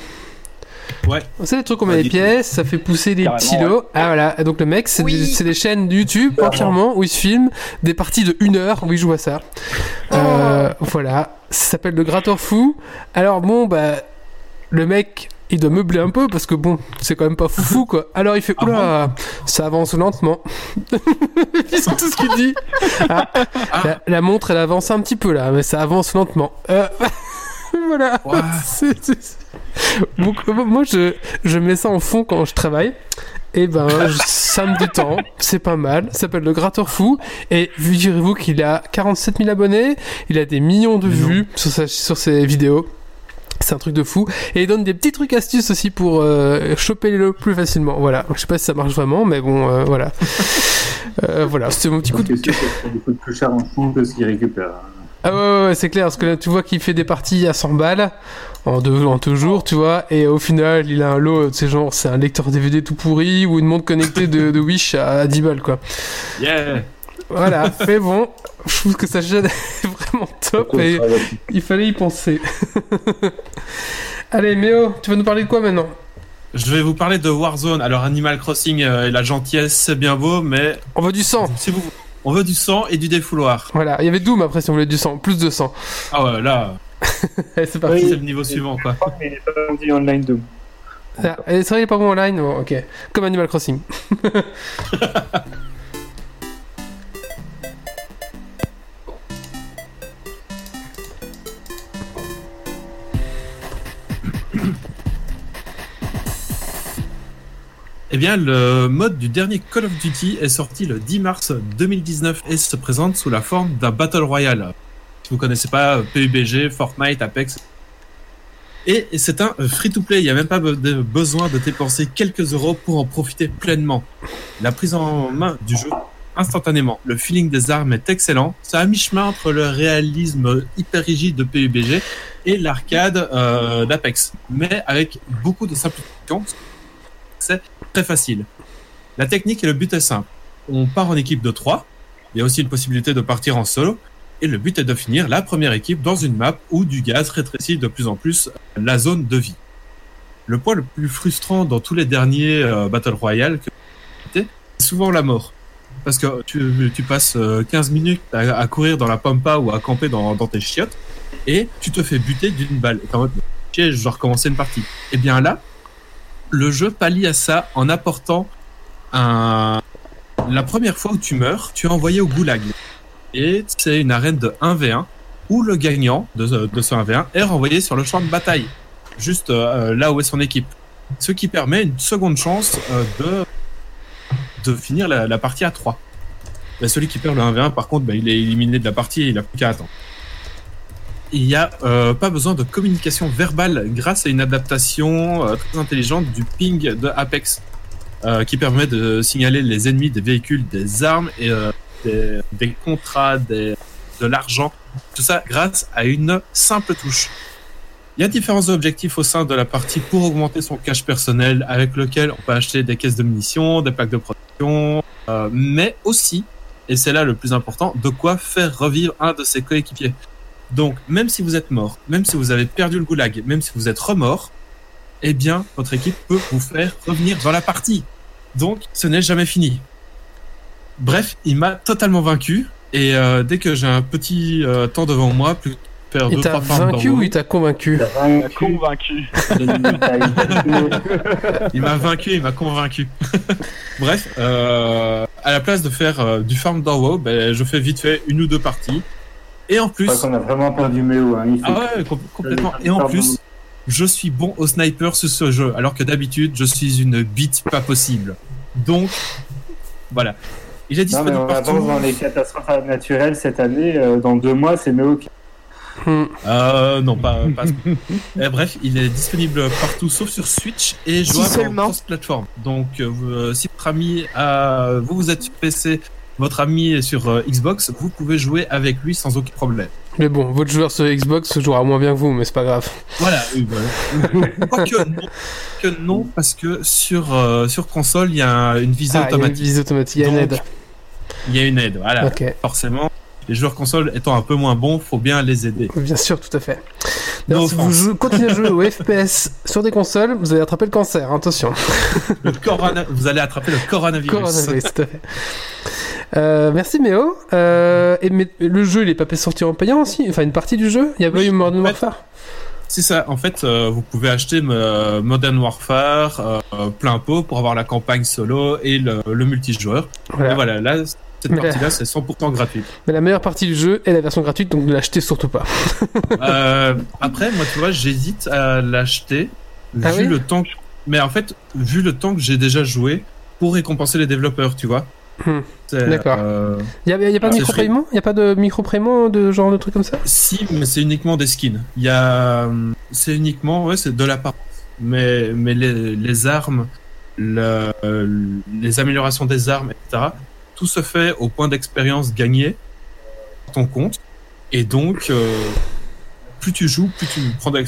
Ouais. Vous savez les trucs où on Pas met les du tout. pièces, ça fait pousser des petits lots. Ah voilà, et donc le mec, c'est Oui. des, c'est des chaînes YouTube Clairement. entièrement où il se filme des parties de une heure où il joue à ça. Euh, voilà, ça s'appelle le gratteur fou. Alors bon, bah, le mec, il doit meubler un peu parce que bon, c'est quand même pas foufou quoi. Alors il fait, Ah oula, ça avance lentement. c'est tout ce qu'il dit. Ah, la, la montre, elle avance un petit peu là, mais ça avance lentement. Euh, voilà. C'est- c'est- Donc, moi, je, je mets ça en fond quand je travaille. Et ben, je- ça me détend. C'est pas mal. Ça s'appelle le gratteur fou. Et figurez-vous qu'il a 47 000 abonnés? Il a des millions de vues sur, sa- sur ses vidéos. C'est un truc de fou. Et il donne des petits trucs astuces aussi pour euh, choper les lots plus facilement. Voilà. Je sais pas si ça marche vraiment, mais bon, euh, voilà. Euh, voilà, c'était mon petit coup de C'est sûr que ça coûte plus cher en fou que ce qu'il récupère. Ah ouais, ouais, ouais, c'est clair, parce que là, tu vois qu'il fait des parties à 100 balles en deux, en deux jours, tu vois, et au final, il a un lot, c'est genre, c'est un lecteur DVD tout pourri ou une montre connectée de, de Wish à 10 balles, quoi. Yeah. Voilà, mais bon, je trouve que sa chaîne est vraiment top et il fallait y penser. Allez, Méo, tu vas nous parler de quoi maintenant? Je vais vous parler de Warzone. Alors, Animal Crossing euh, et la gentillesse, c'est bien beau, mais On veut du sang. si vous, on veut du sang et du défouloir. Voilà, il y avait Doom après si on voulait du sang, plus de sang. Ah ouais, là, Allez, c'est parti. c'est le niveau suivant, quoi. Mais il est pas vendu online Doom. Ah, c'est vrai, il est pas bon online Bon, ok. Comme Animal Crossing. Eh bien, le mode du dernier Call of Duty est sorti le 10 mars 2019 et se présente sous la forme d'un Battle Royale. Si vous connaissez pas euh, PUBG, Fortnite, Apex. Et c'est un free-to-play, il n'y a même pas besoin de dépenser quelques euros pour en profiter pleinement. La prise en main du jeu instantanément. Le feeling des armes est excellent. C'est à mi-chemin entre le réalisme hyper rigide de PUBG et l'arcade euh, d'Apex, mais avec beaucoup de simplification. Très facile. La technique et le but est simple. On part en équipe de 3. Il y a aussi une possibilité de partir en solo. Et le but est de finir la première équipe dans une map où du gaz rétrécit de plus en plus la zone de vie. Le point le plus frustrant dans tous les derniers euh, Battle Royale, c'est souvent la mort. Parce que tu, passes euh, 15 minutes à, courir dans la pampa ou à camper dans, tes chiottes et tu te fais buter d'une balle. Et en mode, je recommencer une partie. Et bien là, le jeu pallie à ça en apportant un. La première fois où tu meurs, tu es envoyé au goulag. Et c'est une arène de 1v1 où le gagnant de, ce- de ce 1v1 est renvoyé sur le champ de bataille, juste euh, là où est son équipe. Ce qui permet une seconde chance euh, de, de finir la, partie à 3. Mais celui qui perd le 1v1, par contre, bah, il est éliminé de la partie et il n'a plus qu'à attendre. Il n'y a euh, pas besoin de communication verbale grâce à une adaptation euh, très intelligente du ping de Apex euh, qui permet de signaler les ennemis des véhicules, des armes et des, contrats, de l'argent, tout ça grâce à une simple touche. Il y a différents objectifs au sein de la partie pour augmenter son cash personnel avec lequel on peut acheter des caisses de munitions, des plaques de protection, mais aussi, et c'est là le plus important, de quoi faire revivre un de ses coéquipiers. Donc, même si vous êtes mort, même si vous avez perdu le goulag, même si vous êtes remort, eh bien, votre équipe peut vous faire revenir dans la partie. Donc, ce n'est jamais fini. Bref, il m'a totalement vaincu. Et euh, dès que j'ai un petit euh, temps devant moi, plus faire Il deux, t'a trois vaincu ou il t'a convaincu Il a convaincu. il m'a vaincu, il m'a convaincu. Bref, euh, à la place de faire euh, du farm dans WoW, ben, je fais vite fait une ou deux parties. Et en plus, qu'on a vraiment perdu Méo. Hein. Ah ouais, com- complètement. Et en plus, je suis bon au sniper sur ce jeu, alors que d'habitude, je suis une bite pas possible. Donc, voilà. Il est Non, mais disponible on avance partout. dans les catastrophes naturelles cette année. euh, dans deux mois, c'est Méo qui. Hmm. Euh, non, pas. pas... Eh, bref, il est disponible partout sauf sur Switch et Si jouable en seulement. cross-platform. Donc, euh, euh, si votre ami a, vous, vous êtes sur PC, votre ami sur euh, Xbox, vous pouvez jouer avec lui sans aucun problème. Mais bon, votre joueur sur Xbox jouera moins bien que vous, mais c'est pas grave. Voilà. oui, voilà. Quoique non, que non, parce que sur euh, sur console, il y a une visée Ah, il y a une automatique. visée automatique, il y a une aide. Il y a une aide, voilà. Ok, Forcément, les joueurs console étant un peu moins bons, faut bien les aider. bien sûr, tout à fait. D'ailleurs, si vous jouez- continuez à jouer au FPS sur des consoles, vous allez attraper le cancer, hein, attention. Le corona, vous allez attraper le coronavirus. Coronavirus, tout à fait. Euh, merci Méo. Euh, et mais le jeu, il est pas sorti en payant aussi? Enfin, une partie du jeu? Il y a pas Oui, eu Modern Warfare? C'est ça. En fait, euh, vous pouvez acheter Modern Warfare plein pot pour avoir la campagne solo et le, le multijoueur. Voilà. Et voilà, là, cette partie-là, c'est 100% gratuite. Mais la meilleure partie du jeu est la version gratuite, donc ne l'achetez surtout pas. Après, moi, tu vois, j'hésite à l'acheter vu Ah oui? le temps. que- Mais en fait, vu le temps que j'ai déjà joué pour récompenser les développeurs, tu vois. Hmm. D'accord. euh, Il y a, pas de micro-paiement Il a pas de micro-paiement de genre de truc comme ça? Si, mais c'est uniquement des skins. Il y a, euh, c'est uniquement, ouais, c'est de la part. Mais, mais les, les armes, le- les améliorations des armes, etc. Tout se fait au point d'expérience gagné ton compte. Et donc, euh, plus tu joues, plus tu prends de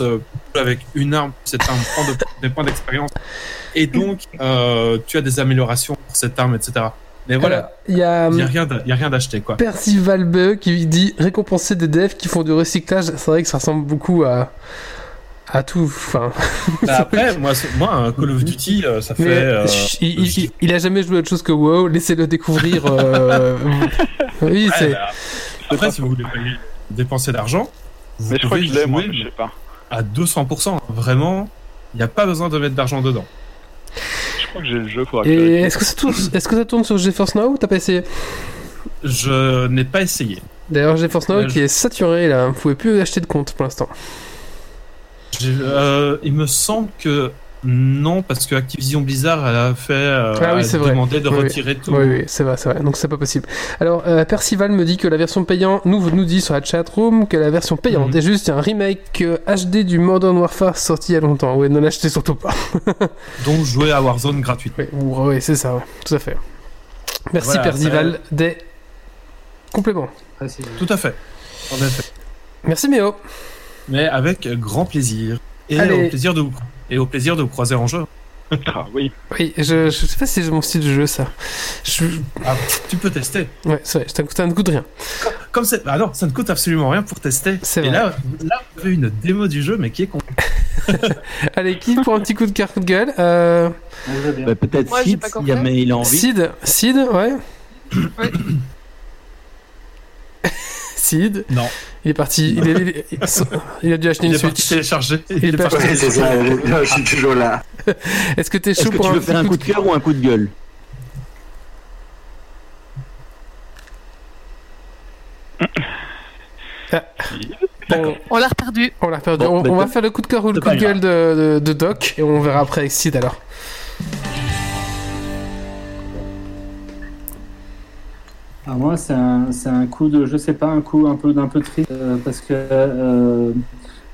euh, avec une arme, cette arme prend de- des points d'expérience. Et donc, euh, tu as des améliorations pour cette arme, etc. Mais voilà, Il y a, il y a rien, d'a- il y a rien d'acheté, quoi. Percival Beu qui dit récompenser des devs qui font du recyclage. C'est vrai que ça ressemble beaucoup à à tout. Enfin, Bah après, moi, moi, Call of Duty, euh, ça fait. euh, il, il- il a jamais joué à autre chose que WoW. Laissez-le découvrir. euh, oui, ouais, c'est. bah, après, si vous voulez dépenser d'argent, vous Mais je crois que pouvez je l'ai, moi, jouer mais je sais pas. À 200%. Vraiment, il n'y a pas besoin de mettre d'argent dedans. Je crois que j'ai le jeu, Et vérifie. est-ce que ça tourne, est-ce que ça tourne sur GeForce Now ou t'as pas essayé Je n'ai pas essayé. D'ailleurs, GeForce Now qui est saturé là. Vous pouvez plus acheter de compte pour l'instant. J'ai- euh, il me semble que non, parce que Activision Blizzard elle a fait euh, Ah oui, a c'est vrai. demandé de Oui, retirer tout. Oui, oui, c'est vrai, c'est vrai. Donc c'est pas possible. Alors, euh, Percival me dit que la version payante, nous, nous dit sur la chatroom que la version payante Mhm. est juste un remake euh, HD du Modern Warfare sorti il y a longtemps. Oui, ne l'achetez surtout pas. Donc jouer à Warzone gratuitement. Oui, ou- oui, c'est ça, ouais. tout à fait. Merci Voilà, Percival des compléments. Tout à fait. En effet. Merci Méo. Mais avec grand plaisir. Et Allez. au plaisir de vous, et au plaisir de vous croiser en jeu. Ah oui. Oui, je, je sais pas si c'est mon style de jeu ça. Je, Ah, tu peux tester. ouais, c'est vrai, ça ne coûte- ça ne coûte rien. Comme c'est. Ah non, ça ne coûte absolument rien pour tester. C'est Et vrai. là, là, vous avez une démo du jeu, mais qui est con. Allez, qui pour un petit coup de cœur, coup de gueule euh, On. Bah, Peut-être Moi, Sid, pas si jamais il a envie. Sid, Sid, ouais. Ouais. Sid, Non. il est parti. Il, est- il est- il- il a dû acheter Il une est parti Switch. télécharger. Il est ça, je suis toujours là. Est-ce que t'es Est-ce chaud que pour tu un veux faire un coup de cœur ou un coup de gueule? Bon, On l'a reperdu. on l'a perdu. Bon, on, on va faire le coup de cœur ou le coup de gueule de, de- de Doc et on verra après avec Sid alors. Moi, c'est un, coup de, je sais pas, un coup un peu d'un peu triste euh, parce que euh,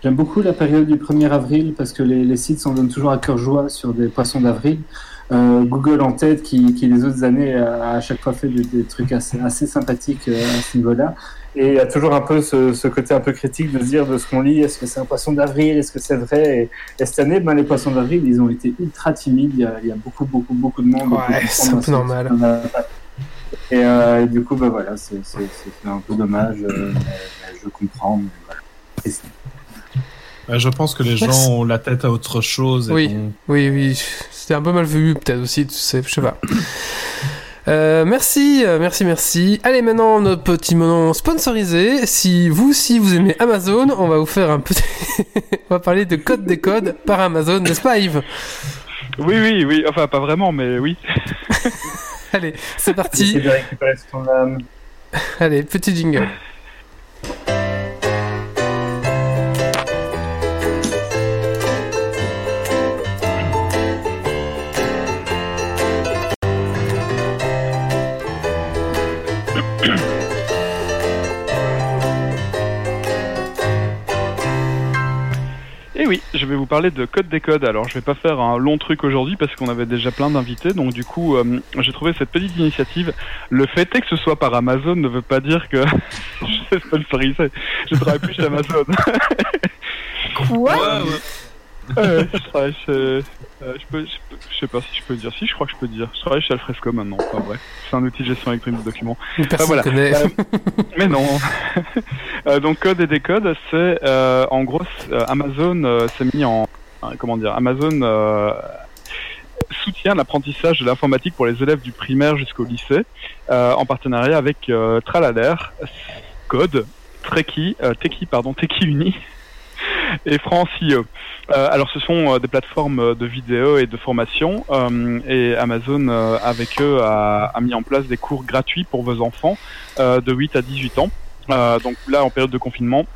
j'aime beaucoup la période du 1er avril parce que les, les sites s'en donnent toujours à cœur joie sur des poissons d'avril. euh, Google en tête, qui, qui les autres années a à chaque fois fait des, des trucs assez, assez sympathiques euh, à ce niveau-là. Et il y a toujours un peu ce, ce côté un peu critique de se dire de ce qu'on lit, est-ce que c'est un poisson d'avril, est-ce que c'est vrai? Et, et cette année, ben, les poissons d'avril, ils ont été ultra timides. Il y a, il y a beaucoup, beaucoup, beaucoup de monde. Ouais, c'est un peu informations normal. qu'on a. Et, euh, et du coup, ben voilà, c'est un peu dommage, euh, mais, je comprends. Mais voilà. Euh, Je pense que les gens Merci. ont la tête à autre chose. et Oui. Oui, oui, c'était un peu mal vu peut-être aussi, tu sais, je sais pas. Euh, merci, merci, merci. Allez, maintenant, notre petit moment sponsorisé. Si vous, si vous aimez Amazon, on va vous faire un petit... on va parler de code des codes par Amazon, n'est-ce pas Yves? Oui, oui, oui. Enfin, pas vraiment, mais oui. Allez, c'est parti. de récupérer ton âme. Allez, petit jingle. Vais vous parler de Code des codes. Alors, je vais pas faire un long truc aujourd'hui parce qu'on avait déjà plein d'invités. Donc, du coup, euh, j'ai trouvé cette petite initiative. Le fait est que ce soit par Amazon ne veut pas dire que je suis sponsorisé. Je travaille plus chez Amazon. Quoi? Ouais, ouais. Euh, je travaille chez... euh, je, peux, je, peux- je sais pas si je peux dire. Si, je crois que je peux dire. Je travaille chez Alfresco maintenant. Enfin, bref. C'est un outil de gestion électronique de documents. Personne voilà. connaît. Euh, mais non. Euh, donc code et décode, c'est euh, en gros euh, Amazon euh, s'est mis en comment dire Amazon euh, soutient l'apprentissage de l'informatique pour les élèves du primaire jusqu'au lycée euh, en partenariat avec euh, Tralader, Code, Treki, euh, Teki pardon Teki Uni et France.io. Euh, alors ce sont euh, des plateformes de vidéo et de formation euh, et Amazon euh, avec eux a, a mis en place des cours gratuits pour vos enfants euh, de 8 à 18 ans. Euh, donc là en période de confinement,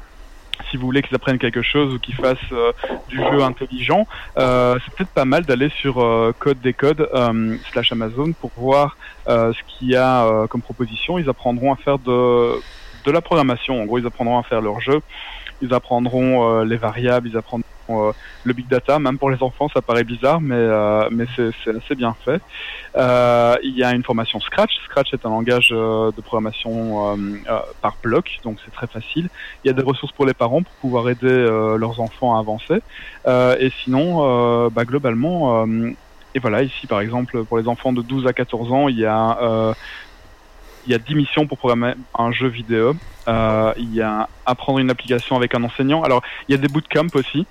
si vous voulez qu'ils apprennent quelque chose ou qu'ils fassent euh, du jeu intelligent, euh, c'est peut-être pas mal d'aller sur euh, Code des codes euh, slash Amazon pour voir euh, ce qu'il y a euh, comme proposition. Ils apprendront à faire de de la programmation. En gros, ils apprendront à faire leur jeu. Ils apprendront euh, les variables, ils apprendront euh, le big data. Même pour les enfants, ça paraît bizarre, mais euh, mais c'est bien fait. Il y a une formation Scratch. Scratch est un langage de programmation par bloc, donc c'est très facile. Il y a des ressources pour les parents pour pouvoir aider leurs enfants à avancer. Et sinon, bah, globalement, et voilà, ici par exemple, pour les enfants de 12 à 14 ans, il y a il y a 10 missions pour programmer un jeu vidéo. Euh, il y a apprendre une application avec un enseignant. Alors, il y a des bootcamps aussi.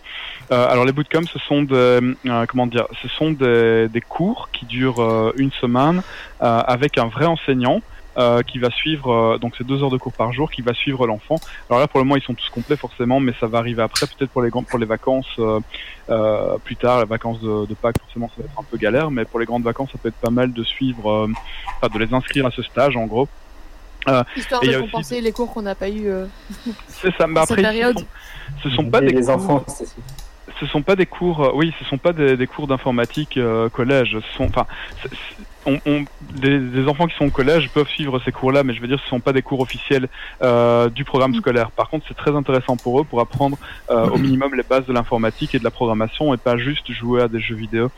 Euh, alors, les bootcamps, ce sont des, euh, comment dire, ce sont des, des cours qui durent euh, une semaine euh, avec un vrai enseignant. Euh, qui va suivre, euh, donc c'est deux heures de cours par jour, qui va suivre l'enfant. Alors là, pour le moment, ils sont tous complets forcément, mais ça va arriver après, peut-être pour les pour les vacances euh, euh, plus tard, les vacances de, de Pâques, forcément, ça va être un peu galère, mais pour les grandes vacances, ça peut être pas mal de suivre, euh, enfin de les inscrire à ce stage, en gros. Histoire il y de aussi- compenser les cours qu'on n'a pas eu. euh, C'est ça. Mais Cette après, période. ce sont, ce sont pas des les cours, enfants, c'est ce sont pas des cours, euh, oui, ce sont pas des, des cours d'informatique euh, collège. Ce sont, enfin, on, on- des, des enfants qui sont au collège peuvent suivre ces cours-là, mais je veux dire, ce sont pas des cours officiels euh, du programme scolaire. Par contre, c'est très intéressant pour eux pour apprendre euh, au minimum les bases de l'informatique et de la programmation et pas juste jouer à des jeux vidéo.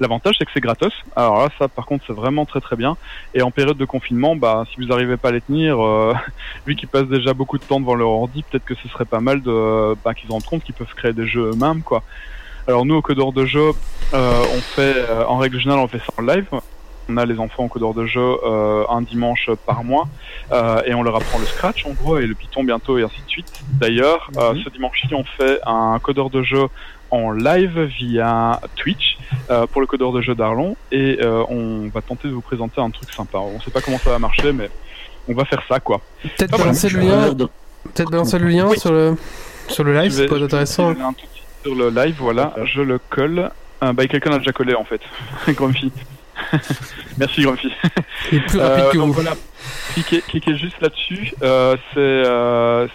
L'avantage, c'est que c'est gratos. Alors là, ça, par contre, c'est vraiment très très bien. Et en période de confinement, bah, si vous n'arrivez pas à les tenir, euh, vu qu'ils passent déjà beaucoup de temps devant leur ordi, peut-être que ce serait pas mal de, bah, qu'ils se rendent compte qu'ils peuvent créer des jeux eux-mêmes, quoi. Alors nous, au codeur de jeu, euh, on fait, euh, en règle générale, on fait ça en live. On a les enfants au codeur de jeu euh, un dimanche par mois euh, et on leur apprend le Scratch en gros et le Python bientôt et ainsi de suite. D'ailleurs, euh, ce dimanche-ci, on fait un codeur de jeu en live via Twitch euh, pour le codeur de jeu d'Arlon et euh, on va tenter de vous présenter un truc sympa. On sait pas comment ça va marcher, mais on va faire ça quoi. Peut-être Ah, balancer le lien, de- peut-être balancer le lien Oui. sur le sur le live, c'est pas intéressant. un tout petit sur le live, voilà, je le colle. Euh, bah, quelqu'un a déjà collé en fait. Grumpy. Merci Grumpy. Plus rapide Euh, que donc vous. voilà, cliquez, cliquez juste là-dessus. Euh, c'est euh,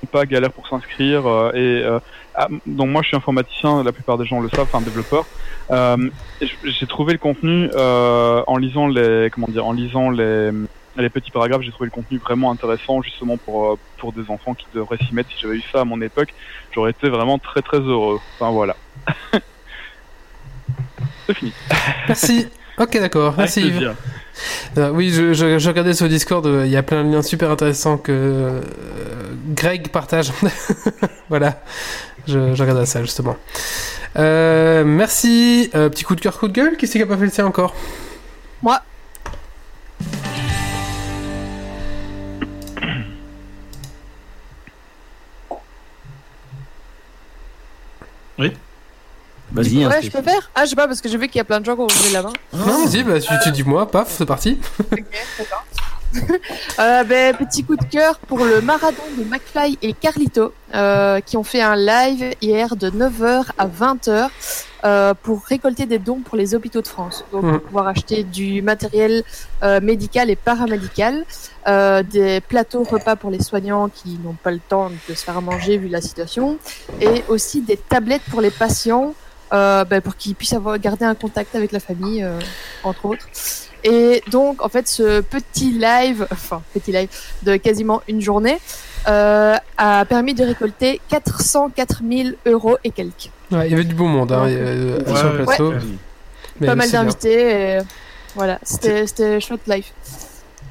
c'est pas galère pour s'inscrire. euh, et euh, ah, donc moi je suis informaticien, la plupart des gens le savent, enfin développeur. Euh, et j'ai trouvé le contenu euh, en lisant les comment dire, en lisant les les petits paragraphes, j'ai trouvé le contenu vraiment intéressant justement pour pour des enfants qui devraient s'y mettre. Si j'avais eu ça à mon époque, j'aurais été vraiment très très heureux. Enfin voilà. C'est fini. Merci. Ok, d'accord. Merci Avec Yves. Euh, oui, je, je, je regardais sur Discord, euh, il y a plein de liens super intéressants que euh, Greg partage. voilà, je, je regardais ça justement. Euh, merci. Euh, petit coup de cœur, coup de gueule. Qui c'est qui a pas fait le tien encore? Moi. Vas-y, hein, Ouais, je peux faire? Ah, je sais pas, parce que j'ai vu qu'il y a plein de gens qui ont levé la main. Non, vas-y, bah, tu, tu dis moi, paf, c'est parti. Ok, d'accord. Euh, ben, petit coup de cœur pour le marathon de McFly et Carlito euh, qui ont fait un live hier de 9h à 20h euh, pour récolter des dons pour les hôpitaux de France. Donc, pour pouvoir acheter du matériel euh, médical et paramédical, euh, des plateaux repas pour les soignants qui n'ont pas le temps de se faire à manger vu la situation, et aussi des tablettes pour les patients euh, ben, pour qu'ils puissent avoir garder un contact avec la famille, euh, entre autres. Et donc, en fait, ce petit live, enfin, petit live de quasiment une journée, euh, a permis de récolter 404 000 euros et quelques. Ouais, il y avait du beau monde hein, Ouais. Ouais, sur le ouais. plateau. Ouais. Mais Pas mal d'invités. Voilà, c'était c'était chouette live.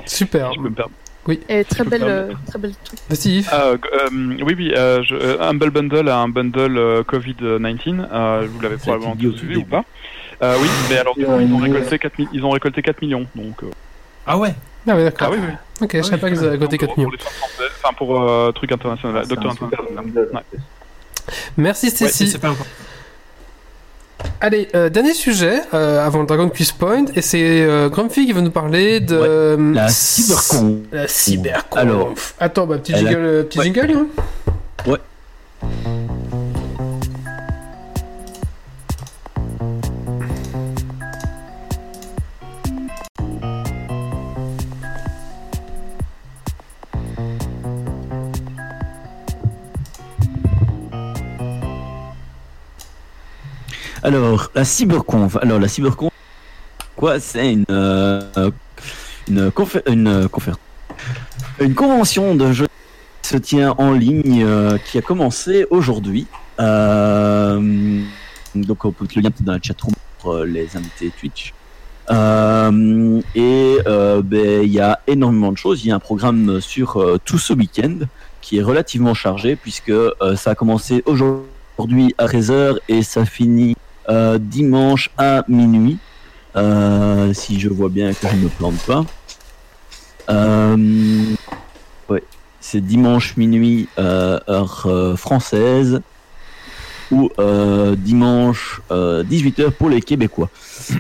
Super. Je peux me permettre. Et très belle, euh, très belle truc. Vas-y, Yves. Ah, euh, euh, oui, oui, euh, je, euh, Humble Bundle a un bundle euh, Covid-19. Euh, vous l'avez probablement tous vu ou pas euh, Oui, mais alors ils ont oui. récolté 4, mi- ils ont récolté 4 millions. Donc, euh, Ah ouais Ah, ouais, d'accord. ah oui, oui. Ok, je savais pas qu'ils avaient Pour- 4 millions. Pour les soins français, enfin pour euh, truc international, Ah, C'est docteur international. Merci Ouais, Stacy. c'est pas encore. Allez, euh, dernier sujet euh, avant le Dragon Quiz Point, et c'est euh, Grumpy qui va nous parler de euh, La cybercon. La cyberconf. Alors, attends, bah, petit a- jingle, petit Ouais. jingle. hein Ouais. Alors, la cyberconf. Alors, la cyberconf, quoi C'est une, euh, une, confé- une conférence. Une convention de jeux qui se tient en ligne euh, qui a commencé aujourd'hui. Euh, donc, on peut le lien dans la chatroom pour les invités Twitch. Et ben, il y a énormément de choses. Il y a un programme sur tout ce week-end qui est relativement chargé puisque ça a commencé aujourd'hui à 13h et ça finit euh, dimanche à minuit. Euh, si je vois bien que je ne plante pas. Euh, c'est dimanche minuit heure française ou dimanche 18h pour les Québécois.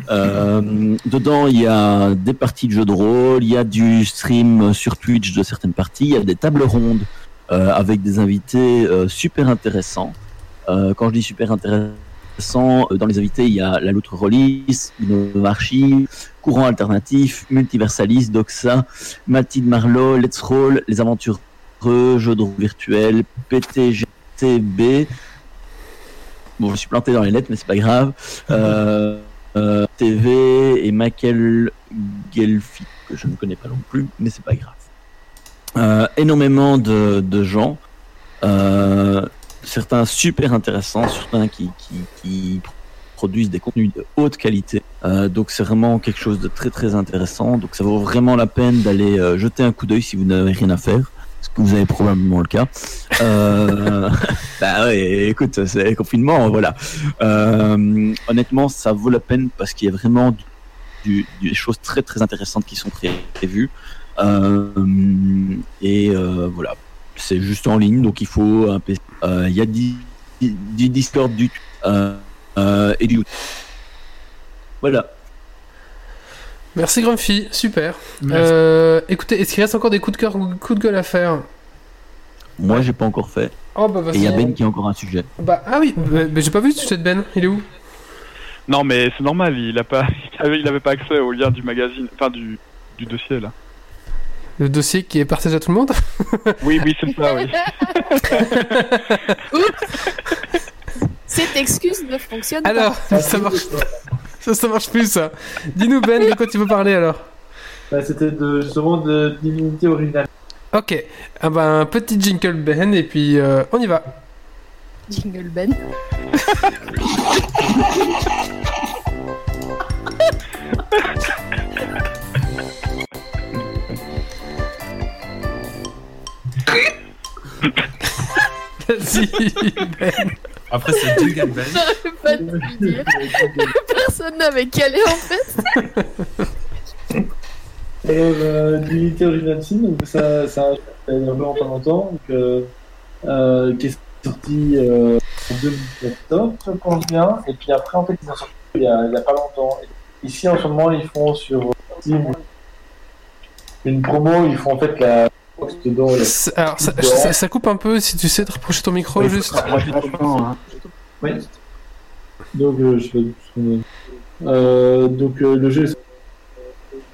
Dedans, il y a des parties de jeux de rôle, il y a du stream sur Twitch de certaines parties, il y a des tables rondes avec des invités super intéressants. Quand je dis super euh, dans les invités, il y a la Loutre Rollis, Innovarchi, Courant Alternatif, Multiversalis, Doxa, Mathilde Marlowe, Let's Roll, Les Aventureux, Jeux de rôle virtuel, PTGTB. Bon, je suis planté dans les lettres, mais c'est pas grave. Euh, euh, TV et Michael Gelfi, que je ne connais pas non plus, mais c'est pas grave. Énormément de, gens, certains super intéressants, certains qui, produisent des contenus de haute qualité. Euh, donc c'est vraiment quelque chose de très très intéressant. Donc ça vaut vraiment la peine d'aller euh, jeter un coup d'œil si vous n'avez rien à faire. Ce que vous avez probablement le cas. Euh, bah ouais, écoute, c'est confinement, voilà. Honnêtement, ça vaut la peine parce qu'il y a vraiment des choses très très intéressantes qui sont pré- prévues. Et voilà, c'est juste en ligne, donc il faut un PC. Euh, Il y a Discord, du euh, euh, et du. Voilà. Merci Grumpy, super. Merci. Euh, écoutez, est-ce qu'il reste encore des coups de cœur ou coups de gueule à faire? Moi, j'ai pas encore fait. Oh bah Et vas-y. il y a Ben qui a encore un sujet. Bah, ah oui, mais, mais j'ai pas vu le sujet de Ben, il est où? Non, mais c'est normal, il a pas, il avait, il avait pas accès au lien du magazine, enfin du, du dossier là. Le dossier qui est partagé à tout le monde Oui, oui, c'est ça, oui. Cette excuse ne fonctionne Alors, pas. ça marche, ça, ça marche plus ça. Dis-nous Ben, de quoi tu veux parler alors Bah, C'était de, justement de Divinity Original. Ok, ah ben, petit jingle Ben et puis euh, on y va. Jingle Ben. Ben. Après, c'est jingle belge. J'aurais pas dû le dire. Personne n'avait calé en fait. Alors, euh, Divinity Original Sin, donc ça, ça a été vraiment pas longtemps, donc, euh, euh, qui est sorti euh, en 2014, je pense bien, et puis après, en fait, ils ont sorti il y a, il y a pas longtemps. Et ici, en ce moment, ils font sur Steam une promo, ils font en fait la dedans. Alors, ça, ça- ça coupe un peu si tu sais te rapprocher ton micro Ouais, juste. hein. Oui. Donc, euh, je vais. Euh, donc, euh, le jeu est sorti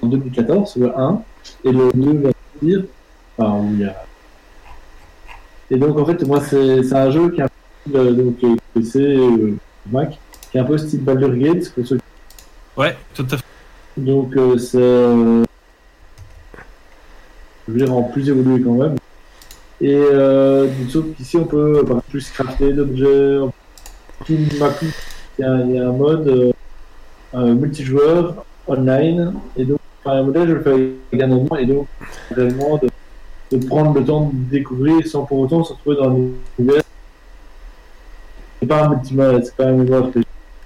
en 2014, le 1, et le 2 va sortir. Enfin, il y a. Et donc, en fait, moi, c'est c'est un jeu qui est un peu. euh, donc, euh, PC, euh, Mac, qui est un peu style Baldur's Gate, pour ceux Ouais, tout à fait. Donc, euh, c'est. Je veux dire, en plus évolué quand même. Et euh, sauf qu'ici, on peut euh, plus crafter d'objets. Il y a, un mode euh, multijoueur online. Et donc, enfin, un modèle, je le fais moment. Et donc, réellement, de, prendre le temps de découvrir sans pour autant se retrouver dans un univers. C'est pas un multimode, c'est pas un univers.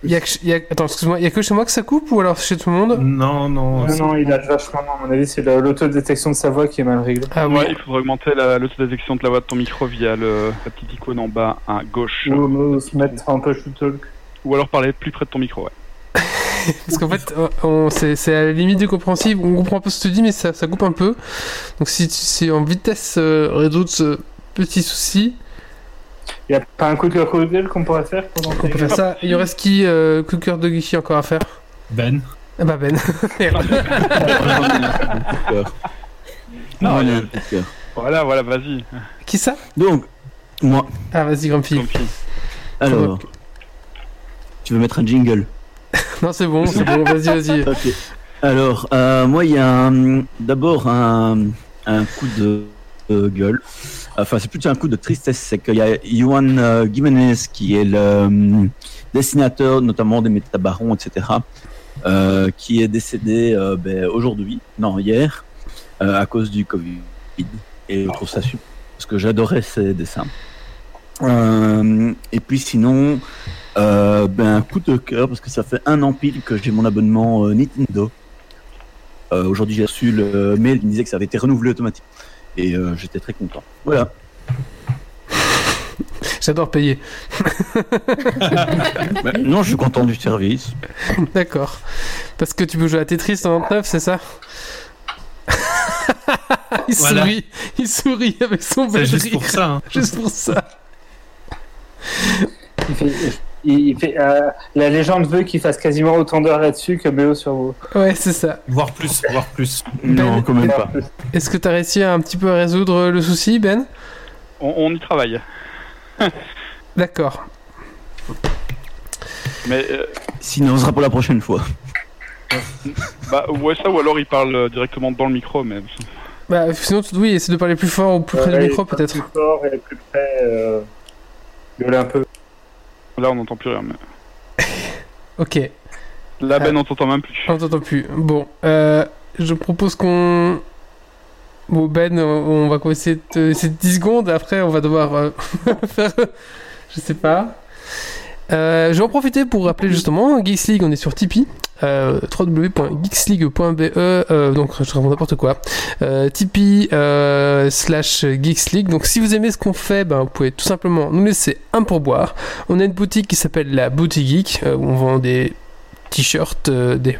Il y a que, il y a- attends, excuse-moi, il y a que chez moi que ça coupe ou alors chez tout le monde? Non, non. Non, non, il a vachement, à mon avis, c'est la- l'autodétection de sa voix qui est mal réglée. Ah oui. Ouais, il faudrait augmenter la- l'autodétection de la voix de ton micro via le, la petite icône en bas à gauche. Ou ou se mettre un peu talk. Ou alors parler plus près de ton micro, ouais. Parce qu'en fait, on, c'est, à la limite du compréhensible. On comprend un peu ce que tu dis, mais ça, ça coupe un peu. Donc si tu sais en vitesse euh, résoudre ce petit souci, Il y a pas un coup de cœur Google qu'on pourrait faire pendant on peut faire ça. Il y reste qui, euh, Cooker de Geeky encore à faire Ben. Ah bah Ben. Merde. Non, il y a- un coup de cœur. Voilà, voilà, vas-y. qui ça? Donc, moi. Ah vas-y, Grumpy. Alors, tu veux mettre un jingle? Non, c'est bon, c'est bon, vas-y, vas-y. Alors, euh, moi, il y a un- d'abord un, un coup de, de gueule. Enfin, c'est plutôt un coup de tristesse. C'est qu'il y a euh, Jiménez, qui est le euh, dessinateur, notamment des Métabarons, etc., euh, qui est décédé euh, ben, aujourd'hui, non, hier, euh, à cause du Covid. Et je trouve ça super, parce que j'adorais ses dessins. Euh, et puis sinon, euh, ben, coup de cœur parce que ça fait un an pile que j'ai mon abonnement euh, Nintendo. Euh, Aujourd'hui, j'ai reçu le mail qui me disait que ça avait été renouvelé automatiquement. Et euh, j'étais très content. Voilà. J'adore payer. Ben, non, je suis content du service. D'accord. Parce que tu peux jouer à Tetris 99, c'est ça Il Voilà. sourit, il sourit avec son bel juste rire. pour ça. hein. Juste pour ça. Il fait, il, il fait, euh, la légende veut qu'il fasse quasiment autant d'heures là-dessus que BO sur vous. Ouais, c'est ça. Voire plus, voire plus. Non, quand même pas. Est-ce que t'as réussi à un petit peu à résoudre le souci, Ben? On, on y travaille. D'accord. Mais, euh, Sinon, ce sera pour la prochaine fois. bah, ouais, ça, ou alors il parle euh, directement dans le micro, mais. Bah, sinon, tu- oui, essaie de parler plus fort ou plus près Ouais, du micro, peut-être. Plus fort et plus près. Euh, gueuler un peu. Là, on n'entend plus rien. Mais... Ok. Là, Ben, Ah. on t'entend même plus. On t'entend plus. Bon, euh, je propose qu'on. Bon, Ben, on va essayer de te laisser 10 secondes. Après, on va devoir euh, faire. Je sais pas. Euh, je vais en profiter pour rappeler justement Geeks League, on est sur Tipeee. Euh, www.geeksleague.be euh, donc je raconte n'importe quoi euh, Tipeee euh, slash Geeks League donc si vous aimez ce qu'on fait ben, vous pouvez tout simplement nous laisser un pourboire on a une boutique qui s'appelle la Boutique Geek euh, où on vend des t-shirts euh, des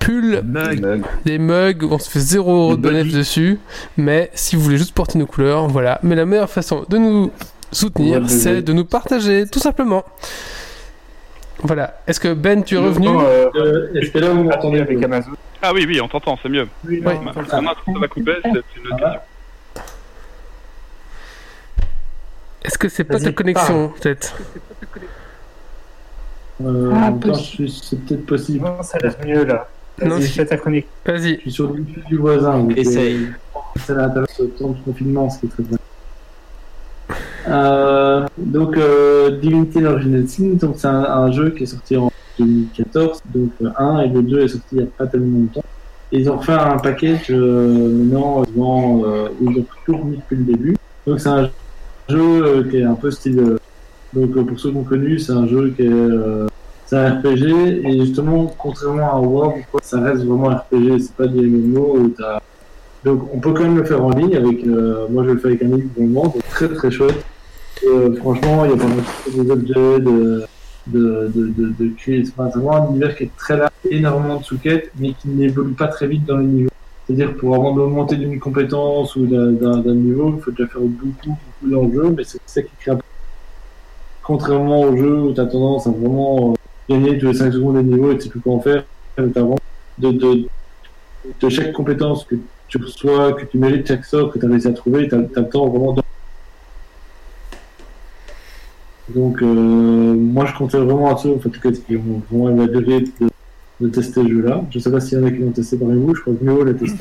pulls Mug. des mugs où on se fait 0 euros de dessus. Mais si vous voulez juste porter nos couleurs, voilà. Mais la meilleure façon de nous soutenir, c'est de nous partager, tout simplement. Voilà. Est-ce que Ben, tu es revenu Euh, Euh, Est-ce que là vous m'entendez avec Amazon. Ah oui, oui, on t'entend, c'est mieux. Oui, Ouais. non, On a ça va couper, c'est c'est une autre Ah. question. Est-ce que c'est pas ta connexion, peut-être euh, Ah, possible. je suis- C'est peut-être possible. non, ça l'air mieux là. Non, Vas-y, si- fais ta chronique. Vas-y. Je suis sur le du voisin. Essaye. euh, C'est l'intérêt de ce temps de confinement, ce qui est très bien. Euh, donc, euh, Divinity Original Sin, donc c'est un, jeu qui est sorti en 2014, donc le 1 et le 2 est sorti il n'y a pas tellement longtemps. Ils ont refait un package euh, maintenant euh, où ils ont tout remis depuis le début. Donc c'est un jeu euh, qui est un peu style. euh, donc euh, pour ceux qui ont connu, c'est un jeu qui est euh, c'est un RPG et justement contrairement à WoW, ça reste vraiment un RPG. C'est pas des MMO où t'as donc on peut quand même le faire en ligne avec. euh, moi je le fais avec un livre pour le moment, donc très très chouette. Euh, franchement, il y a pas mal de objets, de de de de, de c'est vraiment un univers qui est très large, énormément de sous-quêtes, mais qui n'évolue pas très vite dans les niveaux. C'est-à-dire pour avant d'augmenter d'une compétence ou d'un niveau, il faut déjà faire beaucoup beaucoup d'enjeux, mais c'est ça qui crée un. Contrairement au jeu où tu as tendance à vraiment euh, gagner tous les 5 secondes des niveaux et tu sais plus quoi en faire, notamment de, de, de chaque compétence que tu reçois, que tu mérites chaque sort, que tu as réussi à trouver, tu as, le temps vraiment de... Donc, euh, moi, je comptais vraiment à ceux, en fait, qui ont vraiment évalué de, de tester ce jeu-là. Je sais pas s'il y en a qui l'ont testé parmi vous, je crois que Méo l'a testé.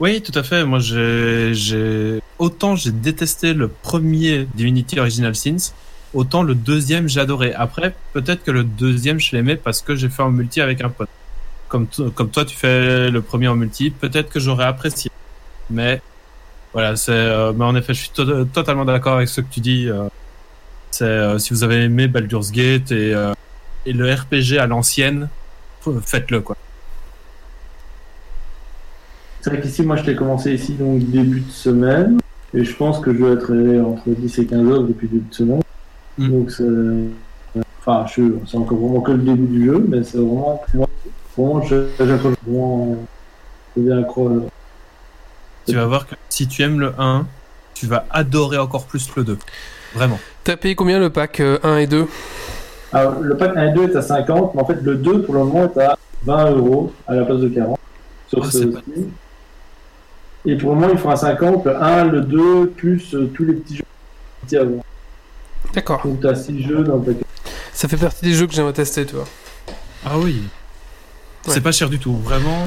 Oui, tout à fait. Moi, j'ai, autant j'ai détesté le premier Divinity Original Sins, autant le deuxième j'ai adoré. Après, peut-être que le deuxième je l'aimais parce que j'ai fait en multi avec un pote. Comme, to- comme toi, tu fais le premier en multi, peut-être que j'aurais apprécié. Mais voilà, c'est. euh, mais en effet, je suis to- totalement d'accord avec ce que tu dis. euh, c'est euh, si vous avez aimé Baldur's Gate et, et le RPG à l'ancienne, faites-le quoi. C'est vrai qu'ici, moi, je l'ai commencé ici, donc début de semaine. Et je pense que je dois être entre 10 et 15 heures depuis début de semaine. Mm. Donc, c'est. Enfin, c'est encore vraiment que le début du jeu, mais c'est vraiment. pour Moi, vraiment, je- j'accroche vraiment. Je viens accrocher. Tu vas voir que si tu aimes le 1, tu vas adorer encore plus le 2. Vraiment. T'as payé combien le pack euh, 1 et 2 Alors, le pack 1 et 2 est à 50, mais en fait, le 2 pour le moment est à 20 euros à la place de 40 sur Oh, ce pas-. Et pour le moment, font à 50, le 1, le 2, plus euh, tous les petits jeux avant. D'accord. Donc, t'as 6 jeux dans le paquet. Ça fait partie des jeux que j'aimerais tester, tu vois. Ah oui. Ouais. C'est pas cher du tout, vraiment.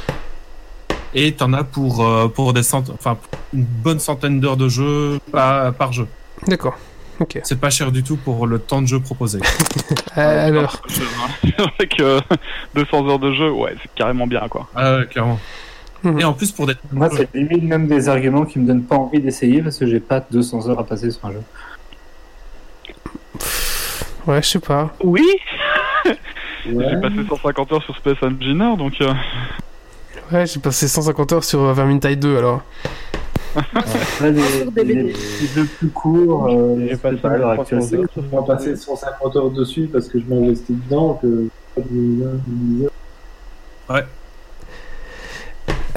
Et t'en as pour, euh, pour des cent... enfin, une bonne centaine d'heures de jeu par, par jeu. D'accord. C'est pas cher du tout pour le temps de jeu proposé. Euh, alors, C'est vrai que 200 heures de jeu, ouais, c'est carrément bien, quoi. Ah ouais, clairement. Mhm. Et en plus, pour des. Moi, c'est limite même des arguments qui me donnent pas envie d'essayer parce que j'ai pas 200 heures à passer sur un jeu. ouais, je sais pas. Oui Ouais. J'ai passé 150 heures sur Space Engineer, donc... euh, Ouais, j'ai passé 150 heures sur euh, Vermintide 2 alors. Après, les, les petits jeux plus courts, euh, J'ai passé pas à l'heure actuelle. 300 c'est- heures sur On va passer 150 heures dessus parce que je m'investis dedans. Que...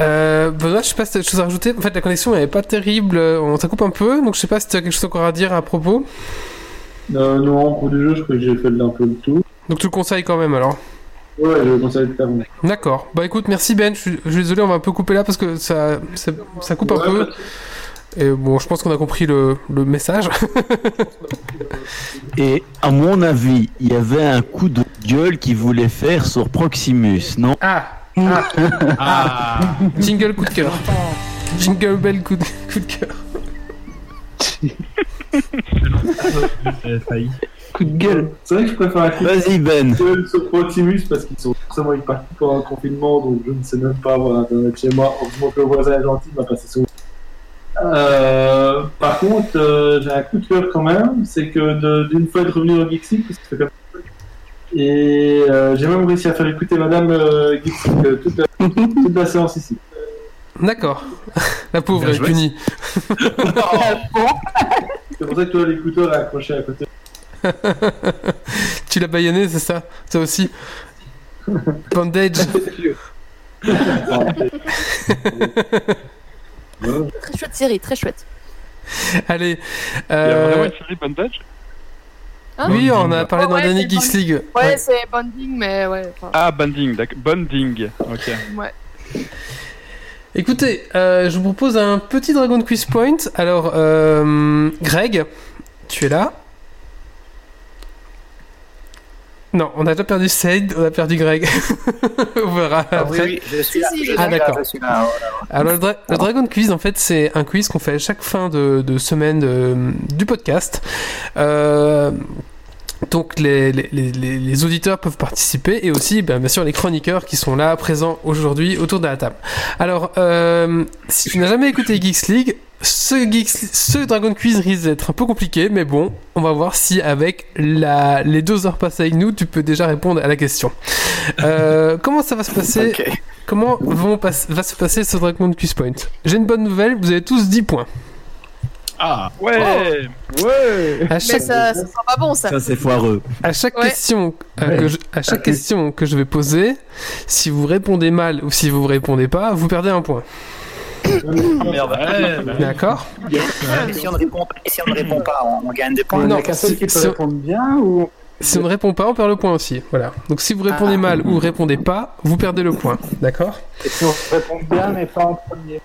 Euh, Benoît, je sais pas si t'as des choses à rajouter. En fait, la connexion elle est pas terrible. On ça coupe un peu, donc je sais pas si tu as quelque chose encore à dire à propos. Euh, non, pour du jeu, je crois que j'ai fait un peu le tout. Donc tu le conseilles quand même alors. Ouais, je conseille de faire. D'accord. Bah écoute, merci Ben. Je suis, je suis désolé, on va un peu couper là parce que ça, ça, ça coupe un Ouais, peu. Et bon, je pense qu'on a compris le, le message. Et à mon avis, il y avait un coup de gueule qu'il voulait faire sur Proximus, non? Ah, ah, Ah jingle coup de cœur. Jingle bell coup de, coup de cœur. Coup de gueule. C'est vrai que je préfère un coup Vas-y Ben. de gueule sur Proximus parce qu'ils sont forcément ils partent pendant un confinement, donc je ne sais même pas avoir internet chez moi. Heureusement que le voisin est gentil, il m'a passé son. Euh, par contre, euh, j'ai un coup de cœur quand même, c'est que de- d'une fois être revenu au Geeksy, parce que comme ça. Et euh, j'ai même réussi à faire écouter Madame euh, Geeksy euh, toute, la, toute la séance ici. D'accord. La pauvre est punie. C'est pour ça que toi l'écouteur est accroché à côté. tu l'as baïonné, c'est ça Ça aussi. Bandage. Très chouette série, très chouette. Allez. Il y a euh, vraiment une série Bandage? Hein? Oui, on a parlé Oh, dans ouais, c'est Geeks League. Ouais, Ouais. c'est bonding, mais ouais. enfin, Ah, Bonding, d'accord. Bonding, ok. ouais. Écoutez, euh, je vous propose un petit Dragon Quiz Point. Alors, euh, Greg, tu es là Non, on a déjà perdu Said, on a perdu Greg. on verra Ah, après. oui, je suis Si, là. si, je il est suis Ah, là, d'accord. je suis là, là. Alors, le, dra- le Dragon Quiz, en fait, c'est un quiz qu'on fait à chaque fin de, de semaine euh, du podcast. Euh, Donc les, les, les- auditeurs peuvent participer et aussi ben, bien sûr les chroniqueurs qui sont là présents aujourd'hui autour de la table. Alors euh, si tu n'as jamais écouté Geeks League, ce, Geeks, ce Dragon Quiz risque d'être un peu compliqué, mais bon, on va voir si avec la, les deux heures passées avec nous, tu peux déjà répondre à la question. Euh, comment ça va se passer Comment vont va se passer ce Dragon Quiz Point? J'ai une bonne nouvelle, vous avez tous 10 points. Ah Ouais Ouais À Mais ça, ça sent pas bon ça. Ça, c'est foireux. à chaque Ouais. question, euh, que je, à chaque question que je vais poser, si vous répondez mal ou si vous répondez pas, vous perdez un point. Merde. D'accord Et si on ne répond, si on ne répond pas, on, on gagne des points. Non, si- qui peut si- répondre bien ou Si on ne répond pas, on perd le point aussi. Voilà. Donc si vous répondez mal ou répondez pas, vous perdez le point. D'accord? Et si on répond bien mais pas en premier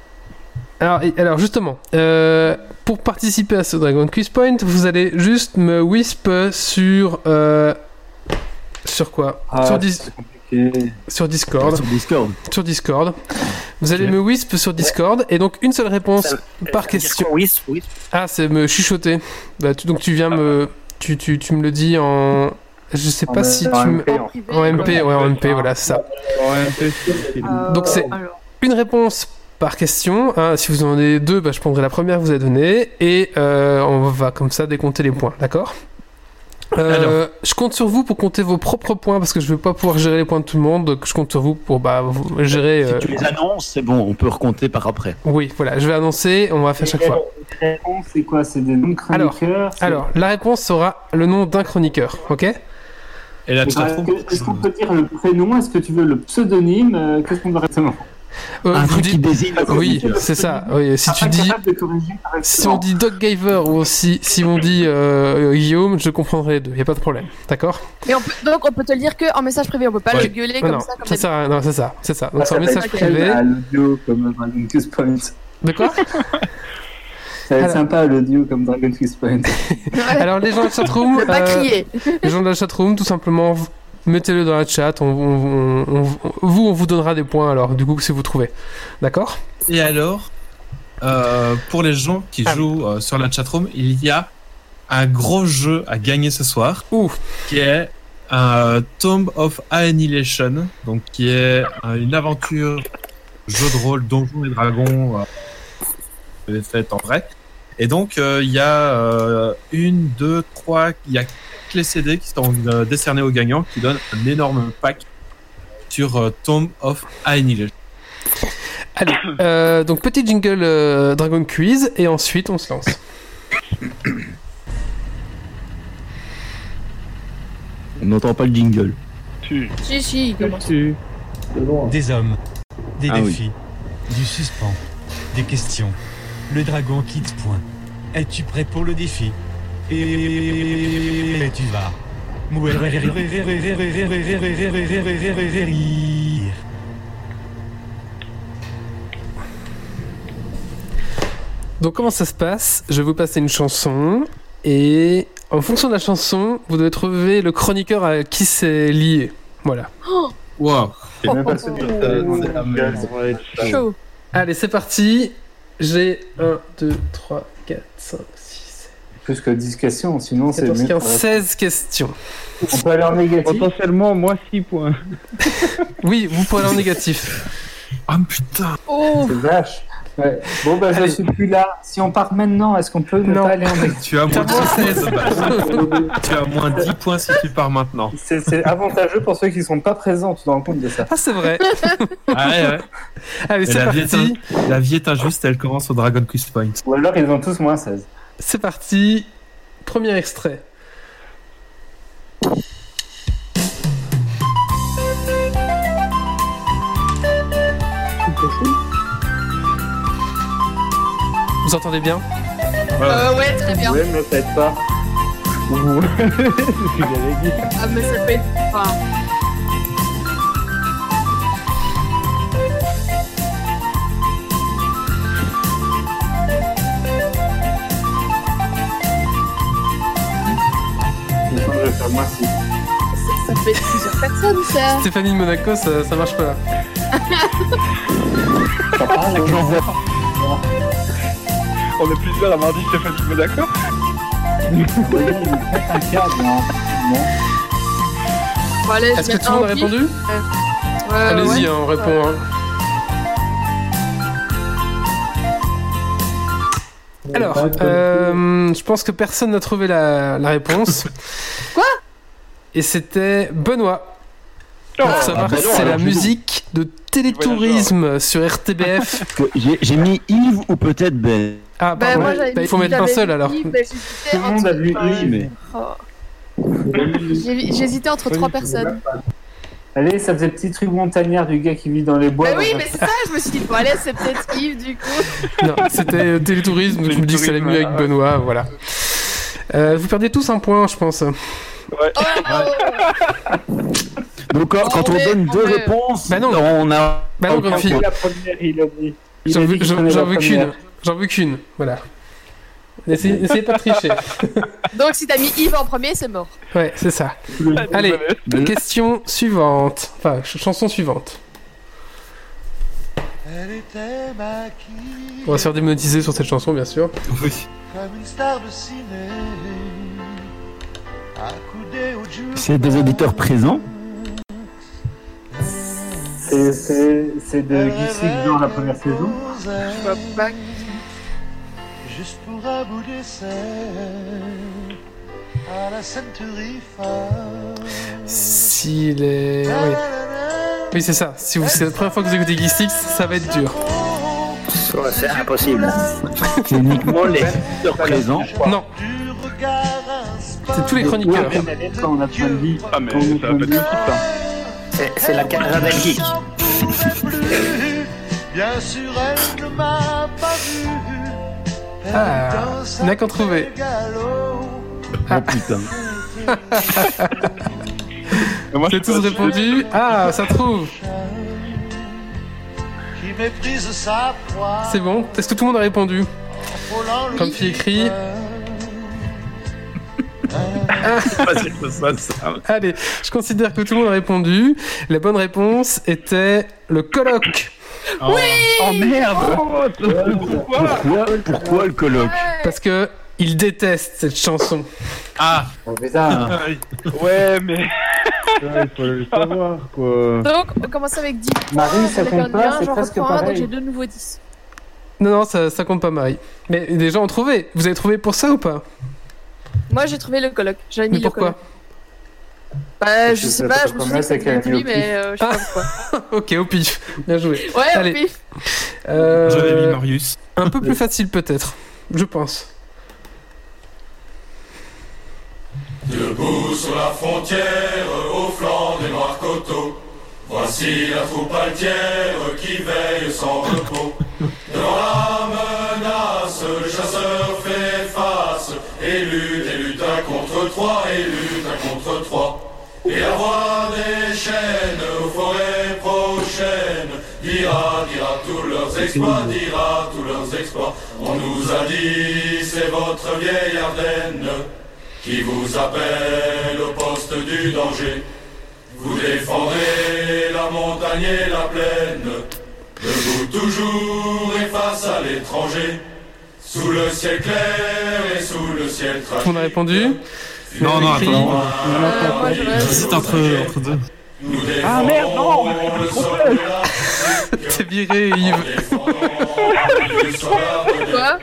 alors, alors justement, euh, pour participer à ce Dragon Quiz Point, vous allez juste me wisp sur euh, sur quoi? Ah, sur, Dis- Discord. Sur Discord. Sur Discord. Vous allez me wisp sur Discord et donc une seule réponse Ça- par question. Ah, c'est me chuchoter. Bah, tu- donc tu viens me tu, tu, tu me le dis en je sais pas En- si en tu me MP, en- en MP, ouais, en MP, voilà, c'est ça. C'est- Euh, Donc c'est une réponse par question. hein. Si vous en avez deux, bah, je prendrai la première que vous avez donnée et euh, on va comme ça décompter les points, d'accord? Euh, je compte sur vous pour compter vos propres points parce que je ne vais pas pouvoir gérer les points de tout le monde. Donc je compte sur vous pour bah, vous gérer. euh, Si tu les annonces, c'est bon, on peut recompter par après. Oui, voilà, je vais annoncer. On va faire chaque fois. C'est quoi? C'est des noms de chroniqueurs? Alors, la réponse sera le nom d'un chroniqueur, ok? Et la Est-ce qu'on peut dire le prénom? Est-ce que tu veux le pseudonyme? Euh, Qu'est-ce qu'on doit exactement? Euh, Un vous truc qui désigne Oui, c'est ça. Oui, si Ah, tu dis, si on dit Doc Giver ou si, si on dit euh, Guillaume, je comprendrai les deux. Y a pas de problème, d'accord? Peut, donc on peut te le dire que en message privé, on peut pas Ouais. le gueuler comme non, ça. Comme ça sert à rien. Non, c'est ça, c'est ça. Donc Ah, c'est un ça va message être privé. à l'audio comme Dragon Quest Point. De quoi? Ça va être Alors- sympa à l'audio comme Dragon Quest Point. Alors les gens de la chatroom, Ne pas euh, crier. les gens de la chatroom, tout simplement, mettez-le dans la chat. On, on- on- on- vous, on vous donnera des points. Alors, du coup, si vous trouvez, d'accord? Et alors, euh, pour les gens qui Ah. jouent euh, sur la chatroom, il y a un gros jeu à gagner ce soir, Ouh. qui est un Tomb of Annihilation, donc qui est euh, une aventure jeu de rôle Donjons et Dragons euh, faite en vrai. Et donc euh, il y a euh, une, deux, trois, il y a les CD qui sont euh, décernés aux gagnants, qui donnent un énorme pack sur euh, Tomb of Annihilation. Allez, euh, donc petit jingle euh, Dragon Quiz et ensuite on se lance. On n'entend pas le jingle. Tu. Si, si, il commence. Tu- Des hommes, des Ah oui. défis, du suspens, des questions. Le dragon quitte point. Es-tu prêt pour le défi? Et tu vas. mourir. Donc comment ça se passe Je vais vous passer une chanson et en fonction de la chanson, vous devez trouver le chroniqueur à qui c'est lié. Voilà. Wow. Allez, c'est parti. J'ai 1, 2, 3, 4, 5, 6, Plus que 10 questions, sinon 7, c'est 14, mieux. 15, 16 questions. On peut aller en négatif. Potentiellement, moi 6 points. Oui, vous pouvez aller en négatif. Ah putain. Oh, C'est vache. Ouais. Bon, bah, je Allez. suis plus là. Si on part maintenant, est-ce qu'on peut ne Non. pas aller en négatif? Tu as moins 16. bah. tu as moins 10 points si tu pars maintenant. C'est avantageux pour ceux qui sont pas présents, tu te rends compte de ça. Ah, c'est vrai. Ah ouais, ouais. Allez, Mais c'est la, vie est parti. un- la vie est injuste, elle commence au Dragon Quest Point. Ou alors ils ont tous moins 16. C'est parti. Premier extrait. Vous entendez bien? Euh, ouais, très bien. Ouais, mais peut-être pas. Ah, mais ça peut être. Enfin, faire moins 6. ça, ça peut être plusieurs personnes, ça. Stéphanie de Monaco, ça, ça marche pas. Ça parle, On est plusieurs à avoir dit Stéphanie, Oui, un cadre. hein. Bon, Est-ce que tout le monde a répondu. Ouais, Allez-y, ouais. hein, on répond. hein. Alors, euh, je pense que personne n'a trouvé la, la réponse. Quoi? Et c'était Benoît. Oh, Pour savoir ah bah non, c'est la musique de télétourisme sur RTBF. J'ai j'ai mis Yves ou peut-être Ben. Ah, Bah, pardon. moi, j'avais Bah, il faut mettre un seul alors. Yves, j'hésitais Tout le monde a vu mais. Oh. J'hésitais entre trois personnes. Allez, ça faisait le petit truc montagnard du gars qui vit dans les bois. Bah oui, mais c'est ça, je me suis dit, bon, allez, c'est peut-être Yves du coup. Non, c'était euh, télétourisme, je me dis que ça allait mieux avec Benoît, voilà. Euh, vous perdez tous un point, je pense. Donc quand, quand on donne deux réponses, Bah non. on a. Bah non, Grumpy. J'en veux, qu'une. J'en veux qu'une, voilà. N'essayez pas de tricher. Donc si t'as mis Yves en premier, c'est mort. Ouais, c'est ça. Allez, question suivante. Enfin, ch- chanson suivante. Elle était maquillée On va se faire démonétiser sur cette chanson, bien sûr. Oui. comme une star de ciné, accoudée au jukebox. C'est des auditeurs présents. C'est- C'est c'est de Geeksy dans la première saison. Juste pour un bout d'essai à la Century. S'il est. Oui, oui c'est ça. Si vous- c'est la première fois que vous écoutez Geek ça va être dur. Ouais, c'est impossible. C'est uniquement les présents. Non, c'est tous les chroniqueurs. Ah, mais ça va pas ça. C'est la Canada Belgique. Bien sûr, elle ne m'a pas vu. Ah, danse il n'y a qu'en trouver. Oh putain. Mais moi, Vous je avez suis tous répondu Ah, ça trouve. C'est bon Est-ce que tout le monde a répondu Comme tu ça. Allez, je considère que tout le monde a répondu. La bonne réponse était le colloque. Oui Oh merde Pourquoi Pourquoi le colloque Parce que il déteste cette chanson. Ah Oh. Ouais, mais. il faut le savoir, quoi. Donc on commence avec 10 points. Marie, ça compte un pas, c'est j'en presque reprends un, donc pareil. j'ai deux nouveaux 10. Non, non, ça, ça compte pas, Marie. Mais des gens ont trouvé. Vous avez trouvé pour ça ou pas? Moi j'ai trouvé le colloque. J'avais mis Mais le pourquoi? colloque. Bah je Je sais sais pas, pas je me suis dit c'est qu'elle a mais euh, je sais pas pourquoi. Ok, au pif. Bien joué. Ouais, Allez. au pif. Euh, J'avais mis Marius. Un peu plus facile peut-être, je pense. Debout sur la frontière, au flanc des noirs coteaux, voici la troupe altière qui veille sans repos. Devant la menace, le chasseur fait face, et lutte, et lutte un contre trois, et lutte un contre trois. Et la voix des chaînes aux forêts prochaines dira, dira tous leurs exploits, dira tous leurs exploits. On nous a dit, c'est votre vieille Ardenne qui vous appelle au poste du danger. Vous défendrez la montagne et la plaine, debout toujours et face à l'étranger, sous le ciel clair et sous le ciel le monde a tragique. répondu Non, non, attends. Moi j'aurais. J'hésite entre, entre deux. Nous Ah, merde, non, sol T'es viré, Yves. Quoi?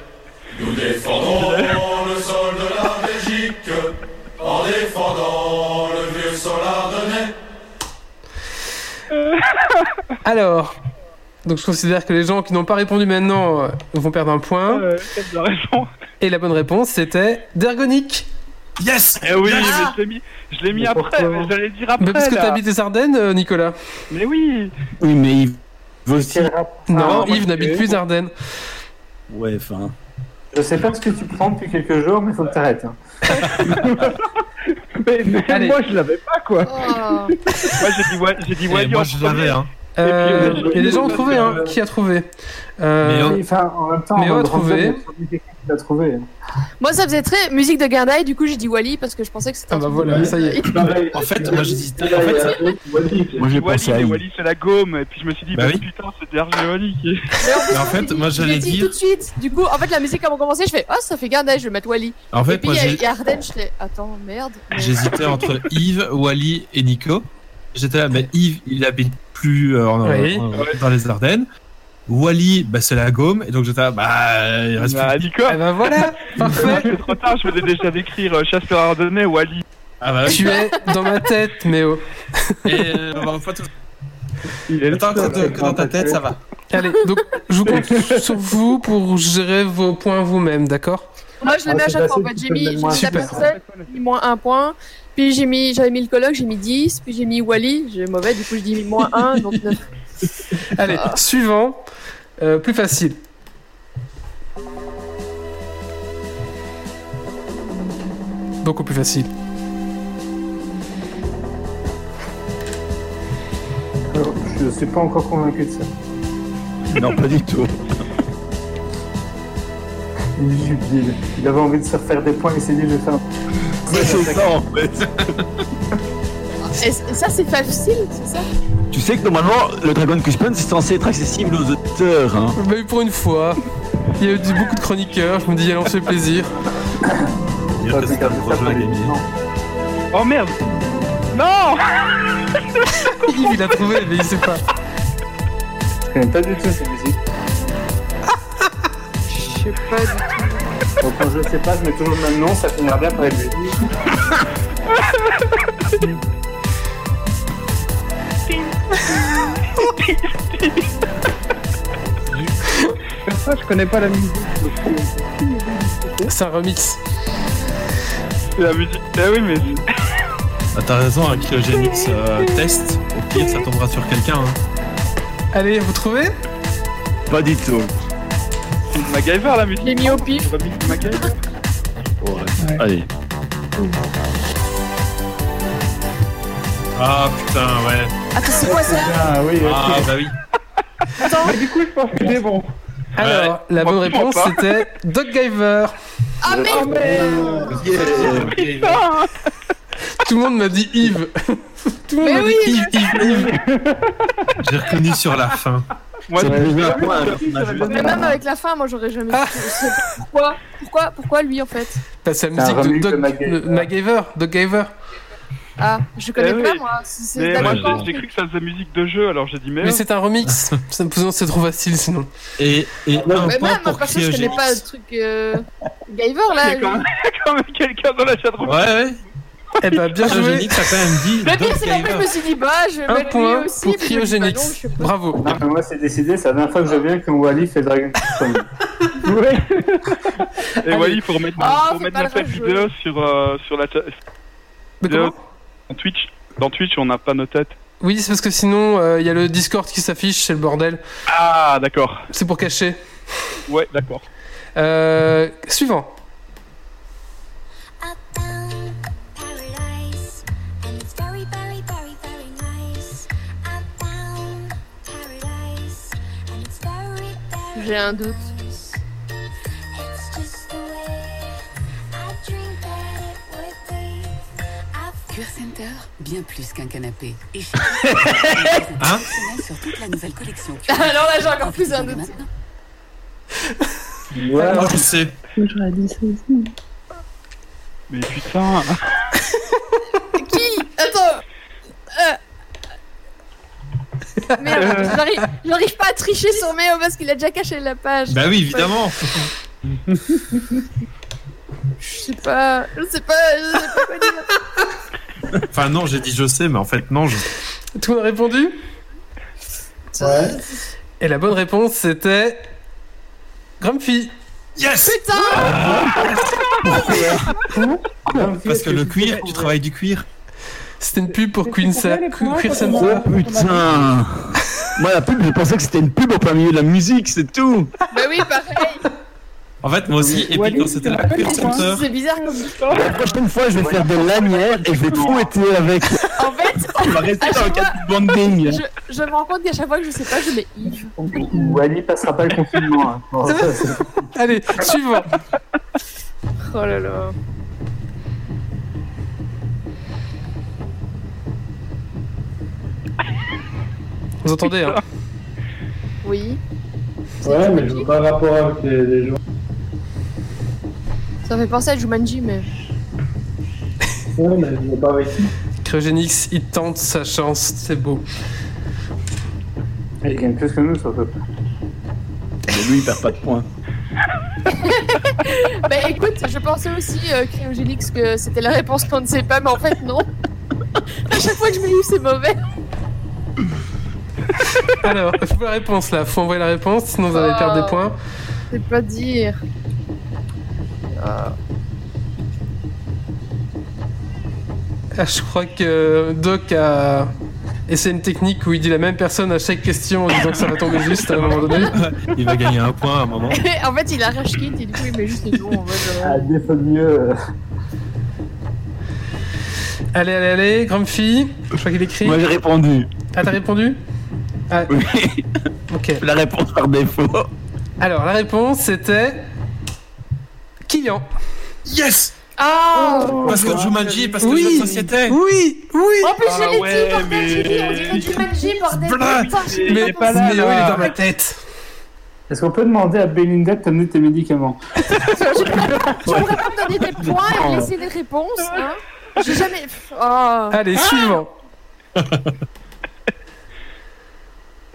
Nous défendrons le sol de la Belgique en défendant le vieux solar de Ney. Alors, donc je considère que les gens qui n'ont pas répondu maintenant euh, vont perdre un point. Euh, raison. Et la bonne réponse c'était Dergonic. Yes Eh oui, Ah. mais je l'ai mis, je l'ai mis Mais après, mais j'allais dire après. Mais parce que là. t'habites les Ardennes, euh, Nicolas Mais oui. Oui, mais Yves aussi. Non, moi, Yves n'habite plus les Ardennes. Ouais, enfin. Je sais pas ce que tu prends depuis quelques jours, mais faut que t'arrêtes. Hein. Mais, mais Allez. moi, je l'avais pas, quoi. Oh. Moi j'ai dit, ouais, j'ai dit Eh, Wally moi je l'avais, hein. Euh, Et puis, Il y a des gens qui ont trouvé, hein. euh, Qui a trouvé euh, Oui, Enfin, en même temps, Méo on a trouvé. Trouvé. Moi, ça faisait très musique de Gardaï, du coup, j'ai dit Wally parce que je pensais que c'était Ah bah voilà, ça y est. En fait, moi j'hésitais. En fait, Moi j'ai Wally, pensé à. Wally c'est la gomme, et puis je me suis dit, Bah bah, oui. putain, c'est RG Wally qui est. Mais en fait, moi Je j'allais l'ai dit dire. tout de suite. Du coup, en fait, la musique avant de commencer, je fais Ah, ça fait Gardaï, je vais mettre Wally. En Et fait, puis, moi il y a- Arden, je fais Attends, merde. j'hésitais entre Yves, Wally et Nico. J'étais là, mais Yves, il habite plus euh, dans les Ardennes. Wally, bah, c'est la gomme, et donc j'étais là, bah, il reste Bah, plus. Nico Eh ben voilà, parfait. C'est trop tard, je venais déjà d'écrire euh, Chasseur Ardennais, Wally. Ah bah. Tu es dans ma tête, Méo. Et euh, on va pas tout. Il est Tant que, que dans ta tête, ça va. Allez, donc je vous compte sur vous pour gérer vos points vous-même, d'accord? Moi, je le Ah, mets à c'est chaque fois. Mis la personne, j'ai mis moins un point. Puis j'ai mis, j'avais mis le coloc, j'ai mis 10. Puis j'ai mis Wally, j'ai mauvais, du coup, je dis moins 1, donc 9. Allez, suivant, euh, plus facile. Beaucoup plus facile. Alors, je suis pas encore convaincu de ça. Non, pas du tout. Il est. Il avait envie de se refaire des points, il s'est dit je vais faire c'est ça en fait. Et ça, c'est facile, c'est ça? Tu sais que normalement, le Dragon Quest c'est censé être accessible aux auditeurs. Hein. Mais pour une fois, il y a eu beaucoup de chroniqueurs, je me dis, allez, on se fait plaisir. Dire que c'est un gros jeu à gagner. Oh merde Non Yves, il a trouvé, mais il sait pas. Je connais pas du tout ces musiques. Je sais pas du tout. Quand je sais pas, je mets toujours le même nom, ça finira bien par être lui. Ça, je connais pas la musique. C'est un remix. C'est la musique. Ah oui, mais. Ah, T'as raison, un Cryogenics euh, test. Au pire, ça tombera sur quelqu'un. Hein. Allez, vous trouvez? Pas du tout. C'est MacGyver la musique. J'ai mis au pif. Remix de MacGyver. Ouais. Allez. Ah putain, ouais. Attends, c'est quoi ça Ah oui, ok. Ah bah oui. Attends, Mais du coup, je pense que c'est bon. Alors, la bonne réponse pas. c'était Doggiver. ah merde Tout le monde m'a dit Yves. Tout le monde Mais m'a oui, dit Yves, Yves, Yves. J'ai reconnu sur la fin. Moi, C'est j'ai- plus un point. Mais même avec la fin, moi j'aurais jamais. Ah. Pourquoi Pourquoi Pourquoi lui en fait? C'est la musique de de MacGyver. de MacGyver. Ah, je connais Eh pas oui. moi. C'est Mais j'ai- cru que ça faisait musique de jeu, alors j'ai dit merde. Mais c'est un remix. Ça me faisait- c'est trop facile sinon. Et, et un Mais point même, pour parce que je connais pas le truc. Euh... Là. a quand même, il y a quand même quelqu'un dans la chatroom. Ouais, ouais. Eh bah, bien joué. Cryogenics a quand même dit Le pire, c'est qu'après, je me suis dit, bah, je vais Un mettre lui point aussi. pour puis je me bah non, pas. Bravo. Non, mais moi c'est décidé, c'est la dernière fois que je viens que Wally fait Dragon Quest Point. Ouais. Et Wally, il faut remettre, Ah, faut fais remettre pas notre le rageux. vidéo sur, euh, sur la chat. Mais vidéo comment en Twitch. Dans Twitch, on n'a pas nos têtes. Oui, c'est parce que sinon, euh, il y a le Discord qui s'affiche, c'est le bordel. Ah, d'accord. C'est pour cacher. Ouais, d'accord. Euh, suivant. Would be. I've Cure Center, bien plus qu'un canapé. Et chez Hein sur toute la nouvelle collection. Alors là, j'ai encore plus un doute. Maintenant. Ah, je sais. J'aurais dit ça aussi. Mais putain. Qui? Attends. Euh... Merde, j'arrive- j'arrive pas à tricher sur Méo parce qu'il a déjà caché la page. Bah oui, évidemment. Je sais pas, je sais pas, je sais pas quoi dire. Enfin non, j'ai dit je sais, mais en fait non. Je... Tout le monde a répondu? Ouais. Et la bonne réponse c'était. Grumpy. Yes Parce que le cuir, tu travailles du cuir. C'était une pub pour Queen Center. Oh putain Moi, la pub, je pensais que c'était une pub au plein milieu de la musique, c'est tout Bah oui, pareil. En fait, moi aussi. Et puis quand c'était la Center, C'est bizarre comme histoire. La prochaine fois, je vais faire des lanières et je vais te fouetter avec. En fait, On va rester dans le cadre du banding. je, je me rends compte qu'à chaque fois que je sais pas, je mets Yves. Ou Ali passera pas le confinement. hein. Allez, suivant. Oh là là. Vous entendez, hein Oui. Ouais, mais je veux pas rapport avec les, les gens. Ça fait penser à Jumanji, mais. Ouais, mais je veux pas avec qui. Cryogénix, il tente sa chance, c'est beau. Il gagne plus que nous, surtout. Mais lui, il perd pas de points. bah écoute, je pensais aussi, euh, Cryogénix, que c'était la réponse qu'on ne sait pas, mais en fait, non. à chaque fois que je mets Yves, c'est mauvais. Alors, faut la réponse là, faut envoyer la réponse, sinon vous allez perdre des points. C'est pas dire. Ah. Ah, je crois que Doc a essayé une technique où il dit la même personne à chaque question en disant que ça va tomber juste à un moment donné. Il va gagner un point à un moment. en fait, il a rage kit et du coup, il met juste les noms en mode. euh, Ah, des fois mieux. Allez, allez, allez, Grumpy, je crois qu'il écrit. Moi, j'ai répondu. Ah, t'as répondu? Ah, Oui. ok. La réponse par défaut. Alors, la réponse c'était. Kylian. Yes Ah Parce que Jumanji, parce que Oui. jeu de société. Oui, oui En plus, Ah je l'ai dit, bordel, j'ai dit, on dirait Jumanji, bordel. Mais, pas là, il est dans ma tête. Est-ce qu'on peut demander à Belinda de t'amener tes médicaments? Tu pourrais pas me donner des points et me laisser des réponses, hein J'ai jamais. Oh. Allez, suivant.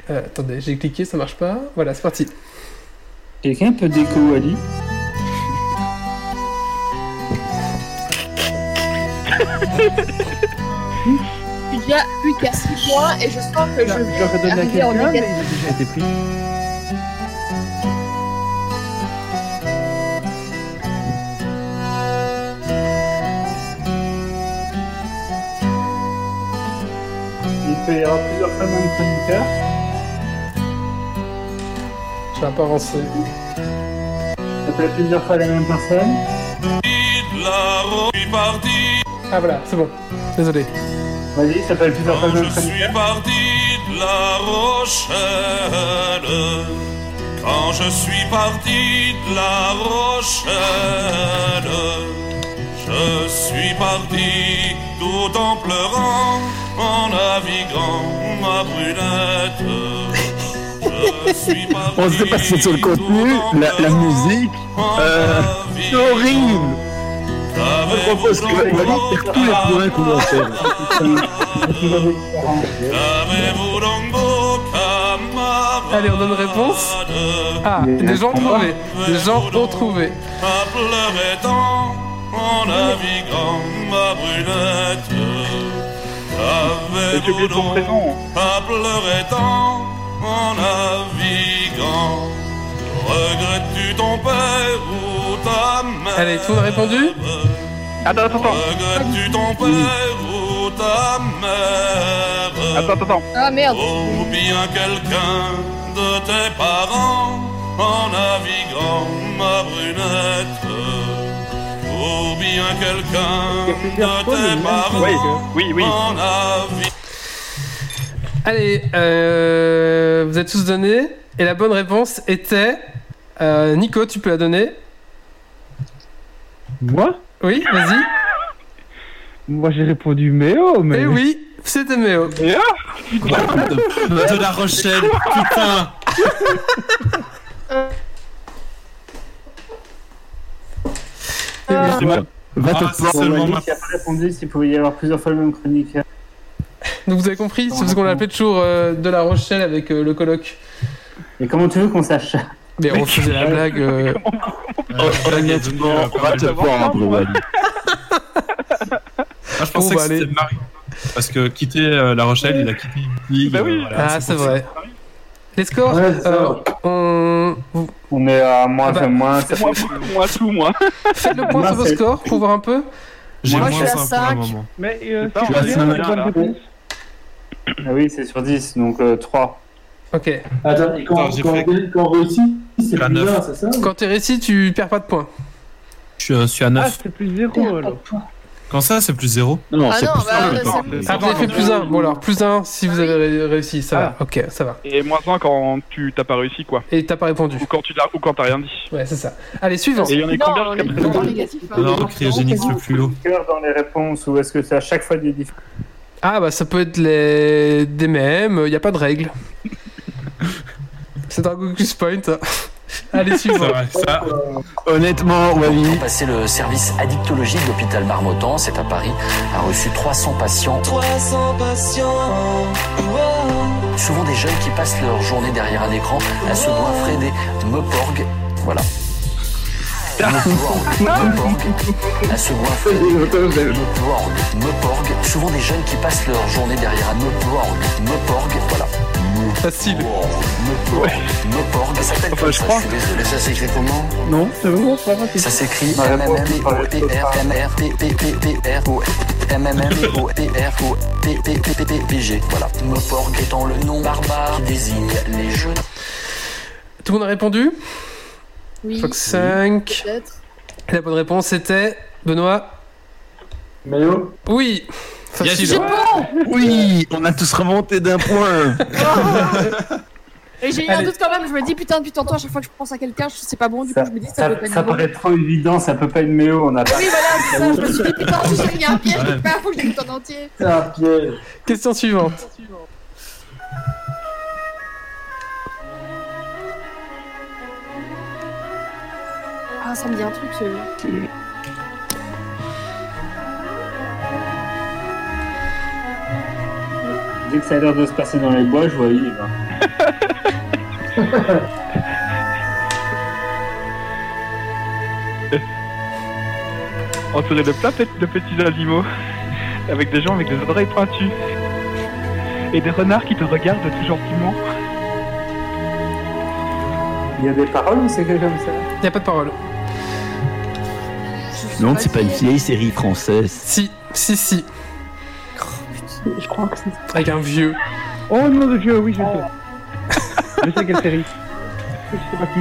Euh, attendez, j'ai cliqué, ça marche pas. Voilà, c'est parti. Quelqu'un peut déco Ali? Il y a plus qu'à 6 points et je sens que je Je vais donné à en quelqu'un, mais il a déjà été pris. Il peut y avoir plusieurs femmes dans le chroniqueur. Je vais un peu avancer. Ça peut être plusieurs fois la même personne. Ah voilà, c'est bon. Désolé. Vas-y, être plusieurs fois la même chroniqueur. suis parti de La Rochelle. Quand je suis parti de La Rochelle, je suis parti tout en pleurant, en naviguant ma brunette. On s'est passé sur le contenu, la, la musique. Euh, c'est horrible. Je propose que Wally faire tous les points qu'on doit faire. Allez, on donne réponse. Ah, des gens ont trouvé. Des gens ont trouvé. en naviguant ma brunette. Donc à pleurer tant en naviguant Regrettes-tu ton père ou ta mère? Allez, tout a répondu? Attends, attends, attends. Regrettes-tu ton père ou ta mère? Attends, attends, attends. Ah merde. Ou bien quelqu'un de tes parents en naviguant ma brunette? Ou bien quelqu'un de tes parents Oui, oui, oui. en naviguant? Allez, euh, vous êtes tous donnés. Et la bonne réponse était. euh, Nico, tu peux la donner Moi? Oui, vas-y. Moi j'ai répondu Méo, mais. Eh oui, c'était Méo. De la Rochelle, putain Va te Ah, prendre. ma- qui a pas répondu s'il pouvait y avoir plusieurs fois le même chroniqueur. Donc vous avez compris, c'est parce qu'on l'appelait toujours euh, de la Rochelle avec euh, le colloque. Et comment tu veux qu'on sache ça? Mais on faisait la blague. euh, Honnêtement, va te prendre, Wally. Moi, je pensais Bon, bah, que c'était allez. Marie. Parce que quitter euh, La Rochelle, il a quitté Ligue. Bah oui. voilà, Ah, c'est vrai. Les scores Ouais, c'est ça. Alors, on... vous- On est à moins Ah bah, un moins. Moi, moi, tout, moi. Faites le point Moi, sur vos c'est- scores pour voir un peu. J'ai Moi, moins je suis à 5 pour le cinq. moment. Mais euh, C'est si je regarde la Là, bonne là. réponse. Ah oui, c'est sur 10, donc euh, 3. Ok. Attends, et quand, Attends, quand, fait- quand on réussit, c'est plus c'est ça Quand t'es réussi, tu perds pas de points. Je suis, à Ah, 9. c'est plus zéro alors. Quand ça, c'est plus zéro? Non, Ah non, bah, c'est- Ah, vous avez fait plus un. Bon, alors, plus un si vous avez ré- réussi. Ça va. Ok, ça va. Et moins 1 quand tu t'as pas réussi, quoi. Et t'as pas répondu. Ou quand tu l'as- ou quand t'as rien dit. Ouais, c'est ça. Allez, suivant. Et il y en a combien Non, jusqu'à les présent hein. Non, cryogénique le plus haut. Cœur dans les réponses ou est-ce que c'est à chaque fois des différences Ah, bah, ça peut être les... des mêmes. Il n'y a pas de règle. c'est Dragon Quest Point. hein. Allez, C'est suivant. ça. Honnêtement, Wally. Passé le service addictologie de l'hôpital Marmottan, c'est à Paris, a reçu 300 patients. 300 patients. Souvent des jeunes qui passent leur journée derrière un écran à se goinfrer des meporg. Voilà. Meporg. Meporg. Meporg. Souvent des jeunes qui passent leur journée derrière un meporg. Meporg. Voilà. Facile. Meporg. Meporg. Ça s'appelle comme ça, je suis désolé. Ça s'écrit comment Non, c'est bon, c'est pas ça s'écrit Ma réponse, c'est pas le M-M-M-E-P-R-M-R-P-P-P-R-O-P-P-P-P-P-G. Voilà. Moporg étant le nom barbare qui désigne les jeux. Tout le monde a répondu Oui, Fox 5. peut-être. La bonne réponse était. Benoît Méo Oui Facile. C'est bon Oui, on a tous remonté d'un point. Et j'ai eu un Allez. doute quand même, je me dis putain, depuis tantôt, à chaque fois que je pense à quelqu'un, je sais pas bon, du ça, coup je me dis ça, ça, peut pas être ça bon. paraît trop évident, ça peut pas être méo, on a pas. Oui, voilà, c'est ça, je me suis dit putain, si j'ai rien un piège, Ouais. part, faut que je l'écoute en entier. C'est un piège. Question suivante. Ah, ça me dit un truc, ce... Dès que ça a l'air de se passer dans les bois, je vois Yves. Entouré de plein de petits animaux. Avec des gens avec des oreilles pointues. Et des renards qui te regardent tout gentiment. Il y a des paroles ou c'est que comme ça? Il n'y a pas de parole. Non, c'est pas une vieille série française. Si, si, si. Je crois que c'est. Avec un vieux. Oh non, de vieux, oui, je sais. je sais quelle série. Je sais pas qui.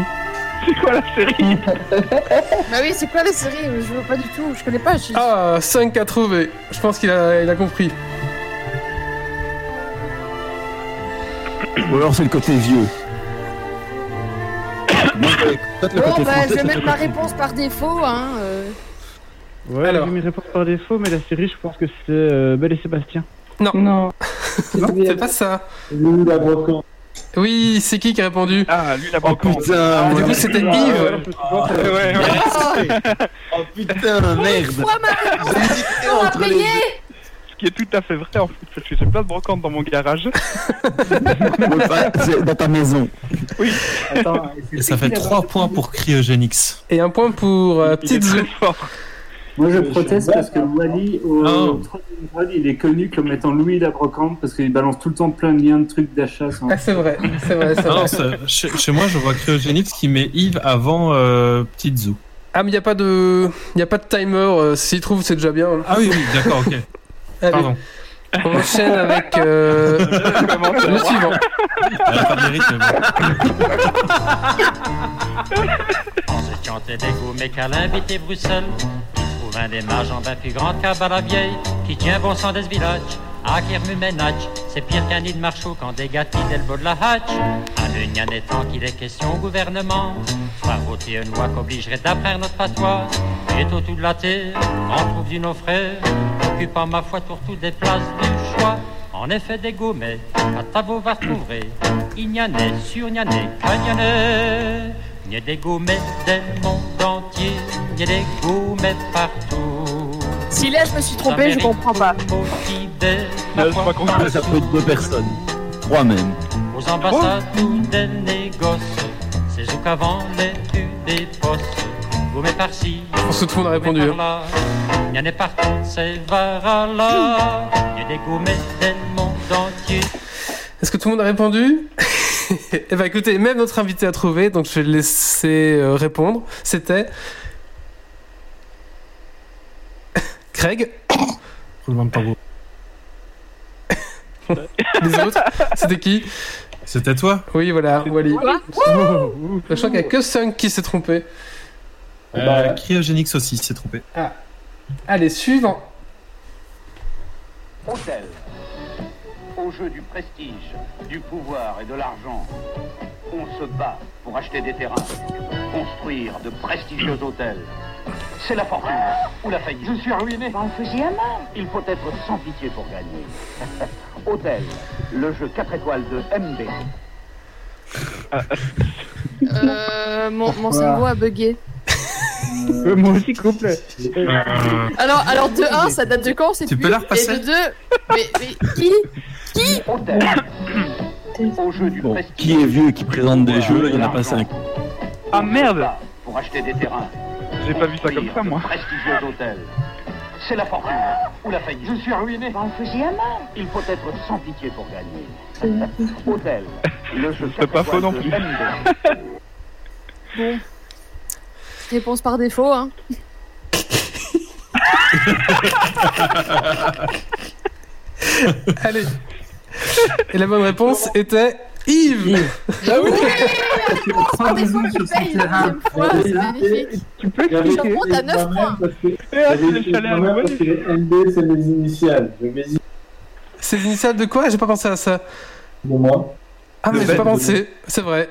C'est quoi la série? Bah oui, c'est quoi la série? Je vois pas du tout, je connais pas. Je... Ah, 5 à trouver. Je pense qu'il a, il a compris. Ou alors c'est le côté vieux. Moi, Bon, bah je vais ça mettre ma réponse par défaut, hein. Euh. Ouais, Alors. j'ai mis réponse par défaut, mais la série, je pense que c'est euh, Belle et Sébastien. Non. Non. Non, c'est pas ça. Nous, la brocante. Oui, c'est qui qui a répondu Ah, lui la Oh brocante. putain, Ah, Du coup, c'était Ah, ouais, Yves. pas fait- Ouais, ouais. Oh putain, merde. On va entre les payer Ce qui est tout à fait vrai en fait, parce que j'ai plein de brocantes dans mon garage. Ouais, dans ta maison. Attends, Et ça fait 3 points pour Cryogenics. Et un point pour euh, Il est Petite fort. Moi je proteste parce que Wally au troisième grade il est connu comme étant Louis la brocante parce qu'il balance tout le temps plein de liens de trucs d'achat. Sans... Ah, c'est vrai, c'est vrai, non, vrai. chez, chez moi, je vois Cryogenics qui met Yves avant euh, Petite Zoo. Ah, mais il n'y a pas de, y a pas de timer. euh, S'il trouve, c'est déjà bien. Ah oui, oui, d'accord, ok. Allez, Pardon. on enchaîne avec euh, le suivant. Elle a pas de mérite, mais bon. En se chantait des goûts, mais qu'à l'invité Bruxelles, qui un démarche en bien plus grande qu'à Balavieille, qui tient bon sang des villages, à Kirmumenach, c'est pire qu'un nid de marchou quand des gâtis dès le bord de la hatch. Un union étant qu'il est question au gouvernement, faire voter une loi qu'obligerait d'après notre patois, et au tout de la terre, on trouve du frères, occupant ma foi pour toutes des places du choix. En effet, des gourmets, à vous va retrouver, il n'y en Il y a des gourmets du monde entier, il y a des gourmets partout. Si là je me suis trompée, je comprends pas. Là, je crois qu'on Ça peut être deux personnes. Trois même. aux ambassades ou des négoces, c'est où qu'avant les tu des postes. Gourmets par-ci, Je pense que tout le monde a répondu. gourmets hein. par-là, il y en a partout, c'est là. Il y a des gourmets du monde entier. Est-ce que tout le monde a répondu? Eh ben écoutez, même notre invité a trouvé, donc je vais le laisser euh, répondre. C'était Craig. Roulement de tambour. Les autres, c'était qui? C'était toi? Oui, voilà, Wally. Je crois qu'il n'y a que 5 qui s'est trompé. euh, Cryogenics aussi, s'est trompé. Allez, suivant. Hôtel. Au jeu du prestige, du pouvoir et de l'argent, on se bat pour acheter des terrains, construire de prestigieux hôtels. C'est la fortune ou la faillite. Je suis. En Fujiyama. Il faut être sans pitié pour gagner. Hôtel, le jeu 4 étoiles de MB. Euh, mon, mon cerveau a bugué. Euh, moi aussi, couple. Alors, alors de 1, ça date de quand c'est Tu plus peux la repasser Et de 2, mais, mais qui Qui Au jeu du Bon, qui est vieux et qui présente des jeux, il n'y en a pas cinq. Ah merde Pour acheter des terrains. J'ai pas vu ça comme ça, moi. Prestigieux hôtels. C'est la fortune ou la faillite. Je suis. En Fujiyama. Il faut être sans pitié pour gagner. Hôtel, le jeu C'est pas 4 faux non plus. Bon. Réponse par défaut, hein. Allez. Et la bonne réponse était Yves. Ah oui. Tu peux Je remonte à 9 points. Que, c'est les MB, c'est mes initiales. De quoi? J'ai pas pensé à ça. de moi. Ah, mais j'ai pas pensé. C'est vrai.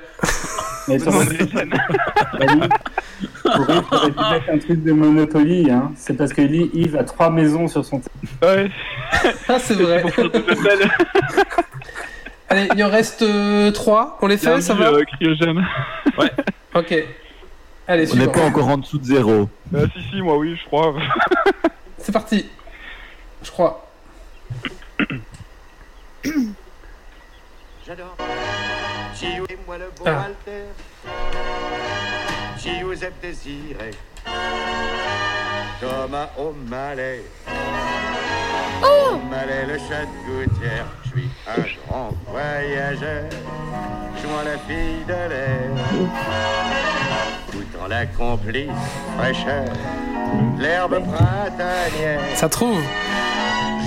Mais t'aurais- t'aurais pu mettre un truc de Monopoly, hein. C'est parce que lui, Yves a trois maisons sur son Ouais, Ah, c'est vrai. pour. Allez, il en reste 3. On les fait, ça va euh, cryogène. Ok. Allez, On n'est pas encore en dessous de zéro. Euh, si, si, moi oui, je crois. C'est parti. Je crois. J'adore. Moi le beau Ah. Walter. Gio Zeb désiré. Thomas O'Malley. O'Malley le chat de gouttière. Je suis un grand voyageur. Jouant la fille de l'air. Goûtant la complice fraîcheur. L'herbe printanière. Ça trouve.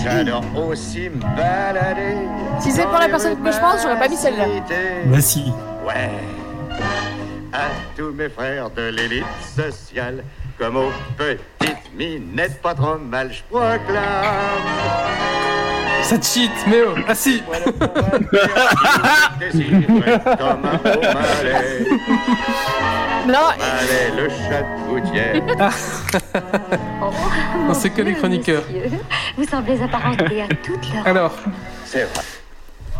J'adore aussi me balader. Si c'est pour la personne que je pense, j'aurais pas mis celle-là. Bah si. Ouais. À tous mes frères de l'élite sociale, comme aux petites minettes pas trop mal, je proclame. Ça cheat, mais oh. Ah. Non, Allez, le chat de. On sait que les chroniqueurs. Vous semblez apparenter à toute leur... Alors, C'est vrai.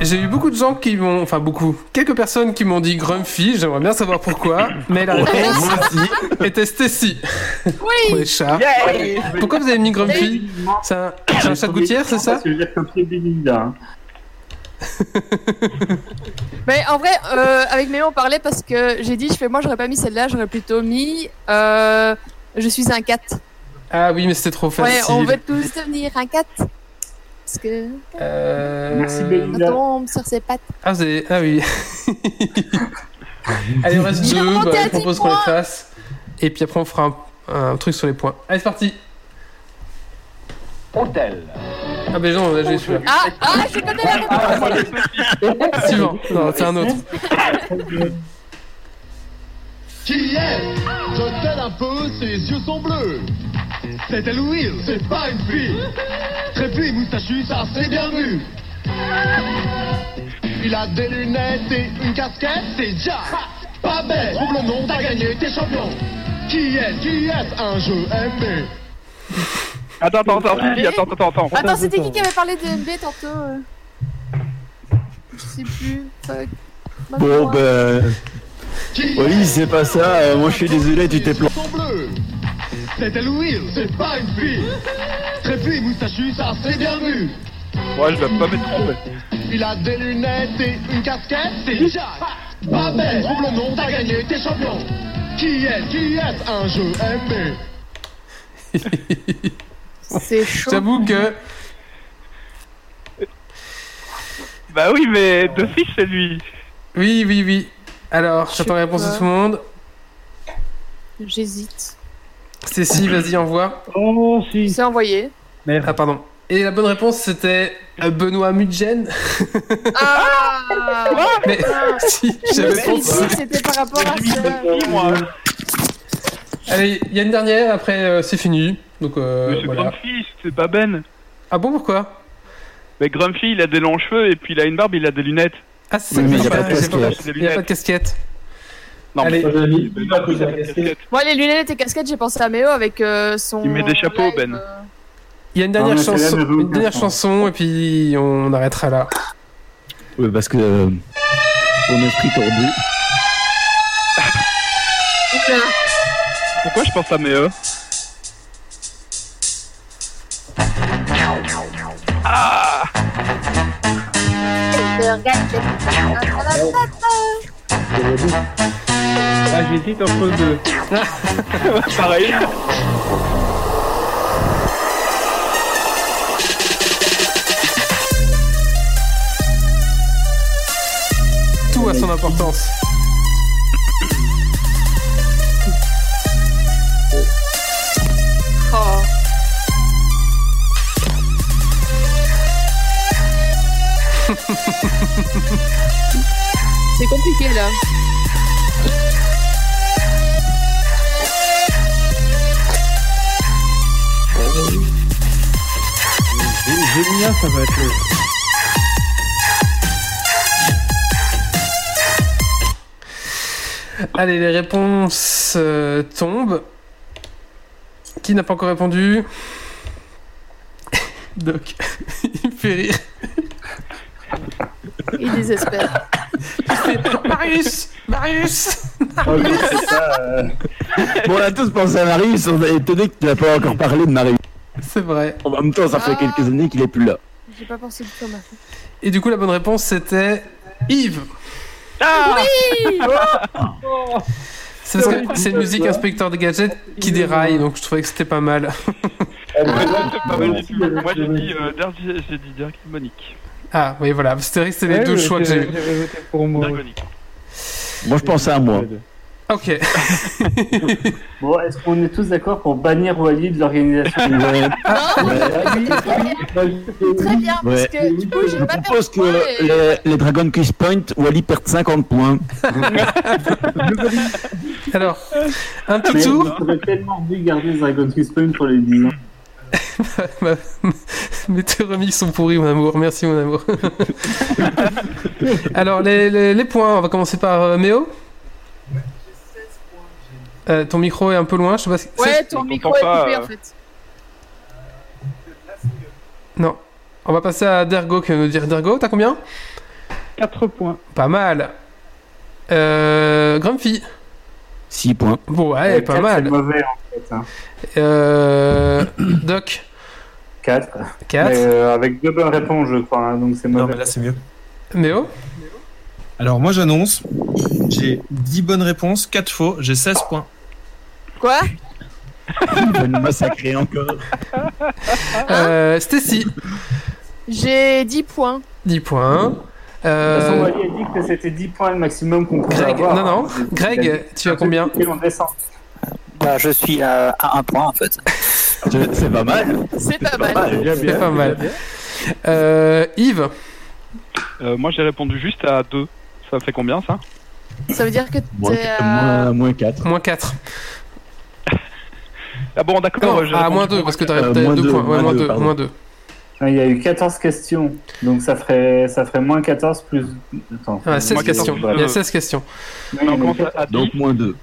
J'ai eu beaucoup de gens qui m'ont. Enfin, beaucoup. Quelques personnes qui m'ont dit Grumpy. J'aimerais bien savoir pourquoi. Mais la réponse était Stacy. Pour oui les chats. Pourquoi vous avez mis Grumpy? C'est un, un chat de gouttière, c'est ça? Hein. Mais en vrai, euh, avec Mémo on parlait parce que j'ai dit, je fais moi, j'aurais pas mis celle-là, j'aurais plutôt mis. Euh, je suis un cat. Ah oui, mais c'était trop Ouais, facile. on veut tous devenir un cat. Parce que Euh... Merci, on Belinda. tombe sur ses pattes. Ah, ah oui. Allez, on reste deux. Bah, je 10 propose qu'on les fasse. Et puis après, on fera un, un truc sur les points. Allez, c'est parti. Hôtel. Ah, ben non, j'ai celui-là. Ah, ah, je connais la réponse. Suivant. Non, c'est un autre. Qui est Je t'aide un peu, ses yeux sont bleus. C'est Louise, c'est pas une fille. Trépu, moustachu, ça c'est bien vu. Il a des lunettes et une casquette, c'est Jack. Pas bête, trouve le nom, t'as gagné, t'es champion. Qui est Qui est Un jeu MB. Attends, attends, attends, attends, attends, attends. Attends, c'était qui qui avait parlé de MB tantôt euh? Je sais plus. Bon, ben. Oui, c'est pas ça. euh, moi, je suis désolé, tu t'es planté. C'est Louise, c'est pas une fille. Trépu, moustachu, ça c'est bien vu. Ouais, je vais pas m'être trompé. Il a des lunettes et une casquette, c'est Jack. Pas bête, trouve le nom, t'as gagné, t'es champion. Qui est Qui est Un jeu MB. C'est chaud. J'avoue que. Bah oui, mais de fiche, c'est lui. Oui, oui, oui. Alors, j'attends la réponse de tout le monde. J'hésite. Cécile, vas-y, envoie. Oh, si. C'est envoyé. Ah, pardon. Et la bonne réponse, c'était euh, Benoît Mudgen. Ah Mais si, Je me j'avais suis dit pensé. que c'était par rapport à ça. moi. Allez, il y a une dernière, après euh, c'est fini. Donc euh, Mais c'est voilà. Grumpy, c'est pas Ben. Ah bon, pourquoi? Mais Grumpy, il a des longs cheveux et puis il a une barbe, il a des lunettes. Ah, c'est ça Oui, que mais j'ai il y a pas- de casquette. Il n'y a pas de casquette. Non, Allez. mais Moi, mis les lunettes et casquettes, j'ai pensé à Méo avec euh, son. Il met des chapeaux, live, Ben. euh, Il y a une dernière chanson, une dernière chanson et puis on arrêtera là. Oui, parce que euh, mon esprit tordu. oula. pourquoi je pense à Méo? Ah Ah, j'hésite entre deux. Pareil. Tout a son importance. Oh. C'est compliqué là. Ça va être. Allez, les réponses euh, tombent. Qui n'a pas encore répondu? Doc, il me fait rire. Il désespère. Marius Marius Oh, ça, euh, Bon, on a tous pensé à Marius, on est étonné que tu n'as pas encore parlé de Marius. C'est vrai. En même temps, ça fait Ah. quelques années qu'il est plus là. J'ai pas pensé du tout à ma fille. Et du coup, la bonne réponse c'était Yves. Oui C'est parce que c'est une musique inspecteur des gadgets qui déraille, donc je trouvais que c'était pas mal. Pas mal du tout. Moi j'ai dit, euh, j'ai dit Dirk Monique. Ah oui, voilà, c'était les Ouais, deux choix que j'ai eu. Moi, je pensais à moi. Ok. Bon, est-ce qu'on est tous d'accord pour bannir Wally de l'organisation Non Ouais. Très bien, parce Ouais. que du coup, Je pas propose que et- les, les Dragon Quiz Point, Wally perd 50 points. Alors, un petit Mais tour. J'aurais tellement voulu garder Dragon Quest Point pour les 10 ans. Mes tes remix sont pourris, mon amour. Merci, mon amour. Alors, les, les- les points, on va commencer par euh, Méo. Euh, ton micro est un peu loin, je sais pas si... Ouais, ton micro est pas, coupé euh. en fait. Non. On va passer à Dergo qui va nous dire Dergo, t'as combien? 4 points. Pas mal. Euh, Grumpy. 6 points. Bon, ouais, Euh, pas mal. C'est mauvais en fait. Hein. Euh, Doc. 4. 4. euh, avec deux bonnes réponses, je crois. hein, donc c'est Non, mauvais. mais là, c'est mieux. Méo? Alors, moi, j'annonce. J'ai 10 bonnes réponses, 4 faux, j'ai 16 points. Quoi Il va nous massacrer encore. Euh, Stacy. J'ai 10 points. 10 points. De toute Euh, façon, Wally a dit que c'était 10 points le maximum qu'on pouvait Greg, avoir. non, non. Greg, tu as combien. Bah, je suis à, à un point en fait. C'est pas mal. C'est pas mal. C'est pas mal. Euh, Yves. Euh, moi j'ai répondu juste à 2. Ça fait combien ça? Ça veut dire que Moins, t'es à... moins, moins 4. Moins 4. Ah bon d'accord. Euh, répondu moins pour 2, parce que t'as Euh, 2 moins deux, points. Ouais, moins moins deux, 2. pardon. Moins 2. Il y a eu 14 questions. Donc ça ferait, ça ferait moins 14 plus. Attends. Ah, 16 Moins questions. 14, Il y a euh, 16 questions. A comment 10 Donc moins 2.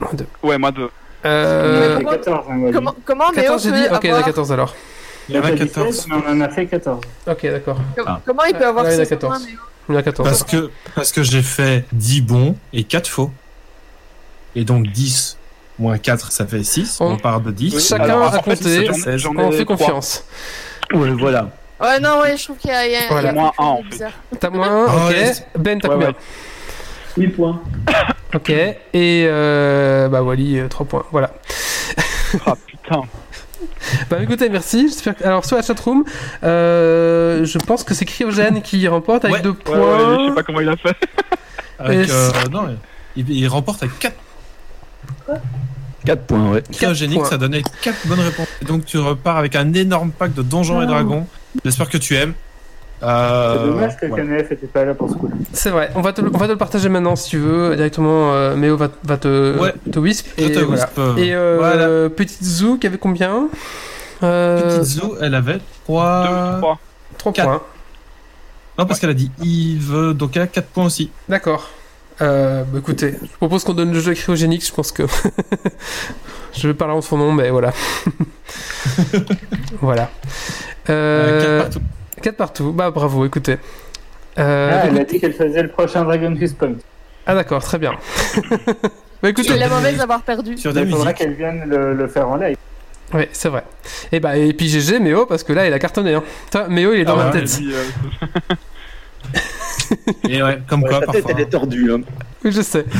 Moins 2. Ouais, moins 2. Euh, Il y en a 14, hein, Wally. Comment, comment Méo 14, j'ai peut dit Ok, il y en a avoir... 14 alors. Il y en a T'as dit 14. 16, mais on en a fait 14. Ok, d'accord. Ah. Comment il peut avoir Là, il y en a 16 points 14. Méo Il y en a 14. Parce que, parce que j'ai fait 10 bons et 4 faux. Et donc 10 moins 4, ça fait 6. On- On, part de 10. Chacun Alors, a compté. On fait confiance. Ouais, voilà. Ouais, non, ouais, je trouve qu'il y a, il y a, Voilà. il y a Moins quelque chose un, de en fait. T'as moins Ah Ok. ouais. Ben, t'as Ouais, combien ouais. 8 points. Ok. Et euh, bah Wally, 3 points. Voilà. Ah putain. Bah écoutez, merci. J'espère que... Alors sur la chatroom, euh, je pense que c'est Cryogène qui remporte avec Ouais. 2 Ouais, points. ouais, je sais pas comment il a fait. Avec, euh, non, il, il remporte avec 4 4 points, ouais. cryogéniques, points. ça donnait 4 bonnes réponses. Et donc tu repars avec un énorme pack de Donjons et Dragons. J'espère que tu aimes. Euh, C'est dommage que voilà. KNF était pas là pour ce coup-là. C'est vrai. On va, te, le- on va te le partager maintenant si tu veux. Directement, euh, Méo va, va te, Ouais. te wisp. Je Et, te voilà. wisp, euh, et euh, voilà. Petite Zou qui avait combien euh, Petite Zou, elle avait 3... Deux, trois. 3 Quatre. points. Non, parce qu'elle a dit Yves, donc elle a 4 points aussi. D'accord. Euh, bah, écoutez, je propose qu'on donne le jeu à Cryogénix, je pense que... je vais parler en son nom, mais voilà. voilà. Euh, 4 partout. 4 partout, bah bravo, écoutez. Euh, Ah, elle a écoute- dit qu'elle faisait le prochain Dragon Quest Point. Ah d'accord, très bien. bah écoutez, C'est la mauvaise d'avoir perdu. Il faudra qu'elle vienne le, le faire en live. Ouais, c'est vrai. Et bah et puis GG Méo parce que là il a cartonné hein. Toi, Méo il est dans Ah ma ouais, tête. euh, Et ouais, comme quoi, ta tête, parfois. elle est tordue. Hein. Oui, je sais.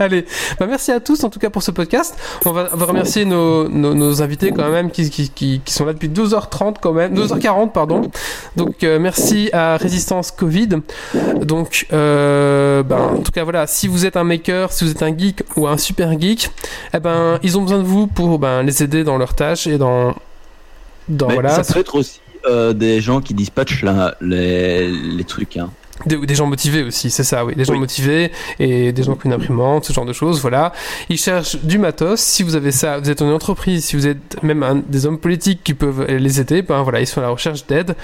Allez, bah merci à tous en tout cas pour ce podcast. On va, on va remercier nos, nos, nos invités quand même qui, qui, qui, qui sont là depuis 12h30 quand même, 12h40 pardon. Donc euh, merci à Résistance Covid. Donc euh, ben, en tout cas voilà, si vous êtes un maker, si vous êtes un geek ou un super geek, eh ben ils ont besoin de vous pour ben, les aider dans leurs tâches et dans dans Mais voilà Ça peut être aussi euh, des gens qui dispatchent la- les, les trucs. Hein. Des, des gens motivés aussi, c'est ça, oui. Des gens Oui. motivés et des gens qui ont une imprimante, ce genre de choses, voilà. Ils cherchent du matos. Si vous avez ça, vous êtes une entreprise, si vous êtes même un- des hommes politiques qui peuvent les aider, ben voilà, ils sont à la recherche d'aide.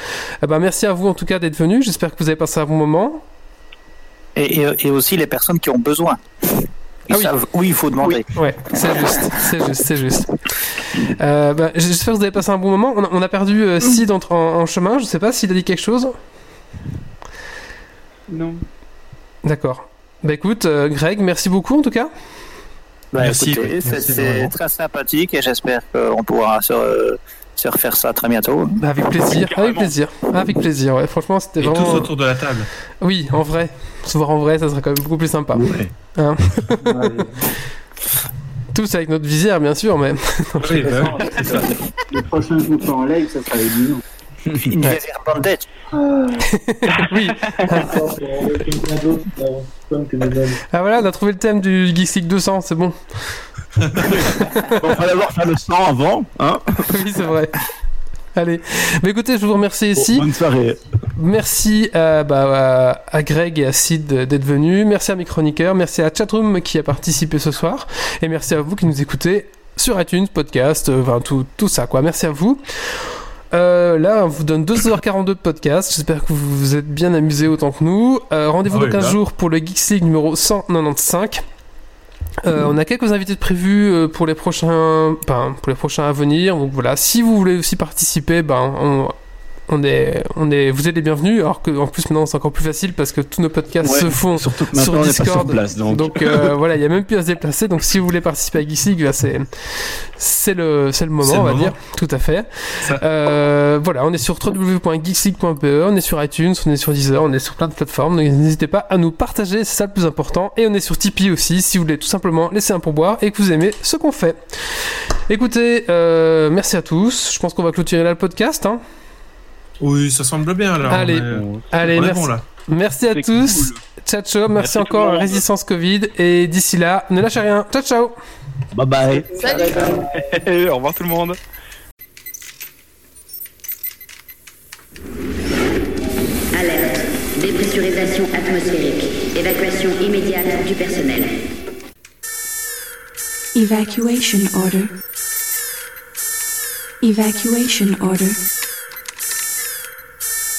Eh ben, merci à vous en tout cas d'être venus. J'espère que vous avez passé un bon moment. Et, et, et aussi les personnes qui ont besoin. Ils Ah oui. savent où il faut demander. Ouais, c'est juste, c'est juste, c'est juste. Euh, ben, J'espère que vous avez passé un bon moment. On a, on a perdu euh, Sid entre- en, en chemin. Je sais pas s'il a dit quelque chose. Non. D'accord. Bah écoute, euh, Greg, merci beaucoup en tout cas. Bah, Merci, oui, c'est- très sympathique et j'espère qu'on pourra se, se refaire ça très bientôt. Bah, avec plaisir, avec plaisir, avec plaisir. Ouais, franchement, c'était Et vraiment. tous autour de la table. Oui, en vrai. Se voir en vrai, ça serait quand même beaucoup plus sympa. Ouais. Hein Tous avec notre visière, bien sûr, mais. Oui, bah oui, ça. Le prochain groupe en live, ça sera les. Une Ouais. visière bandette. oui. Ah voilà, on a trouvé le thème du Geeks League 200, c'est bon. Bon, fallait avoir fait le 100 avant. Hein oui, c'est vrai. Allez. Bah écoutez, je vous remercie ici. Bonne soirée. Merci à, bah, à- Greg et à Sid d'être venus. Merci à mes chroniqueurs. Merci à Chatroom qui a participé ce soir. Et merci à vous qui nous écoutez sur iTunes, podcast, euh, enfin tout, tout ça quoi. Merci à vous. Euh, là, on vous donne 2h42 de podcast. J'espère que vous vous êtes bien amusés autant que nous. Euh, Rendez-vous Ah dans oui, 15 là. jours pour le Geeks League numéro 195. Euh, on a quelques invités de prévus euh, pour les prochains, ben, pour les prochains à venir. Donc voilà, si vous voulez aussi participer, ben on, on est, on est, vous êtes les bienvenus. Alors que en plus maintenant c'est encore plus facile parce que tous nos podcasts Ouais, se font sur Discord. sur place, donc. euh, voilà, il y a même plus à se déplacer. Donc si vous voulez participer à Geeks League, c'est, c'est le, c'est le moment, le on va moment. dire. Tout à fait. Euh, voilà, on est sur www.geeksleague.be, on est sur iTunes, on est sur Deezer, on est sur plein de plateformes. Donc n'hésitez pas à nous partager, c'est ça le plus important. Et on est sur Tipeee aussi, si vous voulez tout simplement laisser un pourboire et que vous aimez ce qu'on fait. Écoutez, euh, merci à tous. Je pense qu'on va clôturer là le podcast. Hein. Oui, ça semble bien alors. Allez, allez, on est merci. bon là. Merci à tous. cool. Ciao, ciao. Merci, encore à. Résistance Covid. Et d'ici là, ne lâchez rien. Ciao, ciao. Bye bye. Salut Au revoir tout le monde. Alerte. Dépressurisation atmosphérique. Évacuation immédiate du personnel. Evacuation order. Evacuation order.